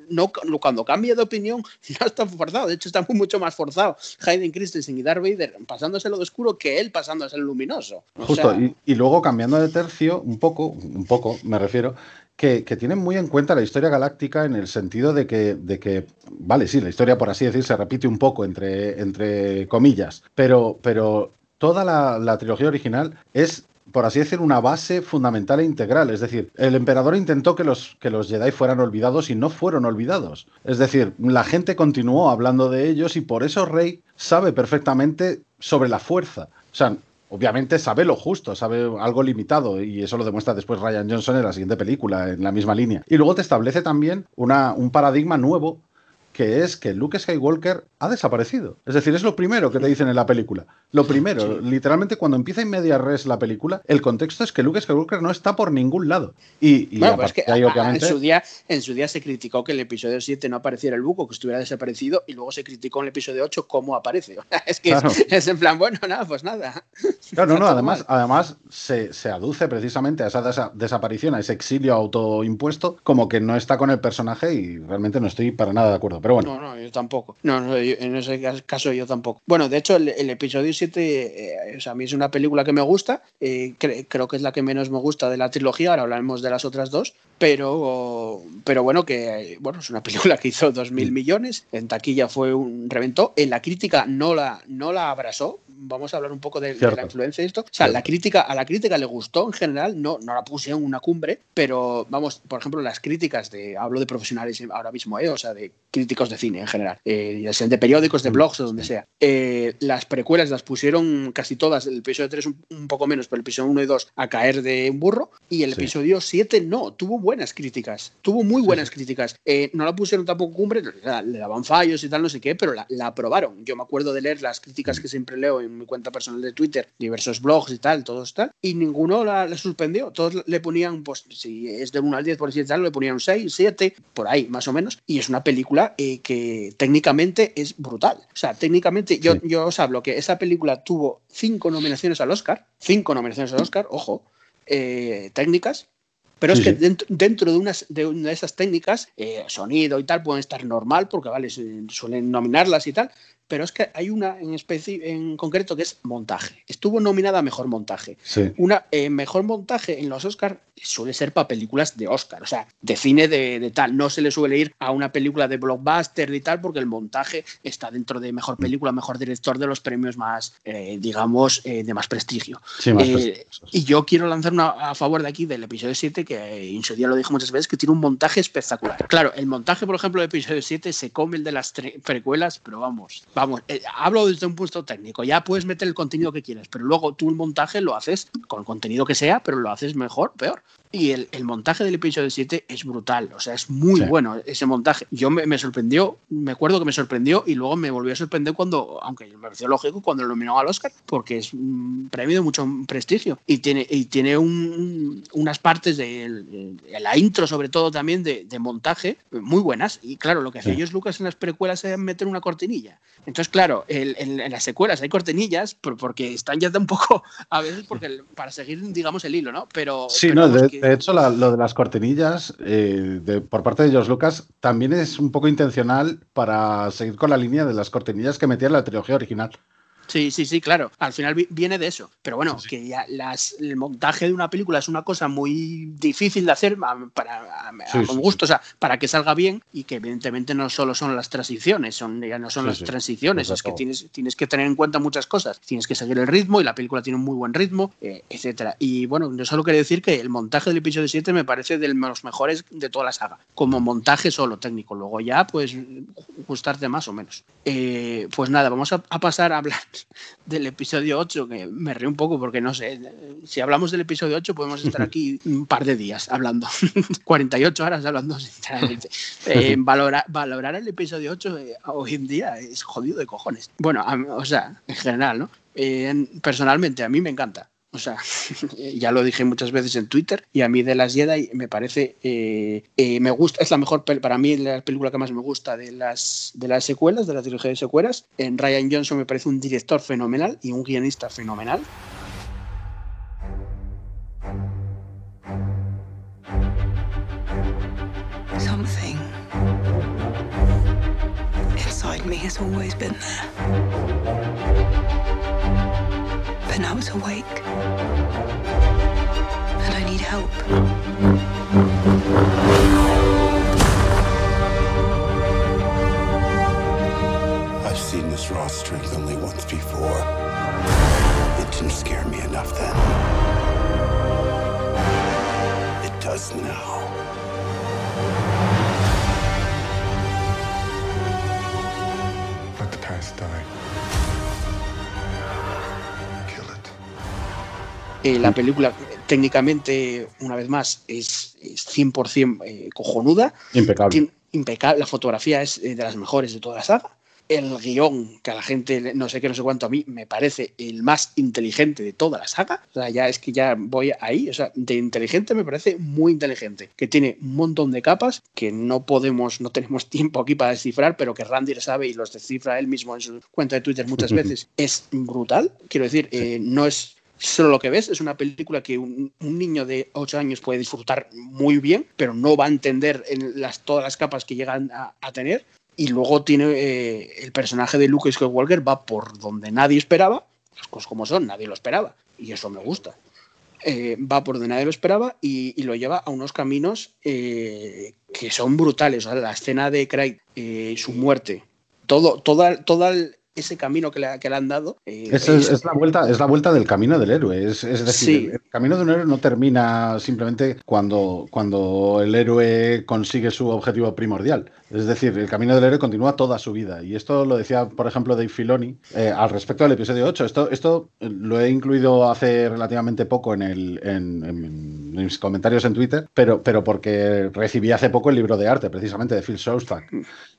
no, cuando cambia de opinión no está forzado, de hecho está mucho más forzado Hayden Christensen y Darth Vader pasándose lo oscuro que él pasándose lo luminoso. Justo, y, luego cambiando de tercio, un poco, un poco me refiero, que, tienen muy en cuenta la historia galáctica en el sentido de que, de que, vale, sí, la historia, por así decir, se repite un poco entre, entre comillas, pero, pero toda la, la trilogía original es por así decir, una base fundamental e integral. Es decir, el emperador intentó que los, que los Jedi fueran olvidados y no fueron olvidados. Es decir, la gente continuó hablando de ellos y por eso Rey sabe perfectamente sobre la fuerza. O sea, obviamente sabe lo justo, sabe algo limitado y eso lo demuestra después Ryan Johnson en la siguiente película, en la misma línea. Y luego te establece también una, un paradigma nuevo que es que Luke Skywalker ha desaparecido. Es decir, es lo primero que te dicen en la película. Lo primero, literalmente cuando empieza en media res la película, el contexto es que Luke Skywalker no está por ningún lado. Y, bueno, pues que en, su día, en su día se criticó que el episodio 7 no apareciera el buco, que estuviera desaparecido, y luego se criticó en el episodio 8 cómo aparece. es que es, en plan, bueno, nada, pues nada. Claro, no, no, además, además se, aduce precisamente a esa desaparición, a ese exilio autoimpuesto, como que no está con el personaje y realmente no estoy para nada de acuerdo. Pero bueno. No, no, yo tampoco. No, no en ese caso yo tampoco. Bueno, de hecho, el, episodio 7, eh, a mí es una película que me gusta. Eh, creo que es la que menos me gusta de la trilogía. Ahora hablaremos de las otras dos. Pero, pero bueno, que bueno, es una película que hizo 2.000 mm. millones. En taquilla fue un reventó. En la crítica no la, no la abrazó vamos a hablar un poco de, la influencia de esto. O sea, la crítica, a la crítica le gustó en general, no, no la puse en una cumbre, pero vamos, por ejemplo, las críticas de, hablo de profesionales ahora mismo, ¿eh? o sea, de críticos de cine en general, eh, ya sean de periódicos, de mm. blogs o donde sea. Eh, las precuelas las pusieron casi todas, el episodio 3 un, poco menos, pero el episodio 1 y 2 a caer de un burro, y el episodio 7 no, tuvo buenas críticas, tuvo muy buenas críticas. Eh, no la pusieron tampoco cumbre, le daban fallos y tal, no sé qué, pero la, la aprobaron. Yo me acuerdo de leer las críticas que siempre leo en mi cuenta personal de Twitter, diversos blogs y tal, todos tal, y ninguno la, suspendió. Todos le ponían, pues si es de 1 al 10 por decir tal, le ponían un 6, 7, por ahí más o menos. Y es una película eh, que técnicamente es brutal. O sea, técnicamente, yo, yo os hablo que esa película tuvo cinco nominaciones al Oscar, cinco nominaciones al Oscar, ojo, eh, técnicas, pero es que dentro, de, unas, de una de esas técnicas, eh, sonido y tal, pueden estar normal, porque vale, suelen nominarlas y tal, pero es que hay una en, en concreto que es montaje. Estuvo nominada a Mejor Montaje. Una eh, Mejor Montaje en los Oscars suele ser para películas de Oscar, o sea, de cine de, tal. No se le suele ir a una película de blockbuster y tal, porque el montaje está dentro de Mejor Película, Mejor Director de los premios más, eh, digamos, eh, de más prestigio. y yo quiero lanzar una a favor de aquí del episodio 7, que en su día lo dije muchas veces, que tiene un montaje espectacular. Claro, el montaje, por ejemplo, del episodio 7 se come el de las precuelas, pero vamos, vamos, eh, hablo desde un punto técnico, ya puedes meter el contenido que quieras, pero luego tú el montaje lo haces con el contenido que sea, pero lo haces mejor, peor. Y el, montaje del episodio 7 es brutal, o sea, es muy bueno ese montaje. Yo me, sorprendió, me acuerdo que me sorprendió y luego me volvió a sorprender cuando, aunque me pareció lógico, cuando lo nominó al Oscar, porque es un premio de mucho prestigio y tiene, y tiene unas partes de, la intro, sobre todo también de, montaje, muy buenas. Y claro, lo que hace ellos, Lucas, en las precuelas es meter una cortinilla. Entonces, claro, en, las secuelas hay cortinillas porque están ya de un poco, a veces, porque para seguir, digamos, el hilo, ¿no? Pero. Sí, no, de hecho, lo de las cortinillas eh, por parte de George Lucas también es un poco intencional para seguir con la línea de las cortinillas que metía en la trilogía original. Sí, sí, sí, claro. Al final viene de eso. Pero bueno, que ya las, el montaje de una película es una cosa muy difícil de hacer para, a, gusto, o sea, para que salga bien y que evidentemente no solo son las transiciones, son, ya no son las transiciones, es que tienes, tienes que tener en cuenta muchas cosas. Tienes que seguir el ritmo y la película tiene un muy buen ritmo, eh, etcétera. Y bueno, yo solo quería decir que el montaje del episodio 7 me parece de los mejores de toda la saga, como montaje solo técnico. Luego ya, pues, gustarte más o menos. Eh, pues nada, vamos a pasar a hablar del episodio 8, que me río un poco porque no sé, si hablamos del episodio 8 podemos estar aquí un par de días hablando, 48 horas hablando sinceramente. Eh, valorar, valorar el episodio 8 eh, hoy en día es jodido de cojones. Bueno, o sea, en general, ¿no? Eh, personalmente, a mí me encanta. O sea, ya lo dije muchas veces en Twitter y a mí de las Jedi me parece, eh, eh, me gusta, es la mejor, para mí la película que más me gusta de las, de las secuelas, de la trilogía de secuelas. En Ryan Johnson me parece un director fenomenal y un guionista fenomenal. Something. But now it's awake. And I need help. I've seen this raw strength only once before. It didn't scare me enough then. It does now. Eh, la película técnicamente, una vez más, es, es 100% eh, cojonuda. Impecable. Tien- impecable. La fotografía es eh, de las mejores de toda la saga. El guion, que a la gente, no sé qué, no sé cuánto, a mí me parece el más inteligente de toda la saga. O sea, ya es que ya voy ahí. O sea, de inteligente me parece muy inteligente. Que tiene un montón de capas que no podemos, no tenemos tiempo aquí para descifrar, pero que Randy sabe y los descifra él mismo en su cuenta de Twitter muchas veces. es brutal. Quiero decir, eh, no es solo lo que ves, es una película que un, niño de 8 años puede disfrutar muy bien, pero no va a entender en las, todas las capas que llegan a, tener. Y luego tiene eh, el personaje de Luke Skywalker va por donde nadie esperaba, las cosas como son, nadie lo esperaba, y eso me gusta. Eh, va por donde nadie lo esperaba y, lo lleva a unos caminos eh, que son brutales. O la escena de Craig, su muerte, todo, toda, toda el- ese camino que le, que le han dado. eh, Es, es- es la vuelta, es la vuelta del camino del héroe. Es, es decir, Sí. el, el camino de un héroe no termina simplemente cuando, cuando el héroe consigue su objetivo primordial. Es decir, el camino del héroe continúa toda su vida. Y esto lo decía, por ejemplo, Dave Filoni eh, al respecto del episodio 8. Esto, esto eh, lo he incluido hace relativamente poco en, el, en, en mis comentarios en Twitter, pero, pero porque recibí hace poco el libro de arte, precisamente, de Phil Shostak.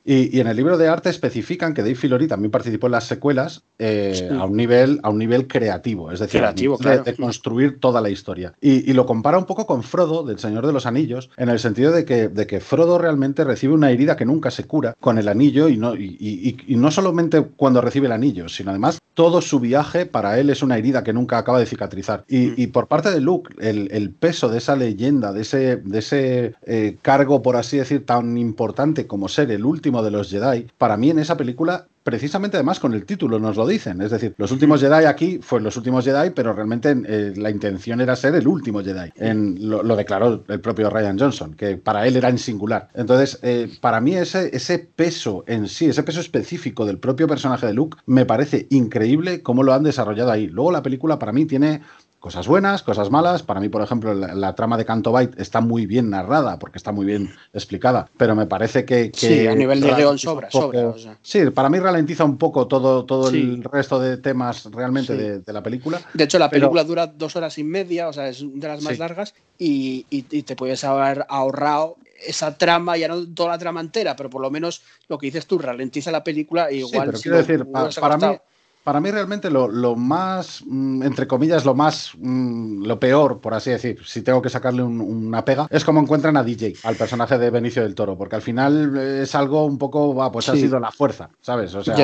Y, y en el libro de arte especifican que Dave Filoni también participó en las secuelas eh, Sí. a, un nivel, a un nivel creativo, es decir, Creativo, nivel claro. de, de construir toda la historia. Y, y lo compara un poco con Frodo, del Señor de los Anillos, en el sentido de que, de que Frodo realmente recibe una herida que nunca se cura con el anillo, y no, y, y- y no solamente cuando recibe el anillo, sino además todo su viaje para él es una herida que nunca acaba de cicatrizar. Y, y por parte de Luke, el, el peso de esa leyenda, de ese, de ese eh, cargo, por así decir, tan importante como ser el último de los Jedi, para mí en esa película precisamente además con el título nos lo dicen. Es decir, los últimos Jedi aquí fue los últimos Jedi, pero realmente eh, la intención era ser el último Jedi. En, lo, declaró el propio Ryan Johnson, que para él era en singular. Entonces, eh, para mí ese peso en sí, ese peso específico del propio personaje de Luke, me parece increíble cómo lo han desarrollado ahí. Luego la película para mí tiene cosas buenas, cosas malas. Para mí, por ejemplo, la, la trama de Canto Bight está muy bien narrada porque está muy bien explicada, pero me parece que... que Sí, a nivel de guion sobra, poco- sobra, o sea. Sí, para mí ralentiza un poco todo, todo Sí. el resto de temas realmente Sí. de, de la película. De hecho, la Pero- película dura dos horas y media, o sea, es de las más Sí. largas, y, y- y te puedes haber ahorrado esa trama, ya no toda la trama entera, pero por lo menos lo que dices tú, ralentiza la película y Sí, igual. pero si quiero lo decir, pa- hubieras para, mí, para mí realmente lo, lo más, mm, entre comillas, lo más, mm, lo peor, por así decir, si tengo que sacarle un- una pega, es como encuentran a DJ, al personaje de Benicio del Toro, porque al final eh, es algo un poco, va, pues ha sido la fuerza, ¿sabes? O sea.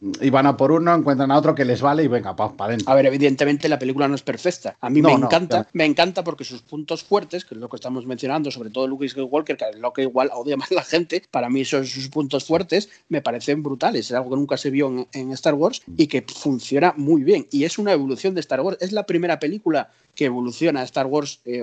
Y van a por uno, encuentran a otro que les vale y venga, para adentro. A ver, evidentemente la película no es perfecta. A mí No, me no, encanta, me encanta porque sus puntos fuertes, que es lo que estamos mencionando, sobre todo Luke Skywalker, que es lo que igual odia más la gente, para mí esos sus puntos fuertes me parecen brutales. Es algo que nunca se vio en, en Star Wars y que funciona muy bien. Y es una evolución de Star Wars. Es la primera película que evoluciona Star Wars eh,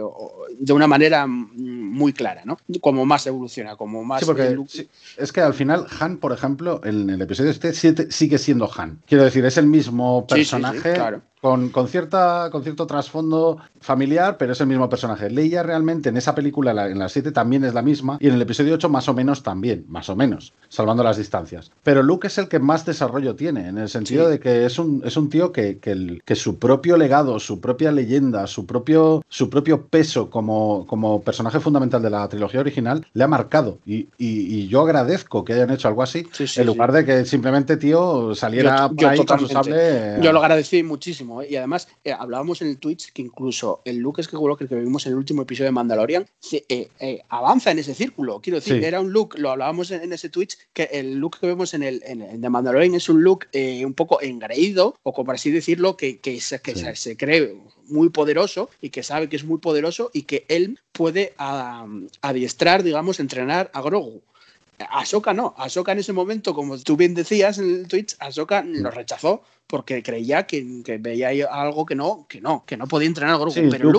de una manera mm, muy clara, ¿no? Como más evoluciona, como más. Sí, porque Luke- sí, es que al final Han, por ejemplo, en el episodio este siete sigue siendo Han. Quiero decir, es el mismo Sí, sí, sí, personaje claro. Con, con cierta, con cierto trasfondo familiar, pero es el mismo personaje. Leia realmente en esa película, la- en la 7, también es la misma y en el episodio 8 más o menos también, más o menos, salvando las distancias. Pero Luke es el que más desarrollo tiene, en el sentido Sí. de que es un, es un tío que, que, el- que su propio legado, su propia leyenda, su propio, su propio peso como, como personaje fundamental de la trilogía original le ha marcado. Y, y- y yo agradezco que hayan hecho algo así, Sí, sí, en lugar de que simplemente, tío, saliera Yo- yo ahí con su sable. eh, Yo lo agradecí muchísimo. Muchísimo. ¿eh? Y además, eh, hablábamos en el Twitch que incluso el Luke Skywalker que vimos en el último episodio de Mandalorian eh, avanza en ese círculo. Quiero decir, era un look, lo hablábamos en, ese Twitch, que el look que vemos en el, en, de Mandalorian es un look un poco engreído, o como así decirlo, que, que, se, que se, cree muy poderoso y que sabe que es muy poderoso y que él puede adiestrar, digamos, entrenar a Grogu. Ahsoka no, Ahsoka en ese momento, como tú bien decías en el Twitch, Ahsoka lo rechazó porque creía que, veía algo que no, que no, que no podía entrenar a Grogu. pero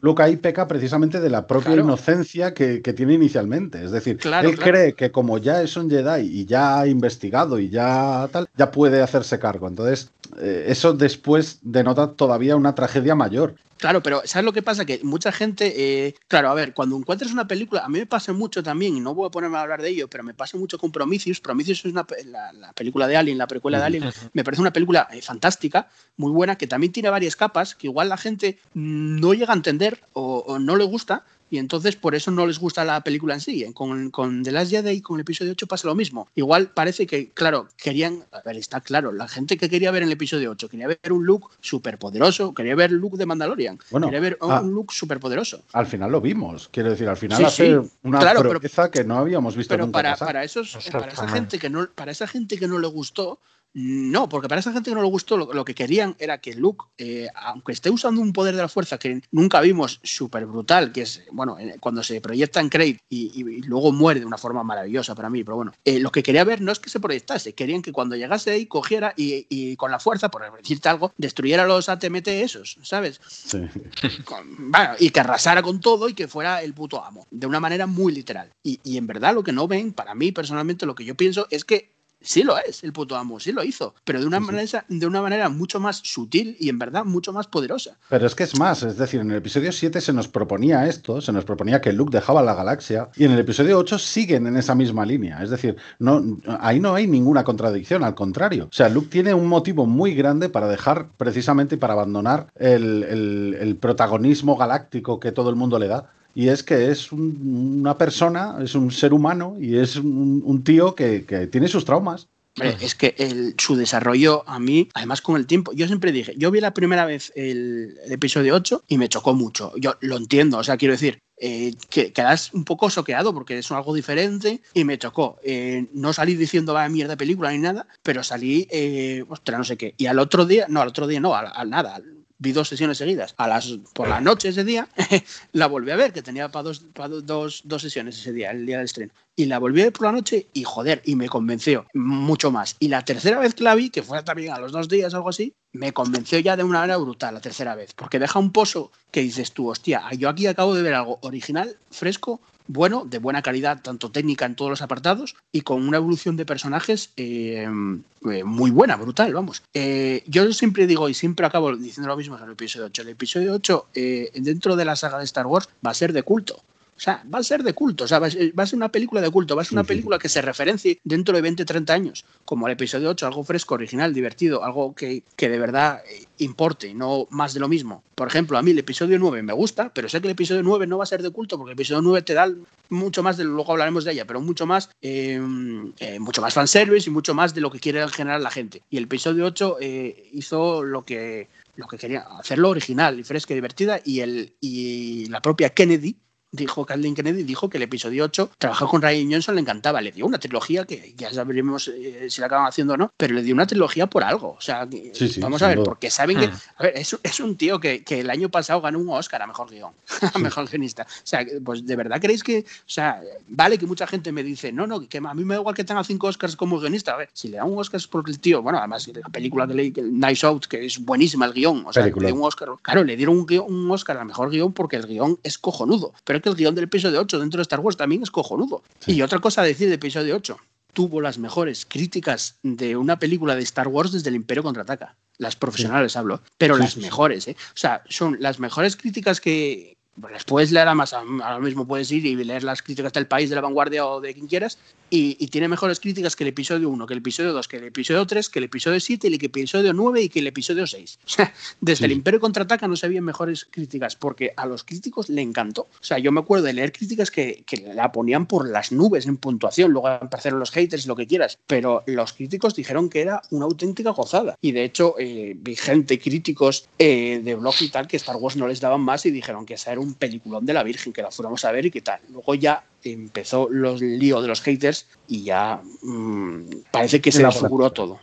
Luke, ahí peca precisamente de la propia inocencia que, tiene inicialmente. Es decir, él cree que como ya es un Jedi y ya ha investigado y ya tal, ya puede hacerse cargo. Entonces, eh, eso después denota todavía una tragedia mayor. Claro, pero ¿sabes lo que pasa? Que mucha gente, eh, claro, a ver, cuando encuentras una película, a mí me pasa mucho también, y no voy a ponerme a hablar de ello, pero me pasa mucho con Prometheus. Prometheus es una, la, película de Alien, la precuela de Alien, me parece una película eh, fantástica, muy buena, que también tiene varias capas, que igual la gente no llega a entender o no le gusta, y entonces por eso no les gusta la película en sí. Con, con The Last Jedi, con el episodio 8 pasa lo mismo. Igual parece que, claro, querían, a ver, está claro, la gente que quería ver en el episodio 8 quería ver un look súper poderoso, quería ver el look de Mandalorian, quería ver un ah, look súper poderoso. Al final lo vimos, quiero decir, al final hace una claro, que no habíamos visto pero nunca para, para, esos, para, esa gente que no, para esa gente que no le gustó, no, porque para esa gente que no le gustó, lo, que querían era que Luke, eh, aunque esté usando un poder de la fuerza que nunca vimos súper brutal, que es, bueno, cuando se proyecta en Crate y, luego muere de una forma maravillosa para mí, pero bueno, eh, lo que quería ver no es que se proyectase, querían que cuando llegase ahí cogiera y, con la fuerza, por decirte algo, destruyera los ATMT esos, ¿sabes? Sí. y que arrasara con todo y que fuera el puto amo, de una manera muy literal. Y, y en verdad lo que no ven, para mí personalmente, lo que yo pienso es que sí lo es el puto amo, sí lo hizo, pero de una, manera, de una manera mucho más sutil y en verdad mucho más poderosa. Pero es que es más, es decir, en el episodio 7 se nos proponía esto, se nos proponía que Luke dejaba la galaxia y en el episodio 8 siguen en esa misma línea, es decir, no, ahí no hay ninguna contradicción, al contrario. O sea, Luke tiene un motivo muy grande para dejar precisamente y para abandonar el protagonismo galáctico que todo el mundo le da y es que es una persona, es un ser humano y es un, tío que, tiene sus traumas. Es que su desarrollo a mí, además con el tiempo, yo siempre dije, yo vi la primera vez el, episodio 8 y me chocó mucho. Yo lo entiendo, o sea, quiero decir, eh, que quedas un poco soqueado porque es algo diferente y me chocó. Eh, no salí diciendo va mierda película ni nada, pero salí, eh, ostras, no sé qué. Y al otro día, no, al otro día no, al, nada, vi dos sesiones seguidas. A las, por la noche ese día la volví a ver, que tenía para dos, dos, dos, sesiones ese día, el día del estreno. Y la volví a ver por la noche y joder, y me convenció mucho más. Y la tercera vez que la vi, que fue también a los dos días o algo así, me convenció ya de una manera brutal la tercera vez. Porque deja un pozo que dices tú, hostia, yo aquí acabo de ver algo original, fresco, bueno, de buena calidad, tanto técnica en todos los apartados, y con una evolución de personajes eh, eh, muy buena, brutal, vamos. Eh, yo siempre digo y siempre acabo diciendo lo mismo en el episodio 8. El episodio 8, dentro de la saga de Star Wars, va a ser de culto. O sea, va a ser de culto, o sea, va a ser una película de culto, va a ser una película que se referencie dentro de 20, 30 años, como el episodio 8, algo fresco, original, divertido, algo que, que de verdad importe, no más de lo mismo. Por ejemplo, a mí el episodio 9 me gusta, pero sé que el episodio 9 no va a ser de culto, porque el episodio 9 te da mucho más de, luego hablaremos de ella, pero mucho más, eh, eh, mucho más fanservice y mucho más de lo que quiere en general la gente. Y el episodio 8 eh, hizo lo que lo que quería, hacerlo original y fresca y divertida, y, el, y la propia Kennedy, dijo Kathleen Kennedy, dijo que el episodio 8, trabajar con Ryan Johnson le encantaba, le dio una trilogía que ya sabremos eh, si la acaban haciendo o no, pero le dio una trilogía por algo. O sea, vamos a ver, porque saben que, hmm. a ver, es, un tío que, el año pasado ganó un Oscar a mejor guion, a mejor guionista. O sea, pues de verdad creéis que, o sea, vale que mucha gente me dice, no, no, que a mí me da igual que tenga cinco Oscars como guionista. A ver, si le da un Oscar es porque el tío, bueno, además la película que leí, Nice Out, que es buenísima el guion, o sea, le dio un Oscar. Claro, le dieron un, un Oscar a mejor guion porque el guion es cojonudo, pero el guion del episodio 8 dentro de Star Wars también es cojonudo. Y otra cosa a decir de episodio 8. Tuvo las mejores críticas de una película de Star Wars desde el Imperio contraataca. Las profesionales hablo, pero las mejores, ¿eh? O sea, son las mejores críticas que, Pues puedes leer además, ahora mismo puedes ir y leer las críticas del país, de la vanguardia o de quien quieras, y, tiene mejores críticas que el episodio 1, que el episodio 2, que el episodio 3, que el episodio 7, y que el episodio 9 y que el episodio 6. O sea, desde el Imperio contraataca no se habían mejores críticas, porque a los críticos le encantó. O sea, yo me acuerdo de leer críticas que, que la ponían por las nubes en puntuación, luego aparecieron los haters y lo que quieras, pero los críticos dijeron que era una auténtica gozada. Y de hecho, eh, vi gente, críticos eh, de blog y tal, que Star Wars no les daban más y dijeron que esa era un peliculón de la Virgen, que la fuéramos a ver y qué tal. Luego ya empezó los lío de los haters y ya mmm, parece que se desfiguró todo.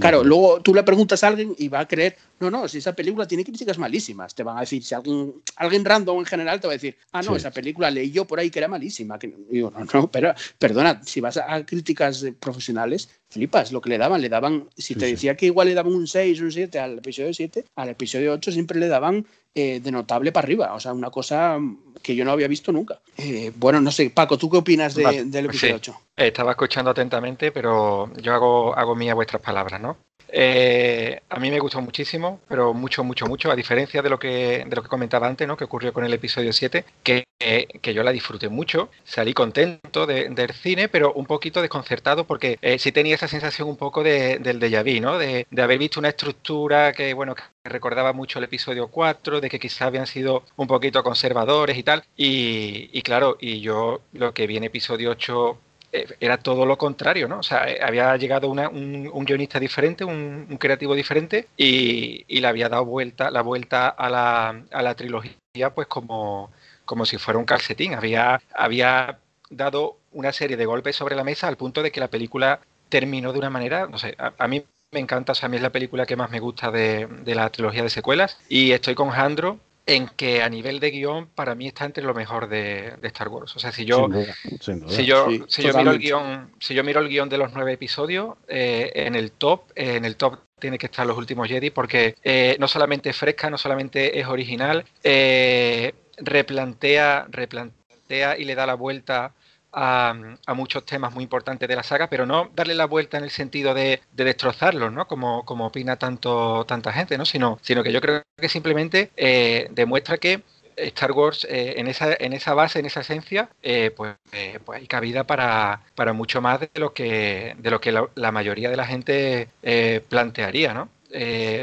Claro, luego tú le preguntas a alguien y va a creer, no, no, si esa película tiene críticas malísimas, te van a decir, si alguien, alguien random en general te va a decir, ah, no, esa película leí yo por ahí que era malísima. Que, digo, no, no, pero perdona, si vas a, críticas profesionales, flipas lo que le daban, le daban, si te decía que igual le daban un 6, un 7 al episodio 7, al episodio 8 siempre le daban eh, de notable para arriba, o sea, una cosa que yo no había visto nunca. Eh, bueno, no sé, Paco, ¿tú qué opinas del episodio 8? Estaba escuchando atentamente, pero yo hago, hago mía vuestras palabras, ¿no? Eh, a mí me gustó muchísimo, pero mucho, mucho, mucho, a diferencia de lo que, de lo que comentaba antes, ¿no? que ocurrió con el episodio 7, que, que yo la disfruté mucho, salí contento del cine, pero un poquito desconcertado porque eh, sí tenía esa sensación un poco de, del déjà vu, ¿no? De, de, haber visto una estructura que, bueno, que recordaba mucho el episodio 4, de que quizás habían sido un poquito conservadores y tal, y, y claro, y yo lo que vi en episodio 8 eh, era todo lo contrario, ¿no? O sea, eh, había llegado un, guionista diferente, un, creativo diferente y, le había dado vuelta, la vuelta a la, trilogía pues como, como si fuera un calcetín. Había, había dado una serie de golpes sobre la mesa al punto de que la película terminó de una manera, no sé, a, mí me encanta, o sea, a mí es la película que más me gusta de, de la trilogía de secuelas y estoy con Jandro en que a nivel de guion para mí está entre lo mejor de, Star Wars. O sea, si yo, si yo, si yo miro el guion, si yo miro el guion de los nueve episodios, eh, en el top, eh, en el top tiene que estar los últimos Jedi porque eh, no solamente es fresca, no solamente es original, replantea, replantea y le da la vuelta a, muchos temas muy importantes de la saga, pero no darle la vuelta en el sentido de, destrozarlos, ¿no? Como, opina tanto, tanta gente, ¿no? Sino, que yo creo que simplemente eh, demuestra que Star Wars eh, en, esa, en esa base, en esa esencia, eh, pues, pues, hay cabida para, para, mucho más de lo que, de lo que la, mayoría de la gente plantearía, ¿no?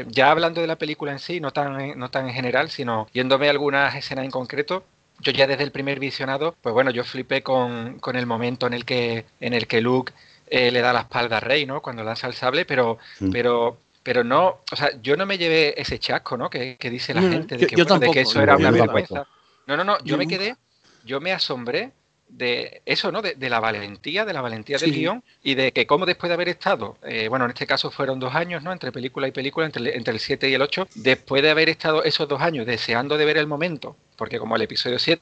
ya hablando de la película en sí, no tan, no tan en general, sino yéndome a algunas escenas en concreto, yo ya desde el primer visionado, pues bueno, yo flipé con, el momento en el que, en el que Luke eh, le da la espalda a Rey, ¿no? Cuando lanza el sable, pero, mm. pero, pero no, o sea, yo no me llevé ese chasco, ¿no? Que, dice la gente de que, de que eso era una vergüenza. No, no, no, yo me quedé, yo me asombré de eso, ¿no? De, la valentía, de la valentía del guion y de que como después de haber estado, eh, bueno, en este caso fueron dos años, ¿no? Entre película y película, entre, entre el 7 y el 8, después de haber estado esos dos años deseando de ver el momento porque como el episodio 7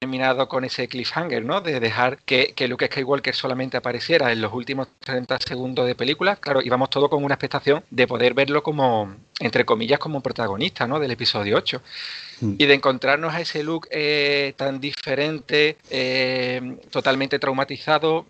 terminado con ese cliffhanger, ¿no? De dejar que, que, Luke Skywalker solamente apareciera en los últimos 30 segundos de película, claro, íbamos todo con una expectación de poder verlo como, entre comillas, como protagonista, ¿no? Del episodio 8. Mm. Y de encontrarnos a ese Luke eh, tan diferente, eh, totalmente traumatizado,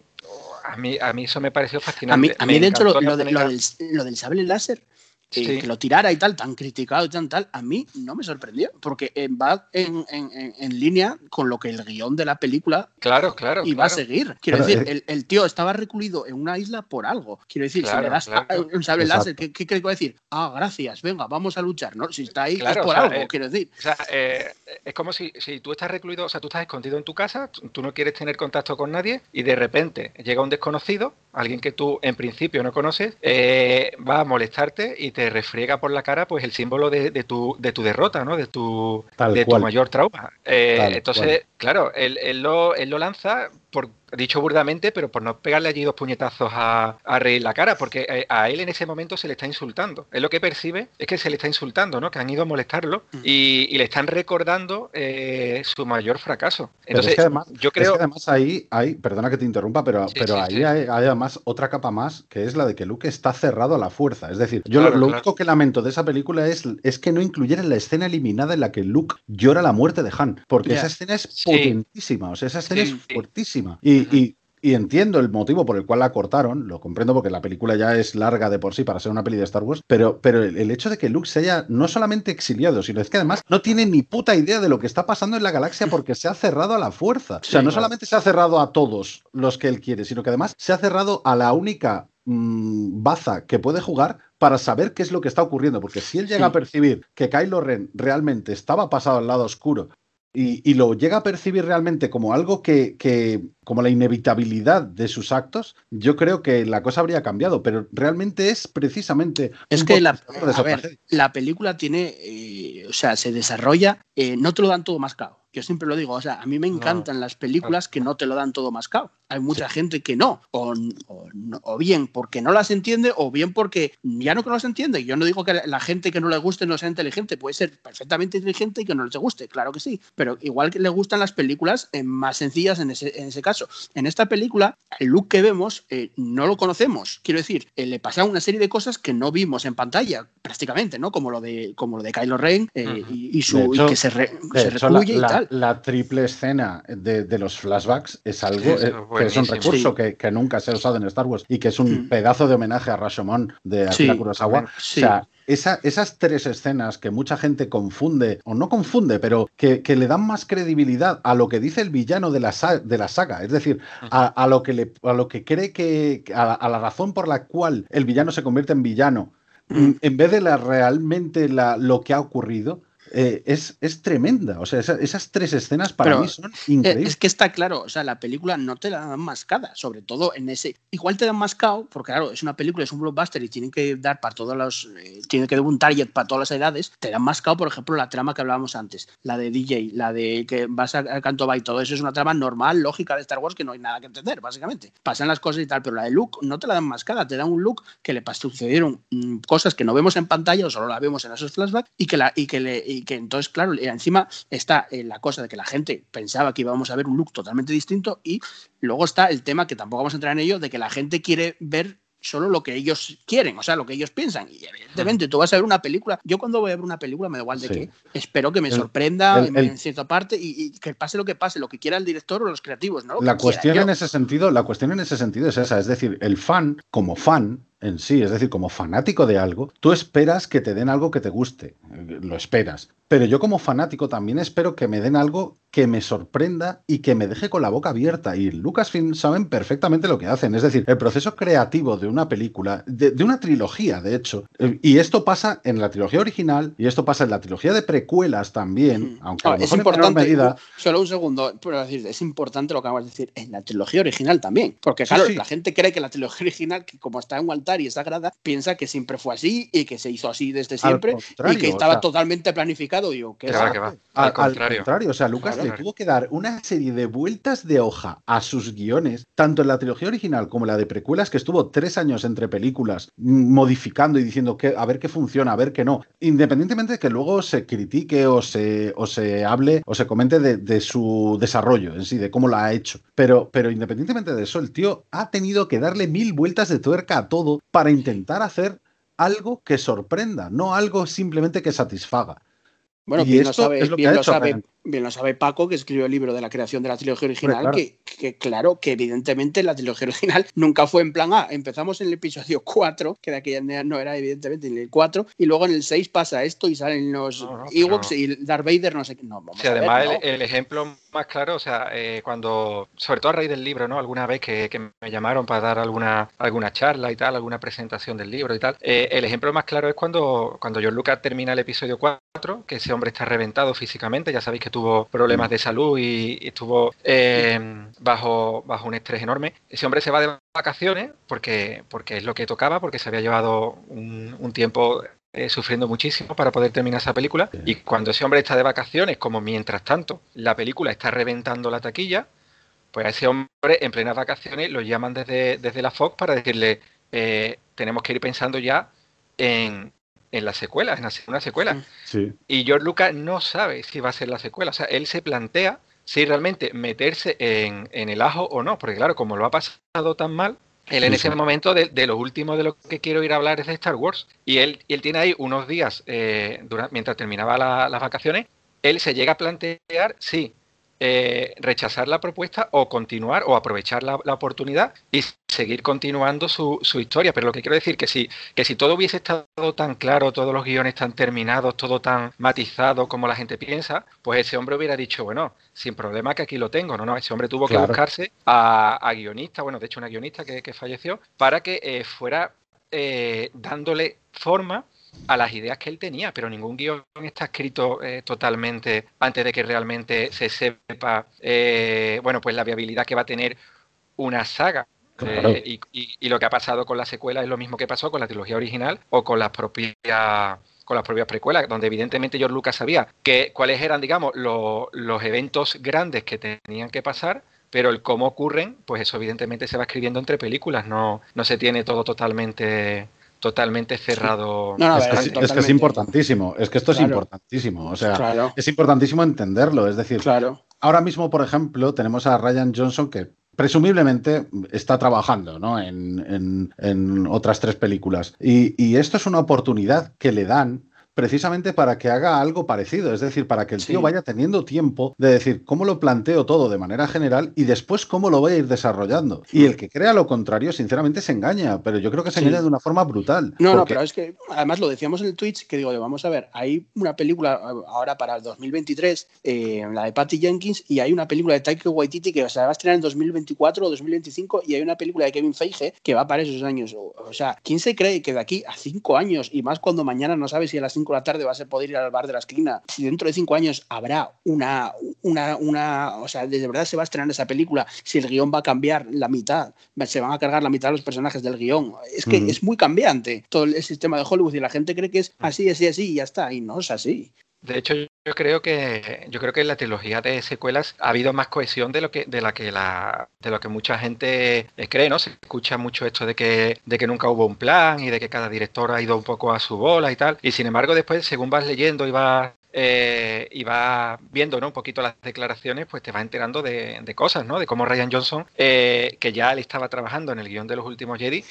a mí, a mí eso me pareció fascinante. A mí, dentro lo, lo, del, lo, del, sable láser que lo tirara y tal, tan criticado y tan tal, a mí no me sorprendió, porque va en, en, en, línea con lo que el guion de la película claro, claro, y va a seguir. Quiero decir, el, el, tío estaba recluido en una isla por algo. Quiero decir, si le das un sable láser, ¿qué, ¿qué, crees que va a decir? Ah, gracias, venga, vamos a luchar, ¿no? Si está ahí es por algo, eh, quiero decir. O sea, eh, es como si, si tú estás recluido, o sea, tú estás escondido en tu casa, tú no quieres tener contacto con nadie y de repente llega un desconocido, alguien que tú en principio no conoces, eh, va a molestarte y te refriega por la cara pues el símbolo de, tu, de tu derrota, ¿no? De tu, de tu mayor trauma. Eh, entonces, claro, él, él, lo, él lo lanza dicho burdamente, pero por no pegarle allí dos puñetazos a, a Rey en la cara, porque eh, a él en ese momento se le está insultando. Él lo que percibe es que se le está insultando, ¿no? Que han ido a molestarlo mm. y, le están recordando eh, su mayor fracaso. Entonces, además, yo creo. que además ahí hay, perdona que te interrumpa, pero, pero ahí hay, además otra capa más, que es la de que Luke está cerrado a la fuerza. Es decir, yo lo, único que lamento de esa película es, es que no incluyera la escena eliminada en la que Luke llora la muerte de Han, porque esa escena es potentísima, o sea, esa escena es fuertísima. Y, y, y entiendo el motivo por el cual la cortaron, lo comprendo porque la película ya es larga de por sí para ser una peli de Star Wars, pero, pero el, el hecho de que Luke se haya no solamente exiliado, sino es que además no tiene ni puta idea de lo que está pasando en la galaxia porque se ha cerrado a la fuerza. O sea, no solamente se ha cerrado a todos los que él quiere, sino que además se ha cerrado a la única mm, baza que puede jugar para saber qué es lo que está ocurriendo, porque si él llega Sí. a percibir que Kylo Ren realmente estaba pasado al lado oscuro y, y lo llega a percibir realmente como algo que, que- como la inevitabilidad de sus actos, yo creo que la cosa habría cambiado, pero realmente es precisamente... Es que la, a ver, la película tiene, eh, o sea, se desarrolla, eh, no te lo dan todo mascado. Yo siempre lo digo, o sea, a mí me encantan las películas que no te lo dan todo mascado. Hay mucha gente que no o, o no- o bien porque no las entiende, o bien porque ya no que no las entiende. Yo no digo que la gente que no le guste no sea inteligente, puede ser perfectamente inteligente y que no les guste, claro que sí. Pero igual que le gustan las películas eh, más sencillas en ese, en ese caso. En esta película, el look que vemos eh, no lo conocemos. Quiero decir, eh, le pasaron una serie de cosas que no vimos en pantalla, prácticamente, ¿no? Como lo de, como lo de Kylo Ren eh, y, y su, De y hecho- que se, re- se hecho, la, recluye y la- tal. la triple escena de, de los flashbacks es algo Sí, que es un recurso Sí. que, que nunca se ha usado en Star Wars y que es un Mm. pedazo de homenaje a Rashomon de Akira Sí, Kurosawa. sí. O sea, esa- esas tres escenas que mucha gente confunde, o no confunde, pero que, que le dan más credibilidad a lo que dice el villano de la, de la saga, es decir, a, a lo, que le, a lo que cree que, a la, a la razón por la cual el villano se convierte en villano, mm, en vez de la realmente la, lo que ha ocurrido. Eh, es, es tremenda. O sea, esa- esas tres escenas para Pero, mí son Eh, increíbles. Es que está claro, o sea, la película no te la dan mascada, sobre todo en ese. Igual te dan mascado, porque claro, es una película, es un blockbuster y tienen que dar para todos los. eh, tiene que dar un target para todas las edades. Te dan mascado, por ejemplo, la trama que hablábamos antes, la de DJ, la de que vas a, Canto Bay, todo eso es una trama normal, lógica de Star Wars que no hay nada que entender, básicamente. Pasan las cosas y tal, pero la de Luke no te la dan mascada, te dan un look que le sucedieron mm, cosas que no vemos en pantalla o solo la vemos en esos flashbacks y que, la, y que, le, y que entonces, claro, y encima está eh, la cosa de que la gente pensaba que íbamos a ver un look totalmente distinto y luego está el tema que tampoco vamos a entrar en ello de que la gente quiere ver solo lo que ellos quieren, o sea, lo que ellos piensan. Y evidentemente tú vas a ver una película, yo cuando voy a ver una película me da igual de Sí. qué, espero que me El- sorprenda el- en, el- en cierta parte y, y que pase lo que pase, lo que quiera el director o los creativos, ¿no? Lo La quiera. cuestión Yo- en ese sentido, la cuestión en ese sentido es esa, es decir, el fan, como fan en sí, es decir, como fanático de algo, tú esperas que te den algo que te guste, lo esperas. Pero yo como fanático también espero que me den algo que me sorprenda y que me deje con la boca abierta. Y Lucasfilm saben perfectamente lo que hacen. Es decir, el proceso creativo de una película, de, de una trilogía, de hecho. eh, Y esto pasa en la trilogía original y esto pasa en la trilogía de precuelas también, aunque a Ah, es en importante, medida. solo un segundo, pero decir, es importante lo que acabas de decir en la trilogía original también, porque claro, sí. la gente cree que la trilogía original, que como está en un y es sagrada, piensa que siempre fue así y que se hizo así desde siempre y que o estaba sea- totalmente planificado. Digo, ¿qué Que va? que va. Al, Al contrario. o sea, Lucas Claro. le tuvo que dar una serie de vueltas de hoja a sus guiones, tanto en la trilogía original como en la de precuelas, que estuvo tres años entre películas, mm, modificando y diciendo que a ver qué funciona, a ver qué no. Independientemente de que luego se critique o se, o se hable o se comente de, de su desarrollo en sí, de cómo lo ha hecho. Pero, pero independientemente de eso, el tío ha tenido que darle mil vueltas de tuerca a todo para intentar hacer algo que sorprenda, no algo simplemente que satisfaga. Bueno, Y bien, lo esto sabe, es lo que ha lo hecho sabe. Bien lo sabe Paco, que escribió el libro de la creación de la trilogía original, claro. que, que claro, que evidentemente la trilogía original nunca fue en plan A. Empezamos en el episodio 4, que de aquella no era evidentemente en el 4, y luego en el 6 pasa esto y salen los No, no, Ewoks y Darth Vader, no sé qué. No, vamos Sí, a ver, además no. el, el ejemplo más claro, o sea, eh, cuando, sobre todo a raíz del libro, ¿no? Alguna vez que, que me llamaron para dar alguna, alguna charla y tal, alguna presentación del libro y tal, eh, el ejemplo más claro es cuando, cuando George Lucas termina el episodio 4, que ese hombre está reventado físicamente, ya sabéis que tuvo problemas de salud y, estuvo eh, bajo, bajo un estrés enorme. Ese hombre se va de vacaciones porque, porque es lo que tocaba, porque se había llevado un, un tiempo eh, sufriendo muchísimo para poder terminar esa película. Y cuando ese hombre está de vacaciones, como mientras tanto la película está reventando la taquilla, pues a ese hombre en plenas vacaciones lo llaman desde, desde la Fox para decirle, eh, tenemos que ir pensando ya en, en la secuela, en una secuela. Sí. Y George Lucas no sabe si va a ser la secuela. O sea, él se plantea si realmente meterse en, en el ajo o no. Porque claro, como lo ha pasado tan mal, él en Sí, ese sí. momento de, de lo último de lo que quiero ir a hablar es de Star Wars. Y él, y él tiene ahí unos días, eh, dura- mientras terminaba la- las vacaciones, él se llega a plantear si eh, rechazar la propuesta o continuar o aprovechar la, oportunidad y seguir continuando su, historia. Pero lo que quiero decir que si, que si todo hubiese estado tan claro, todos los guiones tan terminados, todo tan matizado como la gente piensa, pues ese hombre hubiera dicho, bueno, sin problema que aquí lo tengo. No, no, ese hombre tuvo que buscarse a, a guionista, bueno, de hecho una guionista que, falleció, para que eh, fuera eh, dándole forma a las ideas que él tenía, pero ningún guion está escrito eh, totalmente antes de que realmente se sepa, eh, bueno, pues la viabilidad que va a tener una saga. Eh, y, lo que ha pasado con la secuela es lo mismo que pasó con la trilogía original o con las propias con las propias precuelas, donde evidentemente George Lucas sabía que cuáles eran, digamos, los eventos grandes que tenían que pasar, pero el cómo ocurren, pues eso evidentemente se va escribiendo entre películas, no, no se tiene todo totalmente totalmente cerrado. es, que, es, importantísimo, es que esto es importantísimo, o sea, es importantísimo entenderlo, es decir, claro. ahora mismo, por ejemplo, tenemos a Ryan Johnson que presumiblemente está trabajando ¿no? en, en, otras tres películas. Y, y, esto es una oportunidad que le dan precisamente para que haga algo parecido, es decir, para que el tío vaya teniendo tiempo de decir cómo lo planteo todo de manera general y después cómo lo voy a ir desarrollando. Y el que crea lo contrario, sinceramente, se engaña, pero yo creo que se engaña de una forma brutal. No, no, pero es que además lo decíamos en el Twitch, que digo, vamos a ver, hay una película ahora para el 2023, eh, la de Patty Jenkins, y hay una película de Taika Waititi que se va a estrenar en 2024 o 2025, y hay una película de Kevin Feige que va para esos años. O, sea, ¿quién se cree que de aquí a cinco años, y más cuando mañana no sabe si a las cinco la tarde vas a poder ir al bar de la esquina, si dentro de cinco años habrá una, una, una, o sea, de verdad se va a estrenar esa película, si el guion va a cambiar la mitad, se van a cargar la mitad de los personajes del guion. Es que es muy cambiante todo el sistema de Hollywood y la gente cree que es así, así, así y ya está, y no es así. De hecho, yo creo que yo creo que en la trilogía de secuelas ha habido más cohesión de lo que de la que la de lo que mucha gente cree, ¿no? Se escucha mucho esto de que de que nunca hubo un plan y de que cada director ha ido un poco a su bola y tal. Y sin embargo, después según vas leyendo y vas eh, y va viendo ¿no? un poquito las declaraciones, pues te va enterando de, cosas, ¿no? De cómo Ryan Johnson, eh, que ya él estaba trabajando en el guion de los últimos Jedi,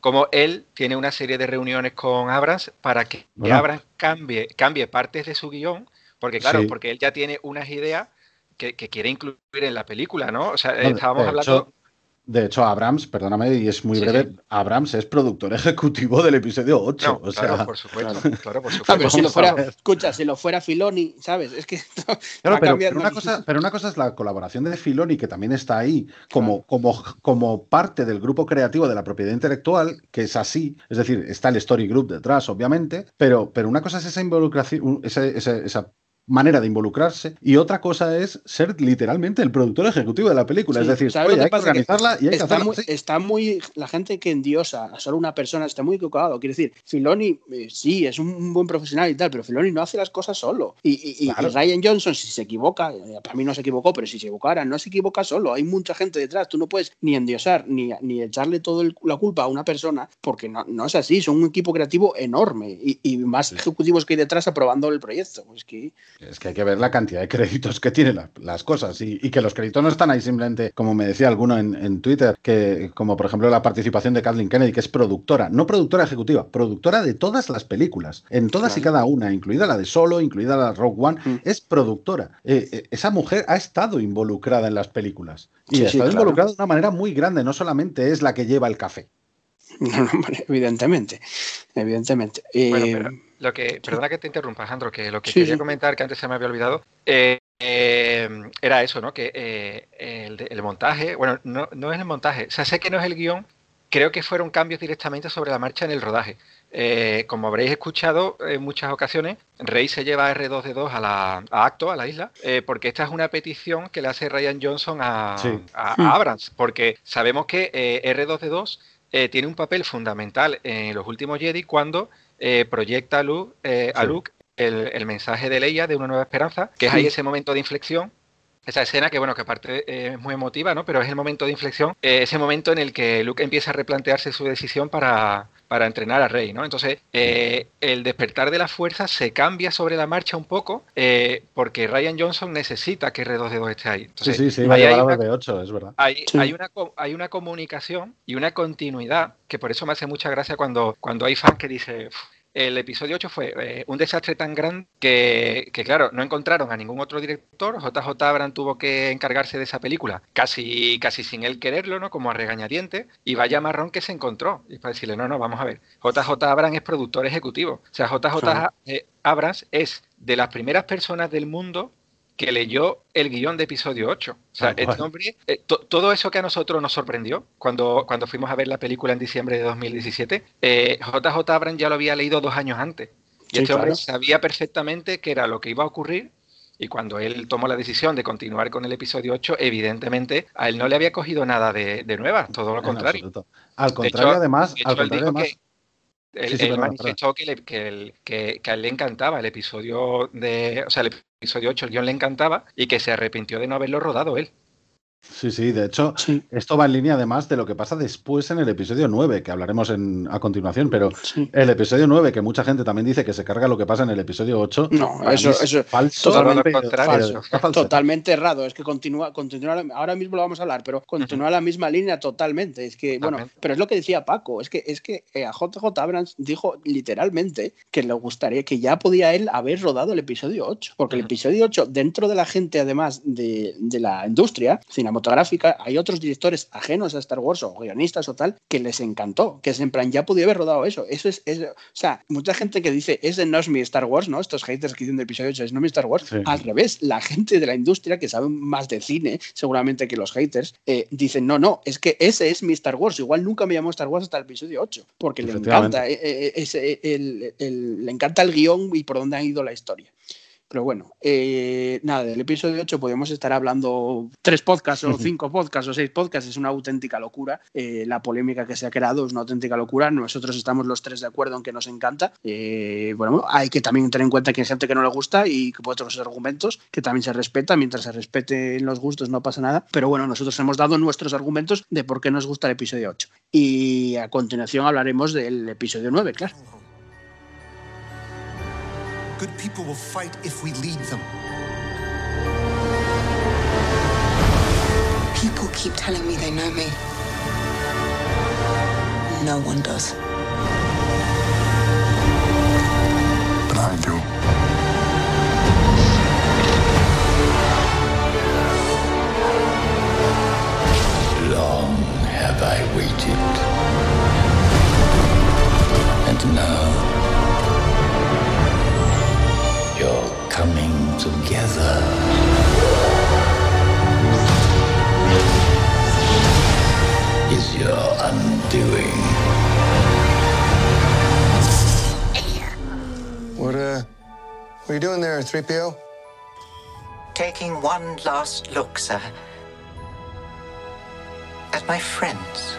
como él tiene una serie de reuniones con Abrams para que, Abrams cambie, cambie partes de su guion, porque claro, porque él ya tiene unas ideas que, quiere incluir en la película, ¿no? O sea, estábamos hablando... De hecho, Abrams, perdóname, y es muy breve, Abrams es productor ejecutivo del episodio 8. claro, por supuesto. Claro, por supuesto. si lo fuera, escucha, si lo fuera Filoni, ¿sabes? Es que. pero, una cosa, pero una cosa es la colaboración de Filoni, que también está ahí como, como, como parte del grupo creativo de la propiedad intelectual, que es así. Es decir, está el Story Group detrás, obviamente, pero, pero una cosa es esa involucración, esa, esa manera de involucrarse y otra cosa es ser literalmente el productor ejecutivo de la película. es decir, hay que organizarla y hay está que hacerla. Muy, Está muy. La gente que endiosa a solo una persona está muy equivocado. Quiero decir, Filoni eh, sí es un buen profesional y tal, pero Filoni no hace las cosas solo. Y, Ryan Johnson, si se equivoca, eh, para mí no se equivocó, pero si se equivocara, no se equivoca solo. Hay mucha gente detrás. Tú no puedes ni endiosar ni, ni echarle toda la culpa a una persona porque no, no, es así. Son un equipo creativo enorme y, más ejecutivos que hay detrás aprobando el proyecto. Pues que es que hay que ver la cantidad de créditos que tienen las cosas y, que los créditos no están ahí simplemente, como me decía alguno en, Twitter, que como por ejemplo la participación de Kathleen Kennedy, que es productora, no productora ejecutiva, productora de todas las películas, en todas y cada una, incluida la de Solo, incluida la de Rogue One, mm. es productora. Eh, eh, esa mujer ha estado involucrada en las películas y ha estado involucrada de una manera muy grande, no solamente es la que lleva el café. evidentemente, evidentemente. Eh, lo que, perdona que te interrumpa, Alejandro, que lo que quería comentar, que antes se me había olvidado, eh, eh, era eso, ¿no? Que eh, el, montaje, bueno, no, no, es el montaje, o sea, sé que no es el guion, creo que fueron cambios directamente sobre la marcha en el rodaje. como habréis escuchado en muchas ocasiones, Rey se lleva a R2D2 a, la, a Acto, a la isla, porque esta es una petición que le hace Ryan Johnson a, a Abrams, porque sabemos que R2D2 tiene un papel fundamental en los últimos Jedi cuando eh, proyecta a Luke, eh, a Luke el, mensaje de Leia de una nueva esperanza, que es ahí ese momento de inflexión. Esa escena que, bueno, que aparte eh, es muy emotiva, ¿no? Pero es el momento de inflexión, ese momento en el que Luke empieza a replantearse su decisión para, para entrenar a Rey, ¿no? Entonces, el despertar de la fuerza se cambia sobre la marcha un poco porque Ryan Johnson necesita que R2D2 esté ahí. sí, sí, sí, va a llevar a 8 es verdad. Hay, una, hay una comunicación y una continuidad que por eso me hace mucha gracia cuando, cuando hay fans que dicen el episodio 8 fue eh, un desastre tan grande que, claro, no encontraron a ningún otro director. JJ Abrams tuvo que encargarse de esa película, casi, casi sin él quererlo, ¿no? Como a regañadiente. Y vaya marrón que se encontró. Y para decirle, no, no, vamos a ver. JJ Abrams es productor ejecutivo. O sea, JJ eh, Abrams es de las primeras personas del mundo que leyó el guion de episodio 8. O sea, este hombre, eh, todo eso que a nosotros nos sorprendió cuando, cuando fuimos a ver la película en diciembre de 2017, eh, JJ Abrams ya lo había leído dos años antes. Y este hombre sabía perfectamente qué era lo que iba a ocurrir y cuando él tomó la decisión de continuar con el episodio 8, evidentemente a él no le había cogido nada de, de nuevas, todo lo contrario. Al contrario, además, al contrario, además él, manifestó que, que, a él le encantaba el episodio de, o sea, el episodio 8, el guion le encantaba y que se arrepintió de no haberlo rodado él. Sí, sí, de hecho, esto va en línea además de lo que pasa después en el episodio 9, que hablaremos en, a continuación, pero el episodio 9, que mucha gente también dice que se carga lo que pasa en el episodio 8. No, eso, es falso. Totalmente, totalmente errado, es que continúa, continúa, ahora mismo lo vamos a hablar, pero continúa la misma línea totalmente. Es que, bueno, pero es lo que decía Paco, es que, es que eh, a JJ Abrams dijo literalmente que le gustaría, que ya podía él haber rodado el episodio 8, porque el episodio 8, dentro de la gente, además de, de la industria, cinematográfica, hay otros directores ajenos a Star Wars o guionistas o tal que les encantó, que es en plan, ya podía haber rodado eso. Eso es, o sea, mucha gente que dice, es de no es mi Star Wars, ¿no? Estos haters que dicen del episodio 8 es no mi Star Wars. Al revés, la gente de la industria que sabe más de cine, seguramente que los haters, eh, dicen, no, no, es que ese es mi Star Wars. Igual nunca me llamó Star Wars hasta el episodio 8, porque le encanta, eh, eh, ese, le encanta el guion y por dónde ha ido la historia. Pero bueno, eh, nada, del episodio 8 podemos estar hablando tres podcasts o cinco podcasts o seis podcasts, es una auténtica locura. Eh, la polémica que se ha creado es una auténtica locura. Nosotros estamos los tres de acuerdo en que nos encanta. Eh, bueno, hay que también tener en cuenta que hay gente que no le gusta y que puede tener otros argumentos, que también se respeta. Mientras se respeten los gustos no pasa nada. Pero bueno, nosotros hemos dado nuestros argumentos de por qué nos gusta el episodio 8. Y a continuación hablaremos del episodio 9, claro. Good people will fight if we lead them. People keep telling me they know me. No one does. But I do. Long have I waited. Together. Is your undoing. What, uh, what are you doing there, 3PO? Taking one last look, sir. At my friends.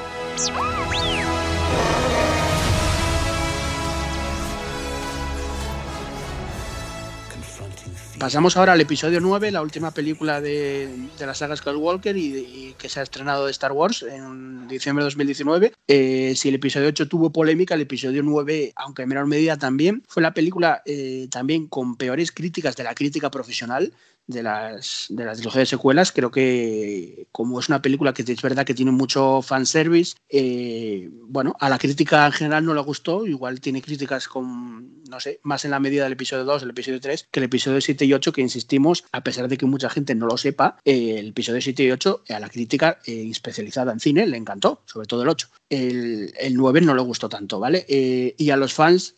Pasamos ahora al episodio 9, la última película de, la saga Skywalker y, y, que se ha estrenado de Star Wars en diciembre de 2019. Eh, si el episodio 8 tuvo polémica, el episodio 9, aunque en menor medida también, fue la película eh, también con peores críticas de la crítica profesional de las, de las de secuelas. Creo que como es una película que es verdad que tiene mucho fanservice, eh, bueno, a la crítica en general no le gustó, igual tiene críticas con, no sé, más en la medida del episodio 2, el episodio 3, que el episodio 7 y 8, que insistimos, a pesar de que mucha gente no lo sepa, eh, el episodio 7 y 8 a la crítica eh, especializada en cine le encantó, sobre todo el 8. El, el 9 no le gustó tanto, ¿vale? Eh, y a los fans,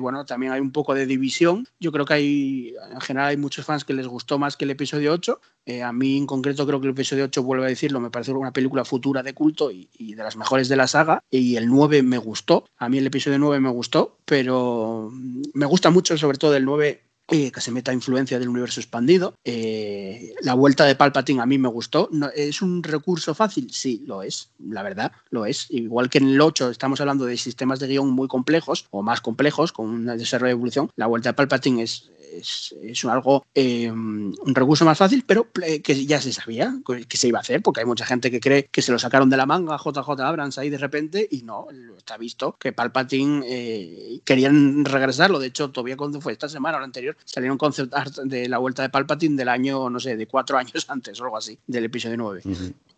bueno, también hay un poco de división. Yo creo que hay, en general hay muchos fans que les gustó más que el episodio 8. Eh, a mí en concreto creo que el episodio 8, vuelvo a decirlo, me parece una película futura de culto y, de las mejores de la saga. Y el 9 me gustó. A mí el episodio 9 me gustó, pero me gusta mucho sobre todo el 9 eh, que se meta influencia del universo expandido. Eh, la vuelta de Palpatine a mí me gustó. ¿Es un recurso fácil? Sí, lo es, la verdad, lo es. Igual que en el 8 estamos hablando de sistemas de guion muy complejos o más complejos, con un desarrollo de evolución, la vuelta de Palpatine es, es, es algo, eh, un recurso más fácil, pero que ya se sabía que se iba a hacer, porque hay mucha gente que cree que se lo sacaron de la manga JJ Abrams ahí de repente y no, está visto que Palpatine eh, querían regresarlo. De hecho, todavía cuando fue esta semana o la anterior, salieron concept art de la vuelta de Palpatine del año, no sé, de cuatro años antes o algo así, del episodio 9.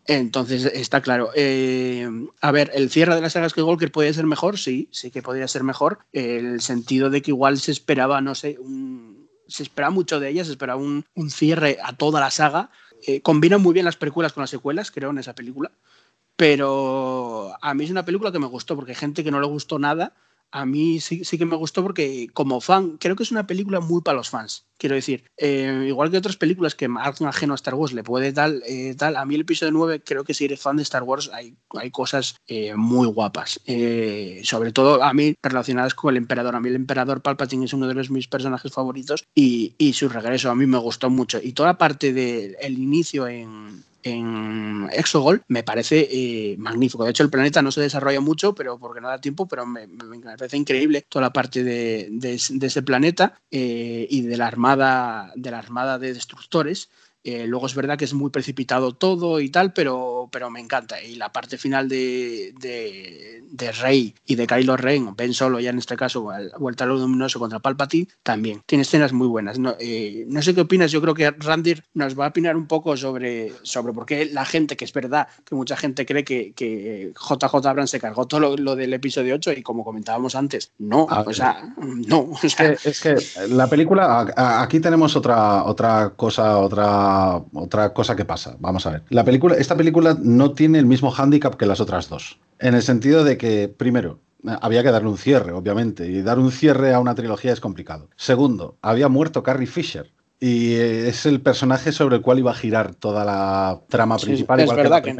Entonces, está claro. Eh, a ver, el cierre de la saga Skywalker puede ser mejor, sí, sí que podría ser mejor. El sentido de que igual se esperaba, no sé, se esperaba mucho de ella, se esperaba un, cierre a toda la saga. Eh, combinan muy bien las precuelas con las secuelas, creo, en esa película. Pero a mí es una película que me gustó, porque hay gente que no le gustó nada a mí sí, sí, que me gustó porque como fan, creo que es una película muy para los fans. Quiero decir, eh, igual que otras películas que algo ajeno a Star Wars le puede tal, eh, tal, a mí el episodio 9 creo que si eres fan de Star Wars hay, hay cosas eh, muy guapas. sobre todo a mí relacionadas con el emperador. A mí el emperador Palpatine es uno de los, mis personajes favoritos y, y su regreso a mí me gustó mucho. Y toda la parte del inicio en, en Exogol me parece eh, magnífico. De hecho, el planeta no se desarrolla mucho, pero porque no da tiempo, pero me, parece increíble toda la parte de, ese planeta eh, y de la armada de la armada de destructores eh, luego es verdad que es muy precipitado todo y tal, pero, pero me encanta. Y la parte final de, de, Rey y de Kylo Ren, Ben Solo ya en este caso, vuelta a lo luminoso contra Palpatine, también. Tiene escenas muy buenas. No, eh, no sé qué opinas, yo creo que Randir nos va a opinar un poco sobre, sobre por qué la gente, que es verdad que mucha gente cree que, que JJ Abrams se cargó todo lo, del episodio 8 y como comentábamos antes, no, o sea, no. es que la película, aquí tenemos otra, otra cosa, otra otra, cosa que pasa. Vamos a ver. La película, esta película no tiene el mismo hándicap que las otras dos. En el sentido de que, primero, había que darle un cierre, obviamente, y dar un cierre a una trilogía es complicado. Segundo, había muerto Carrie Fisher, y es el personaje sobre el cual iba a girar toda la trama principal. es verdad que,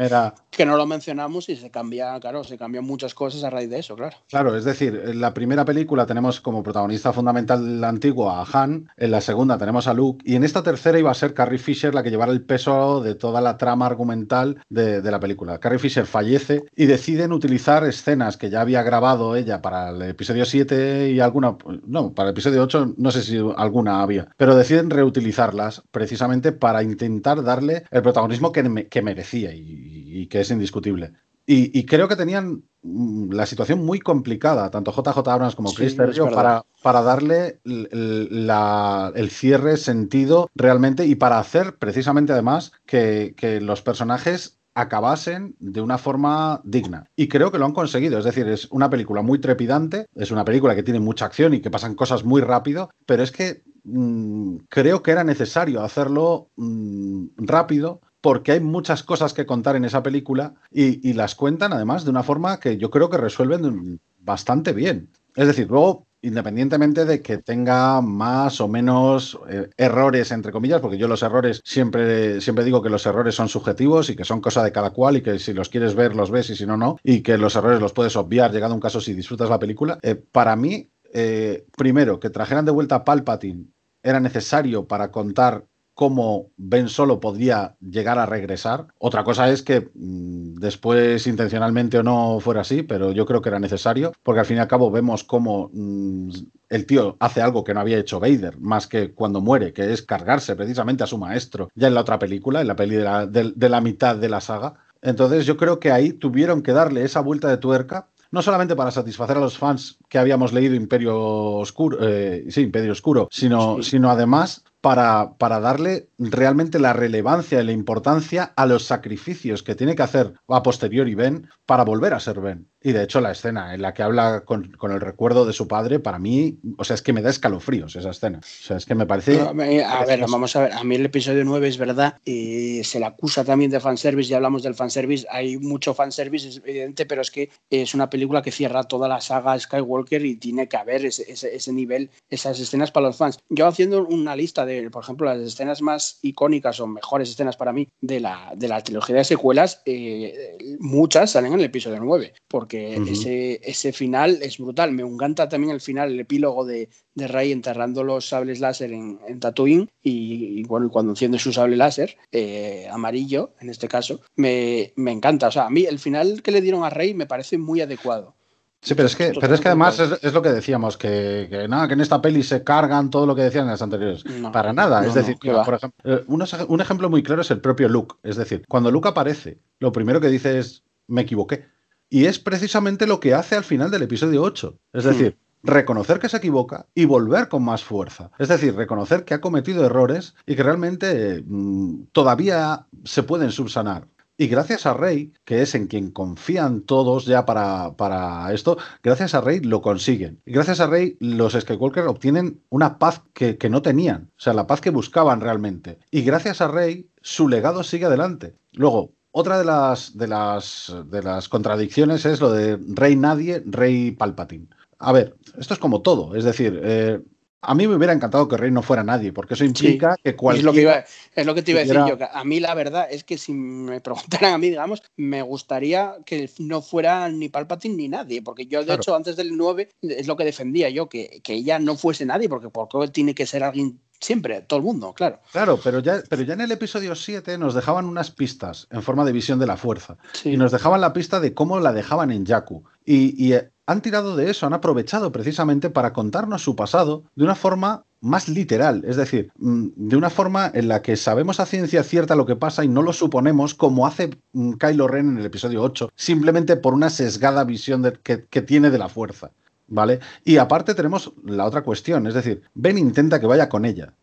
que, no lo mencionamos y se cambia, claro, se cambian muchas cosas a raíz de eso, claro. Claro, es decir, en la primera película tenemos como protagonista fundamental antiguo a Han, en la segunda tenemos a Luke, y en esta tercera iba a ser Carrie Fisher la que llevara el peso de toda la trama argumental de, de la película. Carrie Fisher fallece y deciden utilizar escenas que ya había grabado ella para el episodio 7 y alguna, no, para el episodio 8 no sé si alguna había, pero deciden utilizarlas precisamente para intentar darle el protagonismo que, que merecía y, que es indiscutible. Y, creo que tenían mm, la situación muy complicada, tanto JJ Abrams como Chris para, para darle el, cierre sentido realmente y para hacer precisamente además que, que los personajes acabasen de una forma digna. Y creo que lo han conseguido. Es decir, es una película muy trepidante, es una película que tiene mucha acción y que pasan cosas muy rápido, pero es que Mm, creo que era necesario hacerlo mm, rápido porque hay muchas cosas que contar en esa película y, las cuentan además de una forma que yo creo que resuelven bastante bien. Es decir, luego, independientemente de que tenga más o menos eh, errores, entre comillas, porque yo los errores siempre, siempre digo que los errores son subjetivos y que son cosa de cada cual y que si los quieres ver los ves y si no, no, y que los errores los puedes obviar llegado a un caso si disfrutas la película. Eh, para mí, eh, primero, que trajeran de vuelta a Palpatine era necesario para contar cómo Ben Solo podría llegar a regresar. Otra cosa es que mm, después intencionalmente o no fuera así, pero yo creo que era necesario, porque al fin y al cabo vemos cómo mm, el tío hace algo que no había hecho Vader, más que cuando muere, que es cargarse precisamente a su maestro, ya en la otra película, en la peli de la, de la mitad de la saga. Entonces yo creo que ahí tuvieron que darle esa vuelta de tuerca no solamente para satisfacer a los fans que habíamos leído Imperio Oscuro, eh, sí, Imperio Oscuro, sino, sino además para, para, darle realmente la relevancia y la importancia a los sacrificios que tiene que hacer a posteriori Ben para volver a ser Ben. Y de hecho la escena en la que habla con, el recuerdo de su padre, para mí, o sea, es que me da escalofríos esa escena. O sea, es que me parece... a ver, vamos a ver, a mí el episodio 9 es verdad, y se le acusa también de fanservice, ya hablamos del fanservice, hay mucho fanservice, es evidente, pero es que es una película que cierra toda la saga Skywalker y tiene que haber ese, ese nivel, esas escenas para los fans. Yo haciendo una lista de, por ejemplo, las escenas más icónicas o mejores escenas para mí de la, de la trilogía de secuelas, eh, muchas salen en el episodio 9, porque ese, ese final es brutal. Me encanta también el final, el epílogo de, de Rey enterrando los sables láser en, en Tatooine y, bueno, cuando enciende su sable láser, eh, amarillo en este caso, me, me encanta. O sea, a mí el final que le dieron a Rey me parece muy adecuado Sí, pero es que, pero es que además es, lo que decíamos, que, nada, que en esta peli se cargan todo lo que decían en las anteriores. Para nada. es decir, por ejemplo, eh, un, ejemplo muy claro es el propio Luke. Es decir, cuando Luke aparece, lo primero que dice es me equivoqué. Y es precisamente lo que hace al final del episodio 8. Es hmm. decir, reconocer que se equivoca y volver con más fuerza. Es decir, reconocer que ha cometido errores y que realmente mm, todavía se pueden subsanar. Y gracias a Rey, que es en quien confían todos ya para, para esto, gracias a Rey lo consiguen. Y gracias a Rey los Skywalker obtienen una paz que, que no tenían, o sea, la paz que buscaban realmente. Y gracias a Rey su legado sigue adelante. Luego, otra de las, de las, de las contradicciones es lo de Rey Nadie, Rey Palpatine. A ver, esto es como todo, es decir, eh, a mí me hubiera encantado que Rey no fuera nadie, porque eso implica que cualquier... Es lo que, es lo que te iba a decir yo. a mí la verdad es que si me preguntaran a mí, digamos, me gustaría que no fuera ni Palpatine ni nadie, porque yo de hecho antes del 9 es lo que defendía yo, que, que ella no fuese nadie, porque porque tiene que ser alguien Siempre, todo el mundo, claro. Claro, pero ya, pero ya en el episodio 7 nos dejaban unas pistas en forma de visión de la fuerza. Y nos dejaban la pista de cómo la dejaban en Yaku. Y, y, han tirado de eso, han aprovechado precisamente para contarnos su pasado de una forma más literal, es decir, mm, de una forma en la que sabemos a ciencia cierta lo que pasa y no lo suponemos como hace mm, Kylo Ren en el episodio 8, simplemente por una sesgada visión que, que tiene de la fuerza. ¿Vale? Y aparte tenemos la otra cuestión, es decir, Ben intenta que vaya con ella,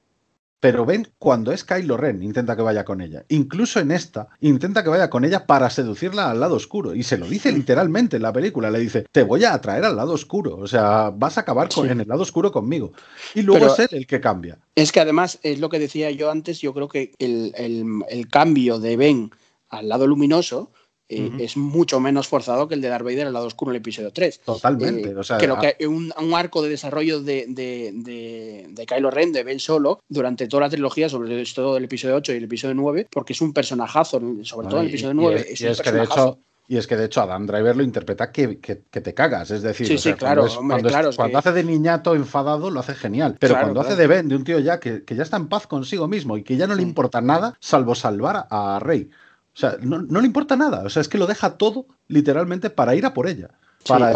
pero ven cuando es Kylo Ren, intenta que vaya con ella. Incluso en esta, intenta que vaya con ella para seducirla al lado oscuro. Y se lo dice literalmente en la película. Le dice, te voy a atraer al lado oscuro. O sea, vas a acabar con, en el lado oscuro conmigo. Y luego es él el que cambia. Es que además, es lo que decía yo antes, yo creo que el, el cambio de Ben al lado luminoso eh, es mucho menos forzado que el de Darth Vader al lado oscuro en el episodio 3. Totalmente. Eh, creo que un, un, arco de desarrollo de, de, de, Kylo Ren, de Ben Solo, durante toda la trilogía, sobre todo el episodio 8 y el episodio 9, porque es un personajazo, sobre todo en el episodio 9. Y es, que de hecho, y es que de hecho Adam Driver lo interpreta que, que, te cagas. Es decir, sí, sí, claro, cuando, hace de niñato enfadado lo hace genial. Pero cuando hace de Ben, de un tío ya que, que, ya está en paz consigo mismo y que ya no le importa nada salvo salvar a Rey. O sea, no, le importa nada. O sea, es que lo deja todo literalmente para ir a por ella. Para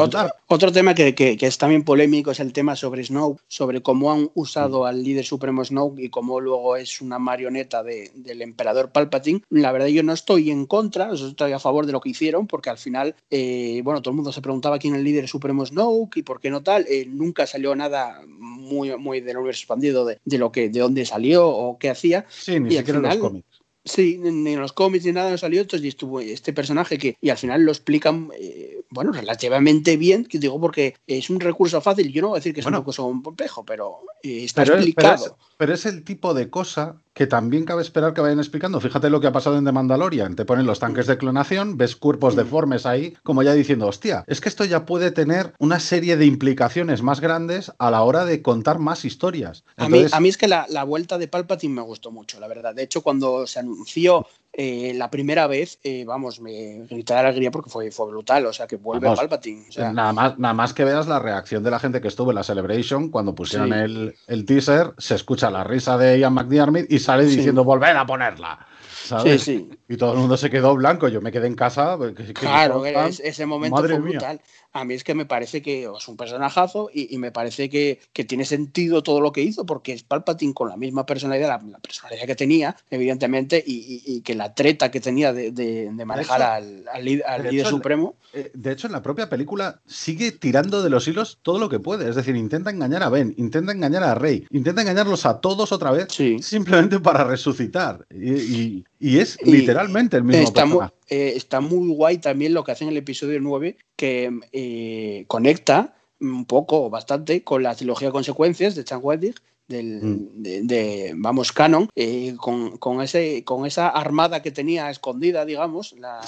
otro, tema que, es también polémico es el tema sobre Snow, sobre cómo han usado al líder supremo Snow y cómo luego es una marioneta del emperador Palpatine. La verdad yo no estoy en contra, estoy a favor de lo que hicieron, porque al final, eh, bueno, todo el mundo se preguntaba quién es el líder supremo Snow y por qué no tal. Eh, nunca salió nada muy, muy del universo expandido de, lo que, de dónde salió o qué hacía. Sí, ni siquiera en los cómics. Sí, ni en los cómics ni nada no salió, entonces y estuvo este personaje que, y al final lo explican, eh, bueno, relativamente bien, que digo porque es un recurso fácil, yo no voy a decir que es una cosa un pompejo, pero eh, está explicado. pero es el tipo de cosa que también cabe esperar que vayan explicando. Fíjate lo que ha pasado en The Mandalorian. Te ponen los tanques de clonación, ves cuerpos mm. deformes ahí, como ya diciendo, hostia, es que esto ya puede tener una serie de implicaciones más grandes a la hora de contar más historias. A, mí, a mí es que la, la, vuelta de Palpatine me gustó mucho, la verdad. De hecho, cuando se anunció eh, la primera vez, eh, vamos, me grité de alegría porque fue, fue brutal, o sea, que vuelve Palpatine. nada, más, nada más que veas la reacción de la gente que estuvo en la Celebration cuando pusieron el, el, teaser, se escucha la risa de Ian McDiarmid y sale diciendo, volver a ponerla. ¿sabes? Sí, sí. Y todo el mundo se quedó blanco. Yo me quedé en casa. claro, ese momento fue brutal a mí es que me parece que es un personajazo y, me parece que, tiene sentido todo lo que hizo, porque es Palpatine con la misma personalidad, la, personalidad que tenía, evidentemente, y, que la treta que tenía de, manejar al, líder supremo. Eh, de hecho, en la propia película sigue tirando de los hilos todo lo que puede. Es decir, intenta engañar a Ben, intenta engañar a Rey, intenta engañarlos a todos otra vez, simplemente para resucitar. Y, es literalmente el mismo está personaje. Eh, está muy guay también lo que hace en el episodio 9, que eh, conecta un poco o bastante con la trilogía Consecuencias de Chan Weddig, del, mm. de, vamos, Canon, eh, con, ese, con esa armada que tenía escondida, digamos, la,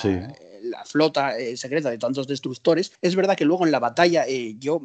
la flota secreta de tantos destructores. Es verdad que luego en la batalla yo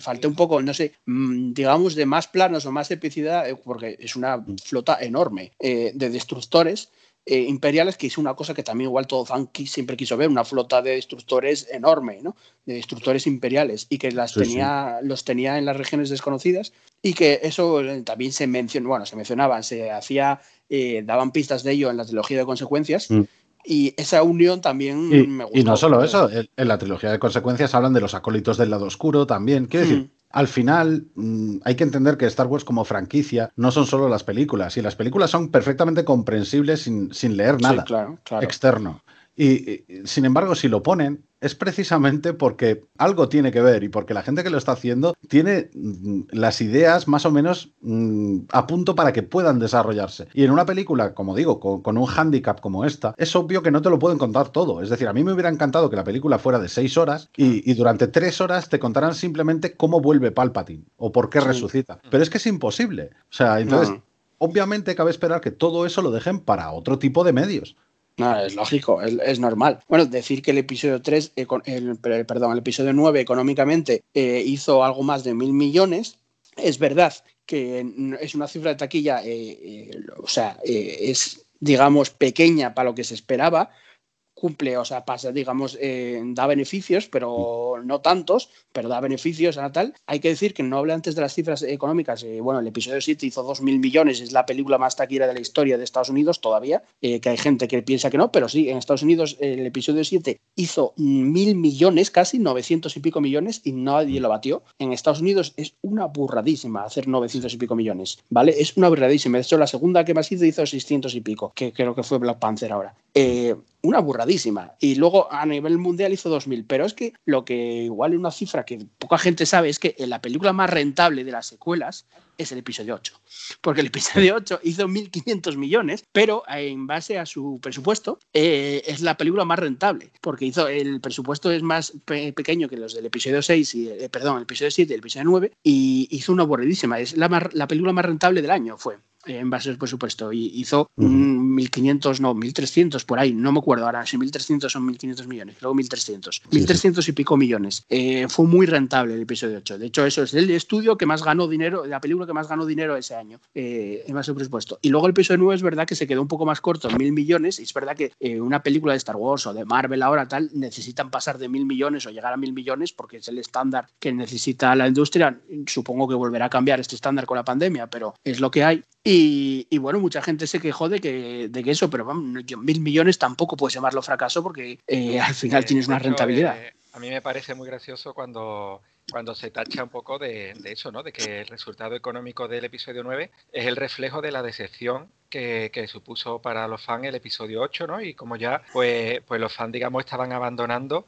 falté un poco, no sé, mm, digamos, de más planos o más epicidad, porque es una mm. flota enorme de destructores eh, imperiales, que es una cosa que también igual todo Funky siempre quiso ver, una flota de destructores enorme, ¿no? De destructores imperiales y que las tenía, los tenía en las regiones desconocidas y que eso eh, también se mencionó, bueno, se mencionaban, se hacía, eh, daban pistas de ello en la trilogía de consecuencias. Mm. Y esa unión también y, me gusta. Y no solo eso, en la trilogía de consecuencias hablan de los acólitos del lado oscuro también. Quiero decir, Mm. Al final mm, hay que entender que Star Wars como franquicia no son solo las películas, y las películas son perfectamente comprensibles sin, sin leer Sí, nada claro, claro. externo. Y, y, sin embargo, si lo ponen, es precisamente porque algo tiene que ver y porque la gente que lo está haciendo tiene mm, las ideas más o menos mm, a punto para que puedan desarrollarse. Y en una película, como digo, con, con un hándicap como esta, es obvio que no te lo pueden contar todo. Es decir, a mí me hubiera encantado que la película fuera de seis horas y, y durante tres horas te contaran simplemente cómo vuelve Palpatine o por qué Sí. resucita. Pero es que es imposible. O sea, entonces, No. obviamente cabe esperar que todo eso lo dejen para otro tipo de medios. No, es lógico, es, normal. Bueno, decir que el episodio 3, eh, con- el, per- perdón, el episodio 9 económicamente eh, hizo algo más de mil millones, es verdad que es una cifra de taquilla, eh, eh, o sea, es, digamos, pequeña para lo que se esperaba, cumple, o sea, pasa, digamos, eh, da beneficios, pero no tantos, pero da beneficios a tal. Hay que decir que no hablé antes de las cifras económicas. eh, bueno, el episodio 7 hizo 2.000 millones, es la película más taquillera de la historia de Estados Unidos todavía, eh, que hay gente que piensa que no, pero sí, en Estados Unidos el episodio 7 hizo mil millones, casi 900 y pico millones, y nadie lo batió. En Estados Unidos es una burradísima hacer 900 y pico millones, ¿vale? Es una burradísima. De hecho, la segunda que más hizo hizo 600 y pico, que creo que fue Black Panther ahora. Eh, una burradísima. Y luego a nivel mundial hizo 2.000. Pero es que lo que igual es una cifra que poca gente sabe es que la película más rentable de las secuelas es el episodio 8. Porque el episodio 8 hizo 1.500 millones, pero en base a su presupuesto eh, es la película más rentable. Porque hizo el presupuesto es más pe- pequeño que los del episodio 6, y, eh, perdón, el episodio 7 y el episodio 9, y hizo una aburridísima. Es la, la película más rentable del año, fue en base al presupuesto y hizo mm, 1.500, no, 1.300 por ahí, no me acuerdo ahora si 1.300 son 1.500 millones, luego 1.300, 1.300 y pico millones. Eh, fue muy rentable el episodio 8. De hecho, eso es el estudio que más ganó dinero, la película que más ganó dinero ese año eh, en base al presupuesto. Y luego el episodio 9 es verdad que se quedó un poco más corto, en 1.000 millones, y es verdad que eh, una película de Star Wars o de Marvel ahora tal necesitan pasar de 1.000 millones o llegar a 1.000 millones porque es el estándar que necesita la industria. Supongo que volverá a cambiar este estándar con la pandemia, pero es lo que hay. Y, y bueno, mucha gente se quejó de que, de que eso, pero vamos, mil millones tampoco puedes llamarlo fracaso porque eh, al final Eh, tienes una hecho, rentabilidad. eh, a mí me parece muy gracioso cuando, cuando se tacha un poco de, de eso, ¿no? De que el resultado económico del episodio 9 es el reflejo de la decepción que, que supuso para los fans el episodio 8, ¿no? Y como ya, pues, pues los fans, digamos, estaban abandonando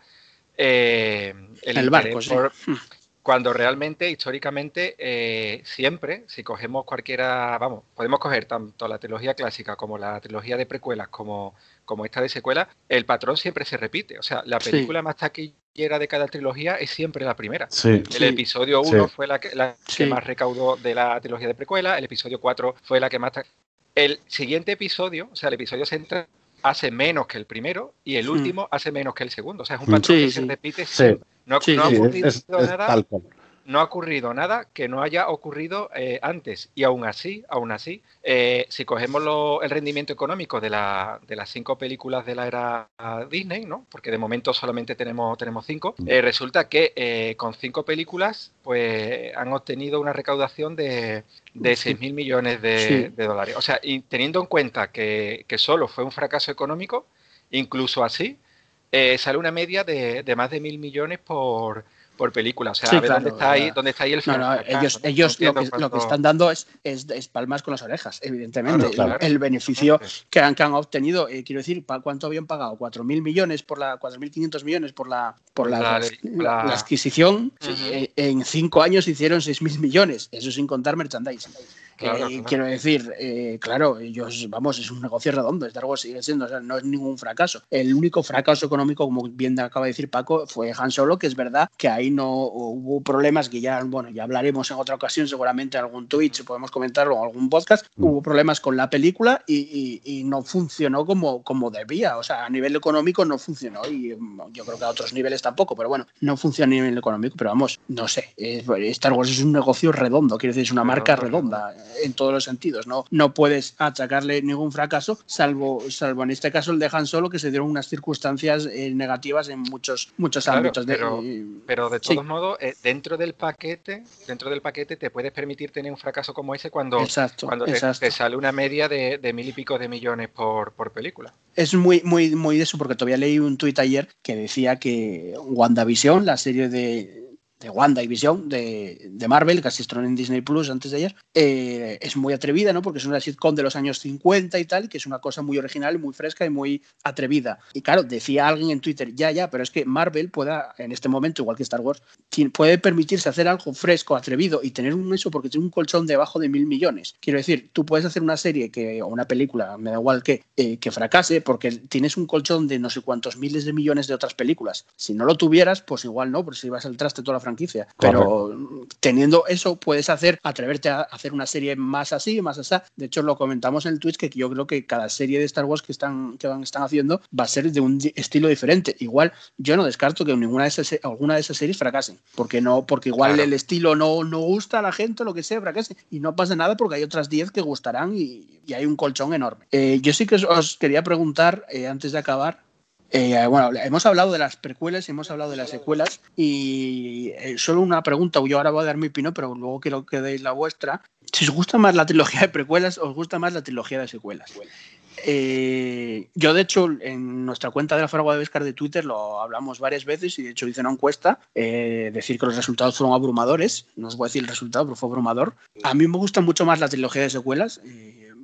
eh, el, barco, sí. Cuando realmente, históricamente, eh, siempre, si cogemos cualquiera, vamos, podemos coger tanto la trilogía clásica como la trilogía de precuelas como, como esta de secuela, el patrón siempre se repite. O sea, la Sí. película más taquillera de cada trilogía es siempre la primera. Sí. El Sí. episodio 1 Sí. fue la, que, la que más recaudó de la trilogía de precuela, el episodio 4 fue la que más... El siguiente episodio, o sea, el episodio central, hace menos que el primero y el Mm. último hace menos que el segundo. O sea, es un Mm. patrón Sí, que se sí. repite Sí. No, no ha sí, ocurrido es, es nada tal. No ha ocurrido nada que no haya ocurrido eh, antes. Y aún así, aún así, eh, si cogemos lo- el rendimiento económico de, la- de las cinco películas de la era Disney, ¿no? Porque de momento solamente tenemos, tenemos cinco, eh, resulta que con cinco películas, pues han obtenido una recaudación de, de 6.000 millones de, Sí. de dólares. O sea, y teniendo en cuenta que, que solo fue un fracaso económico, incluso así, sale una media de, de más de mil millones por, por película. O sea, Sí, a ver claro, dónde está ahí, dónde está ahí el No, no, ellos, ¿no? ellos lo, que, lo están dando es, es, es palmas con las orejas, evidentemente. Claro. El beneficio que han, que han obtenido, eh, quiero decir, ¿pa- ¿cuánto habían pagado? 4.000 millones por la 4.500 millones por la por la, La- la- la- la adquisición. Eh, en cinco años hicieron 6.000 millones, eso sin contar merchandising. Claro, Eh, claro. Quiero decir, eh, claro, ellos, vamos, es un negocio redondo. Star Wars sigue siendo, o sea, no es ningún fracaso. El único fracaso económico, como bien acaba de decir Paco, fue Han Solo, que es verdad que ahí no hubo problemas que ya, bueno, ya hablaremos en otra ocasión, seguramente en algún Twitch, podemos comentarlo, o algún podcast. Hubo problemas con la película y, y- y no funcionó como, como debía. O sea, a nivel económico no funcionó y mm, yo creo que a otros niveles tampoco, pero bueno, no funciona a nivel económico. Pero vamos, no sé, eh, Star Wars es un negocio redondo, quiero decir, es una marca redonda. En todos los sentidos. No, no puedes achacarle ningún fracaso, salvo, salvo en este caso el de Han Solo, que se dieron unas circunstancias eh, negativas en muchos, muchos ámbitos. Pero de, pero de todos modos, eh, dentro del paquete, dentro del paquete te puedes permitir tener un fracaso como ese cuando, cuando te, sale una media de, de, mil y pico de millones por, por película. Es muy, muy, muy de eso, porque todavía leí un tuit ayer que decía que WandaVision, la serie de de Wanda y Visión de, de, Marvel, que asistieron en Disney Plus antes de ayer, eh, es muy atrevida, ¿no? Porque es una sitcom de los años 50 y tal, que es una cosa muy original, muy fresca y muy atrevida. Y claro, decía alguien en Twitter, ya, ya, pero es que Marvel pueda, en este momento, igual que Star Wars, puede permitirse hacer algo fresco, atrevido y tener un eso porque tiene un colchón debajo de mil millones. Quiero decir, tú puedes hacer una serie que, o una película, me da igual que, eh, que fracase, porque tienes un colchón de no sé cuántos miles de millones de otras películas. Si no lo tuvieras, pues igual no, porque si vas al traste toda la franquicia. Pero teniendo eso, puedes hacer, atreverte a hacer una serie más así, más así. De hecho, lo comentamos en el Twitch que yo creo que cada serie de Star Wars que están, que van, están haciendo va a ser de un estilo diferente. Igual, yo no descarto que ninguna de esas, alguna de esas series fracasen, porque no, porque igual el estilo no, no gusta a la gente lo que sea, fracase. Y no pasa nada porque hay otras 10 que gustarán y, y, hay un colchón enorme. Eh, yo sí que os, quería preguntar, eh, antes de acabar, eh, bueno, hemos hablado de las precuelas, hemos hablado de las secuelas y eh, solo una pregunta, yo ahora voy a dar mi opinión, pero luego quiero que deis la vuestra. Si os gusta más la trilogía de precuelas, os gusta más la trilogía de secuelas. Eh, yo, de hecho, en nuestra cuenta de la Faragua de Vescar de Twitter lo hablamos varias veces y, de hecho, hice una encuesta. decir que los resultados fueron abrumadores. No os voy a decir el resultado, pero fue abrumador. A mí me gusta mucho más la trilogía de secuelas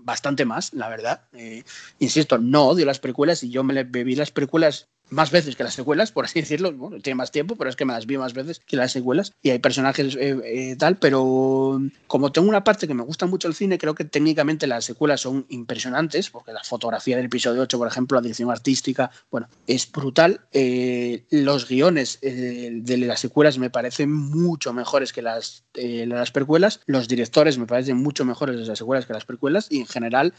bastante más, la verdad. Eh, insisto, no odio las precuelas y yo me bebí las precuelas más veces que las secuelas, por así decirlo. Bueno, tiene más tiempo, pero es que me las vi más veces que las secuelas. Y hay personajes eh, eh, tal, pero como tengo una parte que me gusta mucho el cine, creo que técnicamente las secuelas son impresionantes, porque la fotografía del episodio 8, por ejemplo, la dirección artística, bueno, es brutal. Eh, los guiones de las secuelas me parecen mucho mejores que las, las precuelas. Los directores me parecen mucho mejores de las secuelas que las precuelas. Y en general,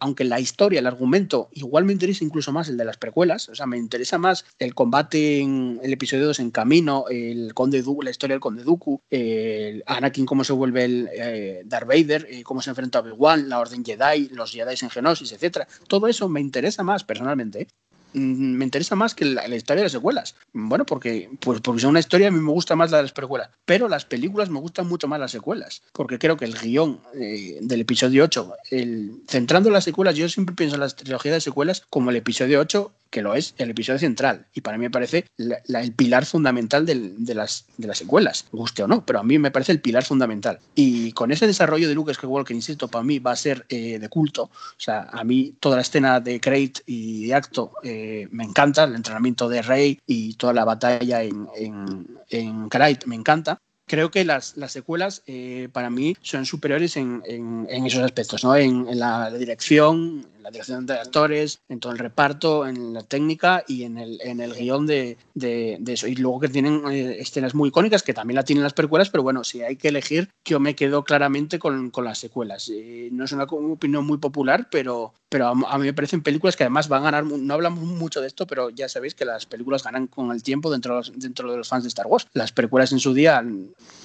aunque la historia, el argumento, igual me interesa incluso más el de las precuelas, o sea, me interesa más el combate en el episodio 2 en Camino, el Conde Dooku, la historia del Conde Dooku, el Anakin cómo se vuelve el eh, Darth Vader, eh, cómo se enfrenta a Obi-Wan, la Orden Jedi, los Jedi en Genosis, etcétera. Todo eso me interesa más personalmente. Mm, me interesa más que la, historia de las secuelas. Bueno, porque, pues, porque son una historia, a mí me gusta más la de las precuelas. Pero las películas me gustan mucho más las secuelas. Porque creo que el guion eh, del episodio 8, el, centrando las secuelas, yo siempre pienso en las trilogías de secuelas como el episodio 8 que lo es el episodio central. Y para mí me parece el pilar fundamental de, las, de las secuelas, guste o no, pero a mí me parece el pilar fundamental. Y con ese desarrollo de Luke Skywalker, insisto, para mí va a ser eh, de culto. O sea, a mí toda la escena de Crate y de Acto eh, me encanta, el entrenamiento de Rey y toda la batalla en, en, en me encanta creo que las, las secuelas eh, para mí son superiores en, en, esos aspectos, ¿no? En, la, dirección, la dirección de actores, en todo el reparto, en la técnica y en el, en el guion de, de, de eso. Y luego que tienen eh, escenas muy icónicas, que también la tienen las precuelas, pero bueno, si hay que elegir, yo me quedo claramente con, con las secuelas. Eh, no es una opinión muy popular, pero, pero a, mí me parecen películas que además van a ganar, no hablamos mucho de esto, pero ya sabéis que las películas ganan con el tiempo dentro de los, dentro de los fans de Star Wars. Las precuelas en su día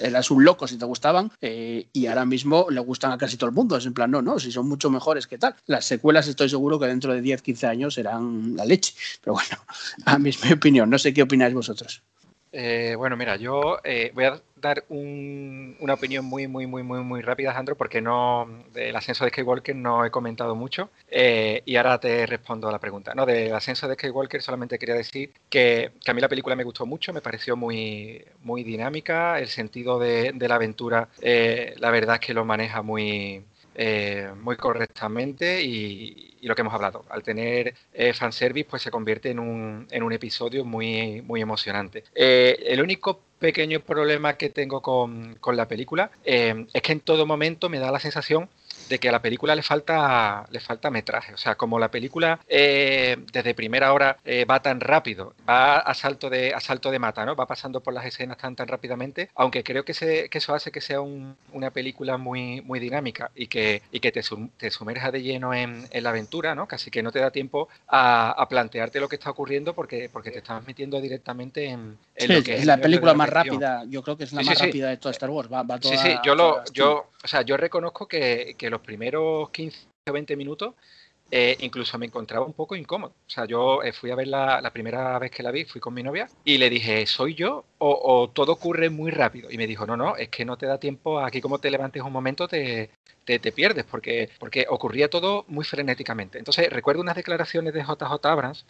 eras un loco si te gustaban eh, y ahora mismo le gustan a casi todo el mundo. Es en plan, no, no, si son mucho mejores que tal. Las secuelas estoy seguro que dentro de 10, 15 años serán la leche. Pero bueno, a mí es mi opinión. No sé qué opináis vosotros. Eh, bueno, mira, yo eh, voy a dar un, una opinión muy, muy, muy, muy, muy rápida, Alejandro, porque no del ascenso de Skywalker no he comentado mucho eh, y ahora te respondo a la pregunta. No, del ascenso de Skywalker solamente quería decir que, a mí la película me gustó mucho, me pareció muy, muy dinámica, el sentido de, la aventura, la verdad es que lo maneja muy, eh, muy correctamente y, lo que hemos hablado. Al tener eh, fanservice, pues se convierte en un, en un episodio muy, muy emocionante. Eh, el único pequeño problema que tengo con, con la película eh, es que en todo momento me da la sensación de que a la película le falta, le falta metraje. O sea, como la película eh, desde primera hora eh, va tan rápido, va a salto, de, a salto de mata, ¿no? Va pasando por las escenas tan tan rápidamente, aunque creo que, se, que eso hace que sea una película muy, muy dinámica y que, y que te, te sumerja de lleno en, en, la aventura, ¿no? Casi que no te da tiempo a, a, plantearte lo que está ocurriendo porque, porque te estás metiendo directamente en, en lo que es, la película más rápida, yo creo que es la más rápida de toda Star Wars. Va, va sí, sí, yo, lo, yo, o sea, yo reconozco que, que los primeros 15 o 20 minutos eh, incluso me encontraba un poco incómodo. O sea, yo eh, fui a ver la, primera vez que la vi, fui con mi novia y le dije, ¿soy yo o, o, todo ocurre muy rápido? Y me dijo, no, no, es que no te da tiempo, aquí como te levantes un momento te, te, te pierdes, porque, porque ocurría todo muy frenéticamente. Entonces, recuerdo unas declaraciones de JJ Abrams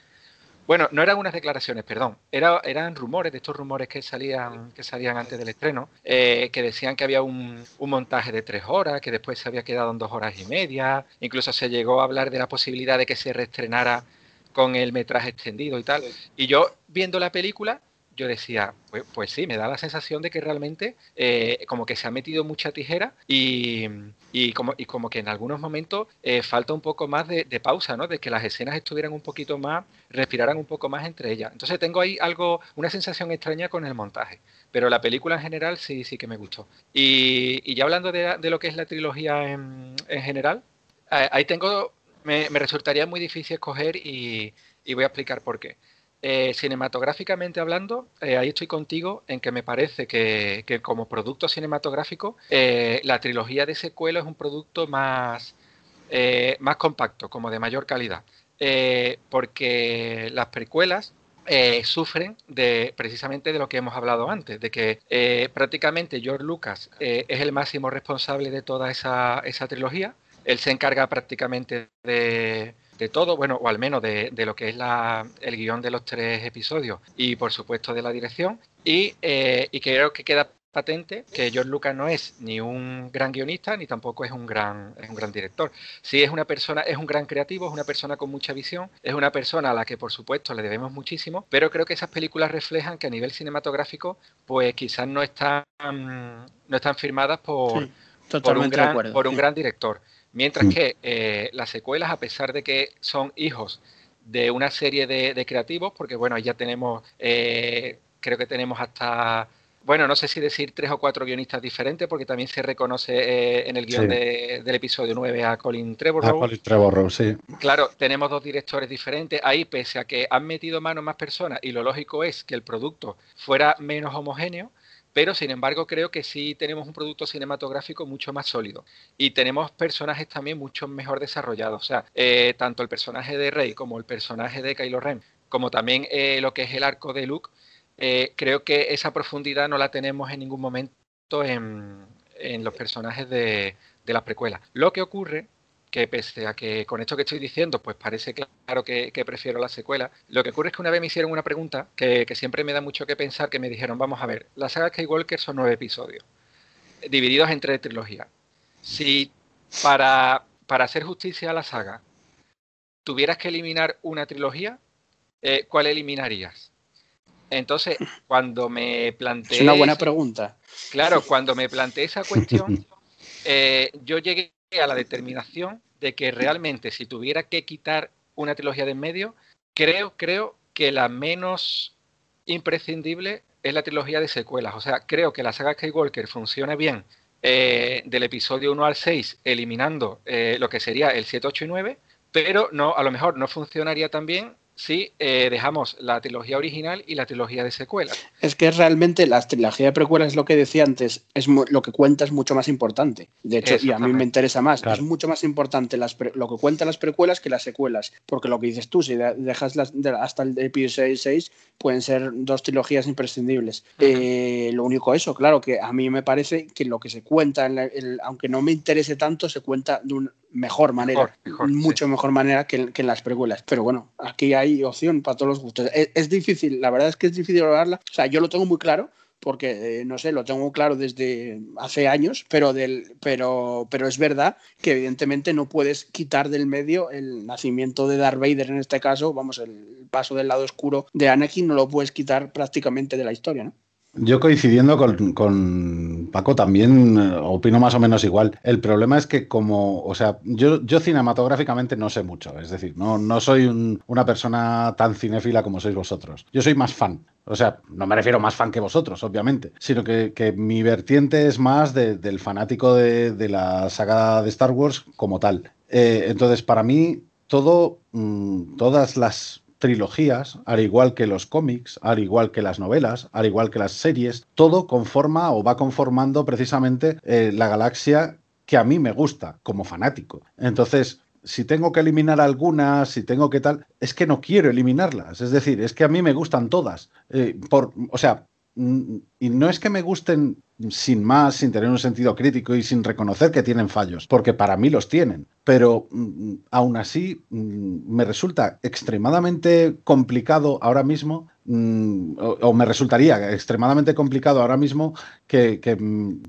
bueno, no eran unas declaraciones, perdón, Era, eran rumores, de estos rumores que salían, que salían antes del estreno, eh, que decían que había un, un, montaje de tres horas, que después se había quedado en dos horas y media, incluso se llegó a hablar de la posibilidad de que se reestrenara con el metraje extendido y tal. Y yo, viendo la película, yo decía, pues, pues, sí, me da la sensación de que realmente eh, como que se ha metido mucha tijera y, como, y como que en algunos momentos eh, falta un poco más de, pausa, ¿no? De que las escenas estuvieran un poquito más, respiraran un poco más entre ellas. Entonces tengo ahí algo, una sensación extraña con el montaje. Pero la película en general sí, sí que me gustó. Y, ya hablando de, lo que es la trilogía en, en general, ahí tengo, me, resultaría muy difícil escoger y voy a explicar por qué. Eh, cinematográficamente hablando, eh, ahí estoy contigo en que me parece que, que como producto cinematográfico, eh, la trilogía de secuela es un producto más, más compacto, como de mayor calidad. Porque las precuelas sufren de precisamente de lo que hemos hablado antes, de que prácticamente George Lucas es el máximo responsable de toda esa, esa trilogía. Él se encarga prácticamente de, de todo, bueno, o al menos de, de lo que es la, el guion de los tres episodios y por supuesto de la dirección. Y, eh, y creo que queda patente que George Lucas no es ni un gran guionista ni tampoco es un gran, es un gran director. Sí es una persona, es un gran creativo, es una persona con mucha visión, es una persona a la que por supuesto le debemos muchísimo, pero creo que esas películas reflejan que a nivel cinematográfico pues quizás no están, no están firmadas por, sí, por un, gran, acuerdo, por un sí. gran director. Mientras que eh, las secuelas, a pesar de que son hijos de una serie de, de creativos, porque bueno, ya tenemos, eh, creo que tenemos hasta, bueno, no sé si decir tres o cuatro guionistas diferentes, porque también se reconoce eh, en el guion sí. de, del episodio 9 a Colin Trevorrow. A Colin Trevorrow, sí. Claro, tenemos dos directores diferentes. Ahí, pese a que han metido mano más personas, y lo lógico es que el producto fuera menos homogéneo, pero sin embargo creo que sí tenemos un producto cinematográfico mucho más sólido y tenemos personajes también mucho mejor desarrollados. O sea, eh, tanto el personaje de Rey como el personaje de Kylo Ren, como también eh, lo que es el arco de Luke, eh, creo que esa profundidad no la tenemos en ningún momento en, los personajes de, de las precuelas. Lo que ocurre que pese a que con esto que estoy diciendo, pues parece claro que, que, prefiero la secuela, lo que ocurre es que una vez me hicieron una pregunta que, que, siempre me da mucho que pensar, que me dijeron, vamos a ver, la saga Skywalker son nueve episodios, divididos entre trilogías. Si para, para hacer justicia a la saga tuvieras que eliminar una trilogía, eh, ¿cuál eliminarías? Entonces, cuando me planteé... Es una buena pregunta. Claro, cuando me planteé esa cuestión, eh, yo llegué a la determinación de que realmente si tuviera que quitar una trilogía de en medio, creo, creo que la menos imprescindible es la trilogía de secuelas. O sea, creo que la saga Skywalker funciona bien eh, del episodio 1 al 6, eliminando eh, lo que sería el 7, 8 y 9, pero no, a lo mejor no funcionaría tan bien si eh, dejamos la trilogía original y la trilogía de secuelas. Es que realmente la trilogía de precuelas es lo que decía antes, es lo que cuenta es mucho más importante. De hecho, y a mí me interesa más, claro. es mucho más importante las lo que cuentan las precuelas que las secuelas. Porque lo que dices tú, si dejas las, de, hasta el episodio 6, pueden ser dos trilogías imprescindibles. Uh -huh. eh, lo único eso, claro, que a mí me parece que lo que se cuenta, en la, el, aunque no me interese tanto, se cuenta de un, mejor manera, mejor, mejor, mucho sí. mejor manera que, que, en las precuelas. Pero bueno, aquí hay opción para todos los gustos. Es, es, difícil, la verdad es que es difícil hablarla. O sea, yo lo tengo muy claro porque eh, no sé, lo tengo claro desde hace años, pero del pero pero es verdad que evidentemente no puedes quitar del medio el nacimiento de Darth Vader en este caso, vamos, el paso del lado oscuro de Anakin no lo puedes quitar prácticamente de la historia, ¿no? Yo coincidiendo con, Paco también eh, opino más o menos igual. El problema es que como, o sea, yo, cinematográficamente no sé mucho, es decir, no, no soy una persona tan cinéfila como sois vosotros. Yo soy más fan. O sea, no me refiero más fan que vosotros, obviamente, sino que, mi vertiente es más del fanático de, la saga de Star Wars como tal. Eh, entonces, para mí, todo, mm, todas las trilogías, al igual que los cómics, al igual que las novelas, al igual que las series, todo conforma o va conformando precisamente eh, la galaxia que a mí me gusta como fanático. Entonces, si tengo que eliminar algunas, si tengo que tal, es que no quiero eliminarlas. Es decir, es que a mí me gustan todas. Eh, por, o sea, y no es que me gusten sin más, sin tener un sentido crítico y sin reconocer que tienen fallos, porque para mí los tienen. Pero mm, aún así mm, me resulta extremadamente complicado ahora mismo, mm, o, me resultaría extremadamente complicado ahora mismo que,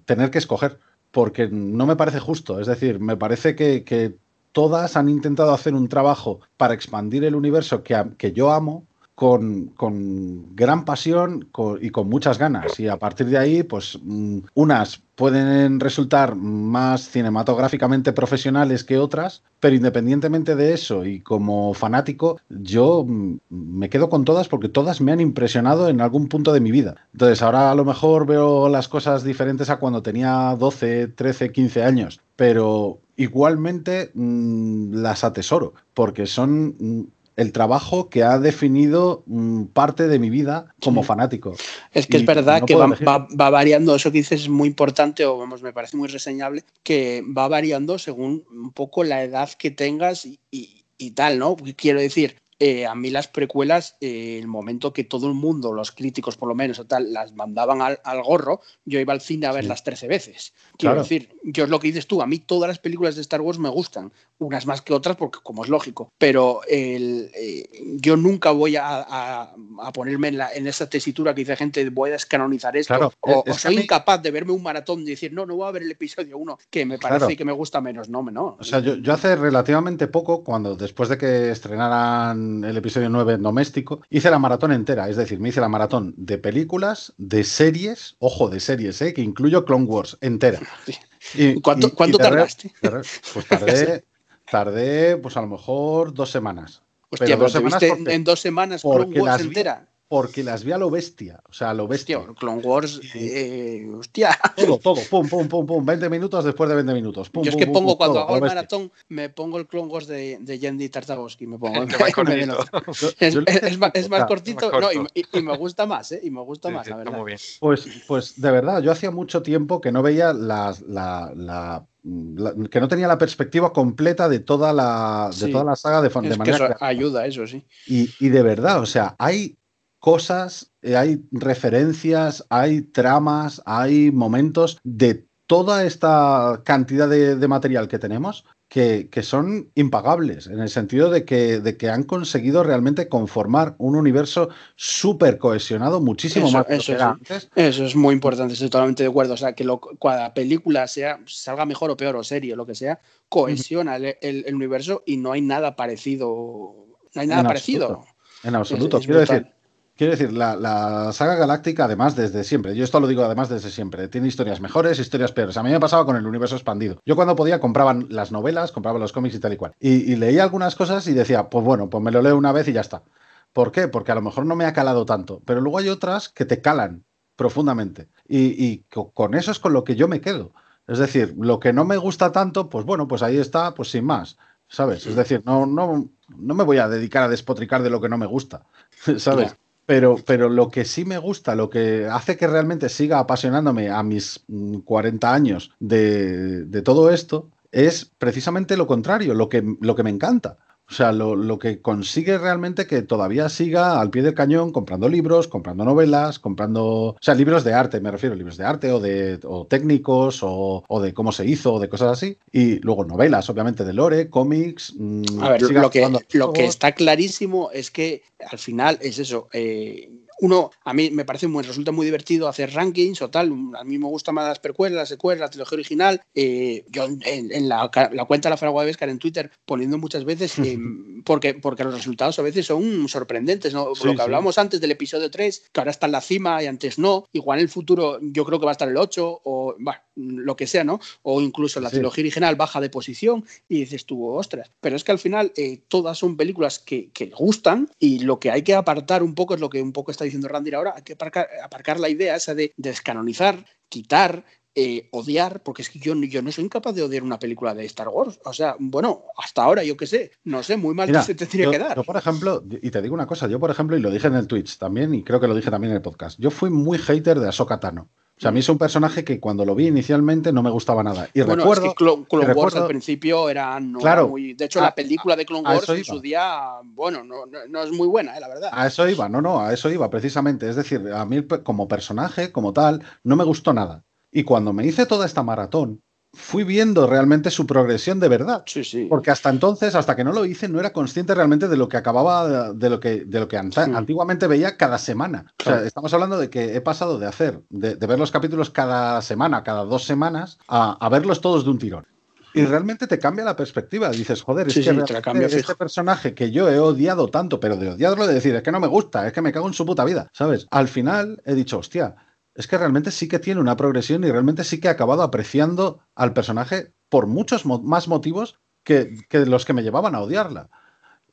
tener que escoger, porque no me parece justo. Es decir, me parece que, todas han intentado hacer un trabajo para expandir el universo que, que yo amo con, gran pasión y con muchas ganas. Y a partir de ahí, pues mm, unas pueden resultar más cinematográficamente profesionales que otras, pero independientemente de eso y como fanático, yo mm, me quedo con todas porque todas me han impresionado en algún punto de mi vida. Entonces ahora a lo mejor veo las cosas diferentes a cuando tenía 12, 13, 15 años, pero igualmente mm, las atesoro porque son el trabajo que ha definido mm, parte de mi vida como fanático. Es que es verdad que va, variando, eso que dices es muy importante, o vamos, me parece muy reseñable, que va variando según un poco la edad que tengas y, y tal, ¿no? Quiero decir, eh, a mí las precuelas, eh, el momento que todo el mundo, los críticos por lo menos o tal, las mandaban al, gorro, yo iba al cine a verlas 13 veces. Quiero decir, yo es lo que dices tú, a mí todas las películas de Star Wars me gustan, unas más que otras, porque como es lógico, pero eh, yo nunca voy a, ponerme en, esa tesitura que dice gente, voy a descanonizar esto, o, soy incapaz de verme un maratón y decir, no, no voy a ver el episodio 1, que me parece que me gusta menos, no, no. O sea, yo, yo hace relativamente poco, cuando después de que estrenaran el episodio 9 doméstico, hice la maratón entera, es decir, me hice la maratón de películas, de series, ojo, de series, ¿eh? que incluyo Clone Wars entera. Y, ¿Cuánto, tardaste? pues tardé, tardé, pues a lo mejor dos semanas. Hostia, pero dos semanas en dos semanas Clone Wars entera porque las vi a lo bestia. O sea, a lo bestia. Hostia, Clone Wars, eh, hostia. Todo, todo, pum, pum, pum, pum. 20 minutos después de 20 minutos. Pum, Yo es que pongo, cuando hago el maratón, me pongo el Clone Wars de, de Yendi Tartakovsky. Me pongo. es, es, más, es, más, cortito no, y, me gusta más, ¿eh? Y me gusta más, la verdad. Pues, pues de verdad, yo hacía mucho tiempo que no veía las, la, la que no tenía la perspectiva completa de toda la, de toda la saga de, de manera que eso ayuda eso sí. Y, y, de verdad o sea hay cosas, eh, hay referencias, hay tramas, hay momentos de toda esta cantidad de, material que tenemos que, son impagables, en el sentido de que, de que han conseguido realmente conformar un universo súper cohesionado, muchísimo más que era antes. Eso es muy importante, estoy totalmente de acuerdo. O sea, que cada película sea, salga mejor o peor, o serie, o lo que sea, cohesiona el, universo y no hay nada parecido. No hay nada parecido. En absoluto. Quiero decir, Quiero decir, la, saga galáctica, además, desde siempre, yo esto lo digo además desde siempre, tiene historias mejores, historias peores. A mí me pasaba con el universo expandido. Yo cuando podía compraban las novelas, compraba los cómics y tal y cual. Y, leía algunas cosas y decía, pues bueno, pues me lo leo una vez y ya está. ¿Por qué? Porque a lo mejor no me ha calado tanto, pero luego hay otras que te calan profundamente. Y, con eso es con lo que yo me quedo. Es decir, lo que no me gusta tanto, pues bueno, pues ahí está, pues sin más. ¿Sabes? Es decir, no, no, no me voy a dedicar a despotricar de lo que no me gusta. ¿Sabes? Pero, pero lo que sí me gusta, lo que hace que realmente siga apasionándome a mis 40 mm, años de, de todo esto, es precisamente lo contrario, lo que, lo que me encanta. O sea, lo, que consigue realmente que todavía siga al pie del cañón comprando libros, comprando novelas, comprando. O sea, libros de arte, me refiero, libros de arte o de o técnicos o, de cómo se hizo o de cosas así. Y luego novelas, obviamente, de Lore, cómics. Mm, a ver, lo que, lo que está clarísimo es que al final es eso. Eh, uno, a mí me parece muy, resulta muy divertido hacer rankings o tal. A mí me gustan más las precuelas, las secuelas, la trilogía original. Eh, yo en, la, cuenta de la Fragua de Vescar en Twitter poniendo muchas veces, eh, porque, porque los resultados a veces son sorprendentes. ¿no? lo que hablábamos antes del episodio 3, que ahora está en la cima y antes no. Igual en el futuro yo creo que va a estar el 8 o lo que sea, ¿no? O incluso la trilogía original baja de posición y dices tú, ostras. Pero es que al final eh, todas son películas que, que, gustan y lo que hay que apartar un poco es lo que un poco está diciendo Randy ahora, hay que aparcar, aparcar la idea esa de descanonizar, quitar, eh, odiar, porque es que yo, yo no soy incapaz de odiar una película de Star Wars. O sea, bueno, hasta ahora yo qué sé, no sé, muy mal que se tendría que dar. Yo, por ejemplo, y te digo una cosa, yo, por ejemplo, y lo dije en el Twitch también, y creo que lo dije también en el podcast, yo fui muy hater de Ahsoka Tano. O sea, a mí es un personaje que cuando lo vi inicialmente no me gustaba nada. Y bueno, recuerdo, es que Clone, Wars al principio era, no claro, muy. De hecho, la película de Clone Wars en su día, bueno, no, no, es muy buena, eh, la verdad. A eso iba, no, no, a eso iba precisamente. Es decir, a mí como personaje, como tal, no me gustó nada. Y cuando me hice toda esta maratón, fui viendo realmente su progresión de verdad. Sí, sí. Porque hasta entonces, hasta que no lo hice, no era consciente realmente de lo que acababa, de lo que, de lo que antiguamente veía cada semana. O sea, estamos hablando de que he pasado de hacer, de, ver los capítulos cada semana, cada dos semanas, a, verlos todos de un tirón. Y realmente te cambia la perspectiva. Dices, joder, es que este personaje que yo he odiado tanto, pero de odiarlo, de decir, es que no me gusta, es que me cago en su puta vida, ¿sabes? Al final he dicho, hostia, es que realmente sí que tiene una progresión y realmente sí que he acabado apreciando al personaje por muchos más motivos que, los que me llevaban a odiarla.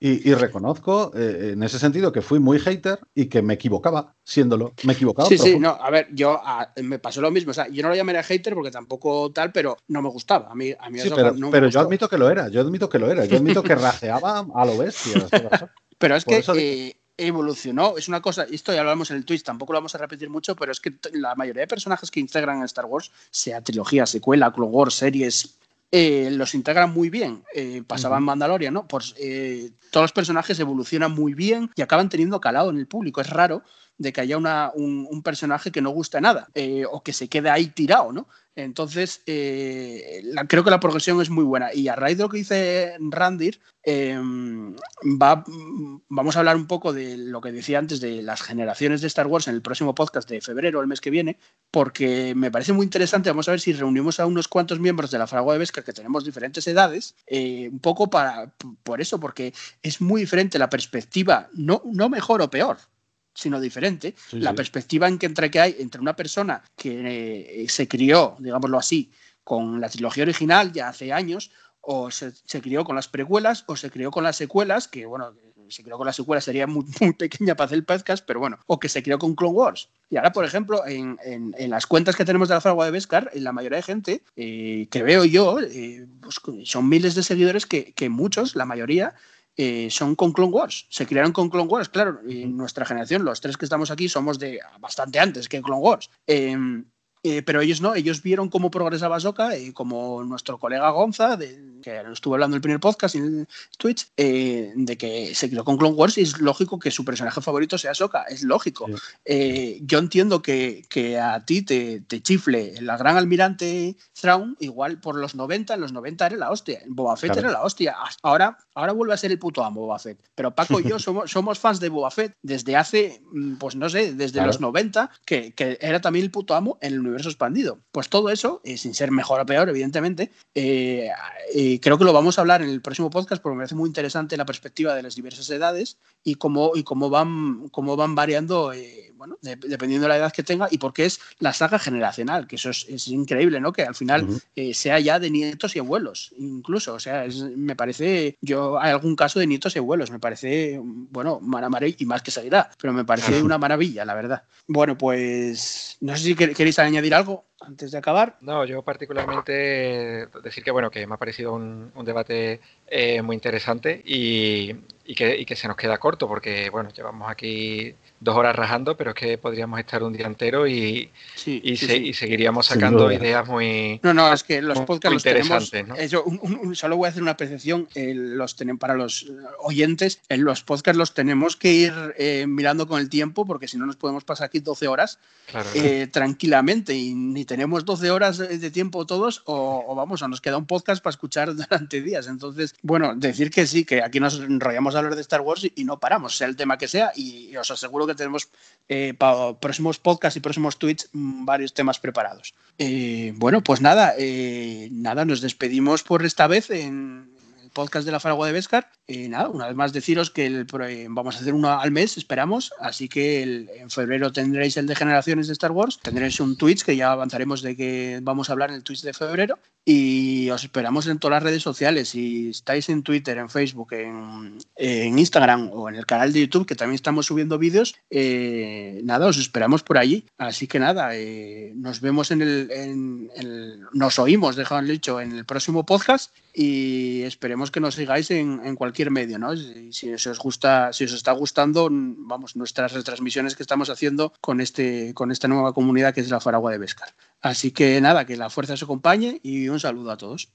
Y, reconozco eh, en ese sentido que fui muy hater y que me equivocaba siéndolo. Me equivocaba. Sí, sí, no, a ver, yo me pasó lo mismo. O sea, yo no lo llamaría hater porque tampoco tal, pero no me gustaba. A mí, a mí sí, pero, pero yo admito que lo era. Yo admito que lo era. Yo admito que rajeaba a lo bestia. pero es que evolucionó. Es una cosa, esto ya lo hablamos en el Twitch, tampoco lo vamos a repetir mucho, pero es que la mayoría de personajes que integran en Star Wars, sea trilogía, secuela, Clone Wars, series, eh, los integran muy bien. Eh, pasaba en Mandalorian, ¿no? Pues eh, todos los personajes evolucionan muy bien y acaban teniendo calado en el público. Es raro de que haya una, un, personaje que no guste nada o que se quede ahí tirado, ¿no? Entonces, eh, creo que la progresión es muy buena. Y a raíz de lo que dice Randir, em, va, vamos a hablar un poco de lo que decía antes de las generaciones de Star Wars en el próximo podcast de febrero, el mes que viene, porque me parece muy interesante. Vamos a ver si reunimos a unos cuantos miembros de la Fragua de Vesca que tenemos diferentes edades, eh, un poco para, por eso, porque es muy diferente la perspectiva, no, no mejor o peor, sino diferente. la perspectiva en que entre que hay entre una persona que eh, se crió, digámoslo así, con la trilogía original ya hace años, o se, crió con las precuelas, o se crió con las secuelas, que bueno, se crió con las secuelas sería muy, pequeña para hacer el podcast, pero bueno, o que se crió con Clone Wars. Y ahora, por ejemplo, en, las cuentas que tenemos de la fragua de Beskar, la mayoría de gente eh, que veo yo, eh, pues, son miles de seguidores que, que muchos, la mayoría, eh, son con Clone Wars. Se crearon con Clone Wars, claro. En nuestra generación, los tres que estamos aquí, somos de bastante antes que Clone Wars. Eh, pero ellos no, ellos vieron cómo progresaba Ahsoka, y como nuestro colega Gonza, de, que estuvo hablando en el primer podcast en Twitch, eh, de que se quedó con Clone Wars y es lógico que su personaje favorito sea Ahsoka, es lógico. Eh, yo entiendo que, que a ti te, te, chifle la gran almirante Thrawn, igual por los 90, en los 90 era la hostia, Boba Fett era la hostia, ahora, ahora vuelve a ser el puto amo Boba Fett, pero Paco y yo somos, somos fans de Boba Fett desde hace, mm, pues no sé, desde los 90, que, que era también el puto amo en el universo expandido. Pues todo eso, eh, sin ser mejor o peor, evidentemente, eh, eh, creo que lo vamos a hablar en el próximo podcast porque me parece muy interesante la perspectiva de las diversas edades y cómo, y cómo, van, cómo van variando, bueno, dependiendo de la edad que tenga y porque es la saga generacional, que eso es, increíble, ¿no? Que al final sea ya de nietos y abuelos, incluso. O sea, me parece, yo hay algún caso de nietos y abuelos, me parece, bueno, maravilla y más que seguirá, pero me parece una maravilla, la verdad. Bueno, pues no sé si queréis añadir algo antes de acabar. No, yo particularmente decir que bueno, que me ha parecido un, debate eh, muy interesante y, que, y, que, se nos queda corto porque bueno, llevamos aquí dos horas rajando, pero es que podríamos estar un día entero y, y, seguiríamos sacando ideas muy. No, no, es que los podcasts los tenemos. solo voy a hacer una apreciación. Eh, los tenemos para los oyentes. En los podcasts los tenemos que ir eh, mirando con el tiempo, porque si no nos podemos pasar aquí 12 horas eh, tranquilamente. Y ni tenemos 12 horas de tiempo todos, o, vamos, o nos queda un podcast para escuchar durante días. Entonces, bueno, decir que sí, que aquí nos enrollamos hablar de Star Wars y, no paramos, sea el tema que sea, y, os aseguro que tenemos eh, para próximos podcasts y próximos tweets mm, varios temas preparados. Eh, bueno, pues nada, eh, nada, nos despedimos por esta vez en, podcast de la Faragua de Vescar. Y nada, una vez más deciros que el, vamos a hacer uno al mes, esperamos. Así que en febrero tendréis el de generaciones de Star Wars. Tendréis un Twitch que ya avanzaremos de que vamos a hablar en el Twitch de febrero. Y os esperamos en todas las redes sociales. Si estáis en Twitter, en Facebook, en, Instagram o en el canal de YouTube, que también estamos subiendo vídeos, eh, nada, os esperamos por allí. Así que nada, eh, nos vemos en el, Nos oímos, dejad dicho, en el próximo podcast y esperemos que nos sigáis en, cualquier medio, ¿no? Si, os gusta, si os está gustando, vamos, nuestras retransmisiones que estamos haciendo con este, con esta nueva comunidad que es la Faragua de Vescar. Así que nada, que la fuerza os acompañe y un saludo a todos.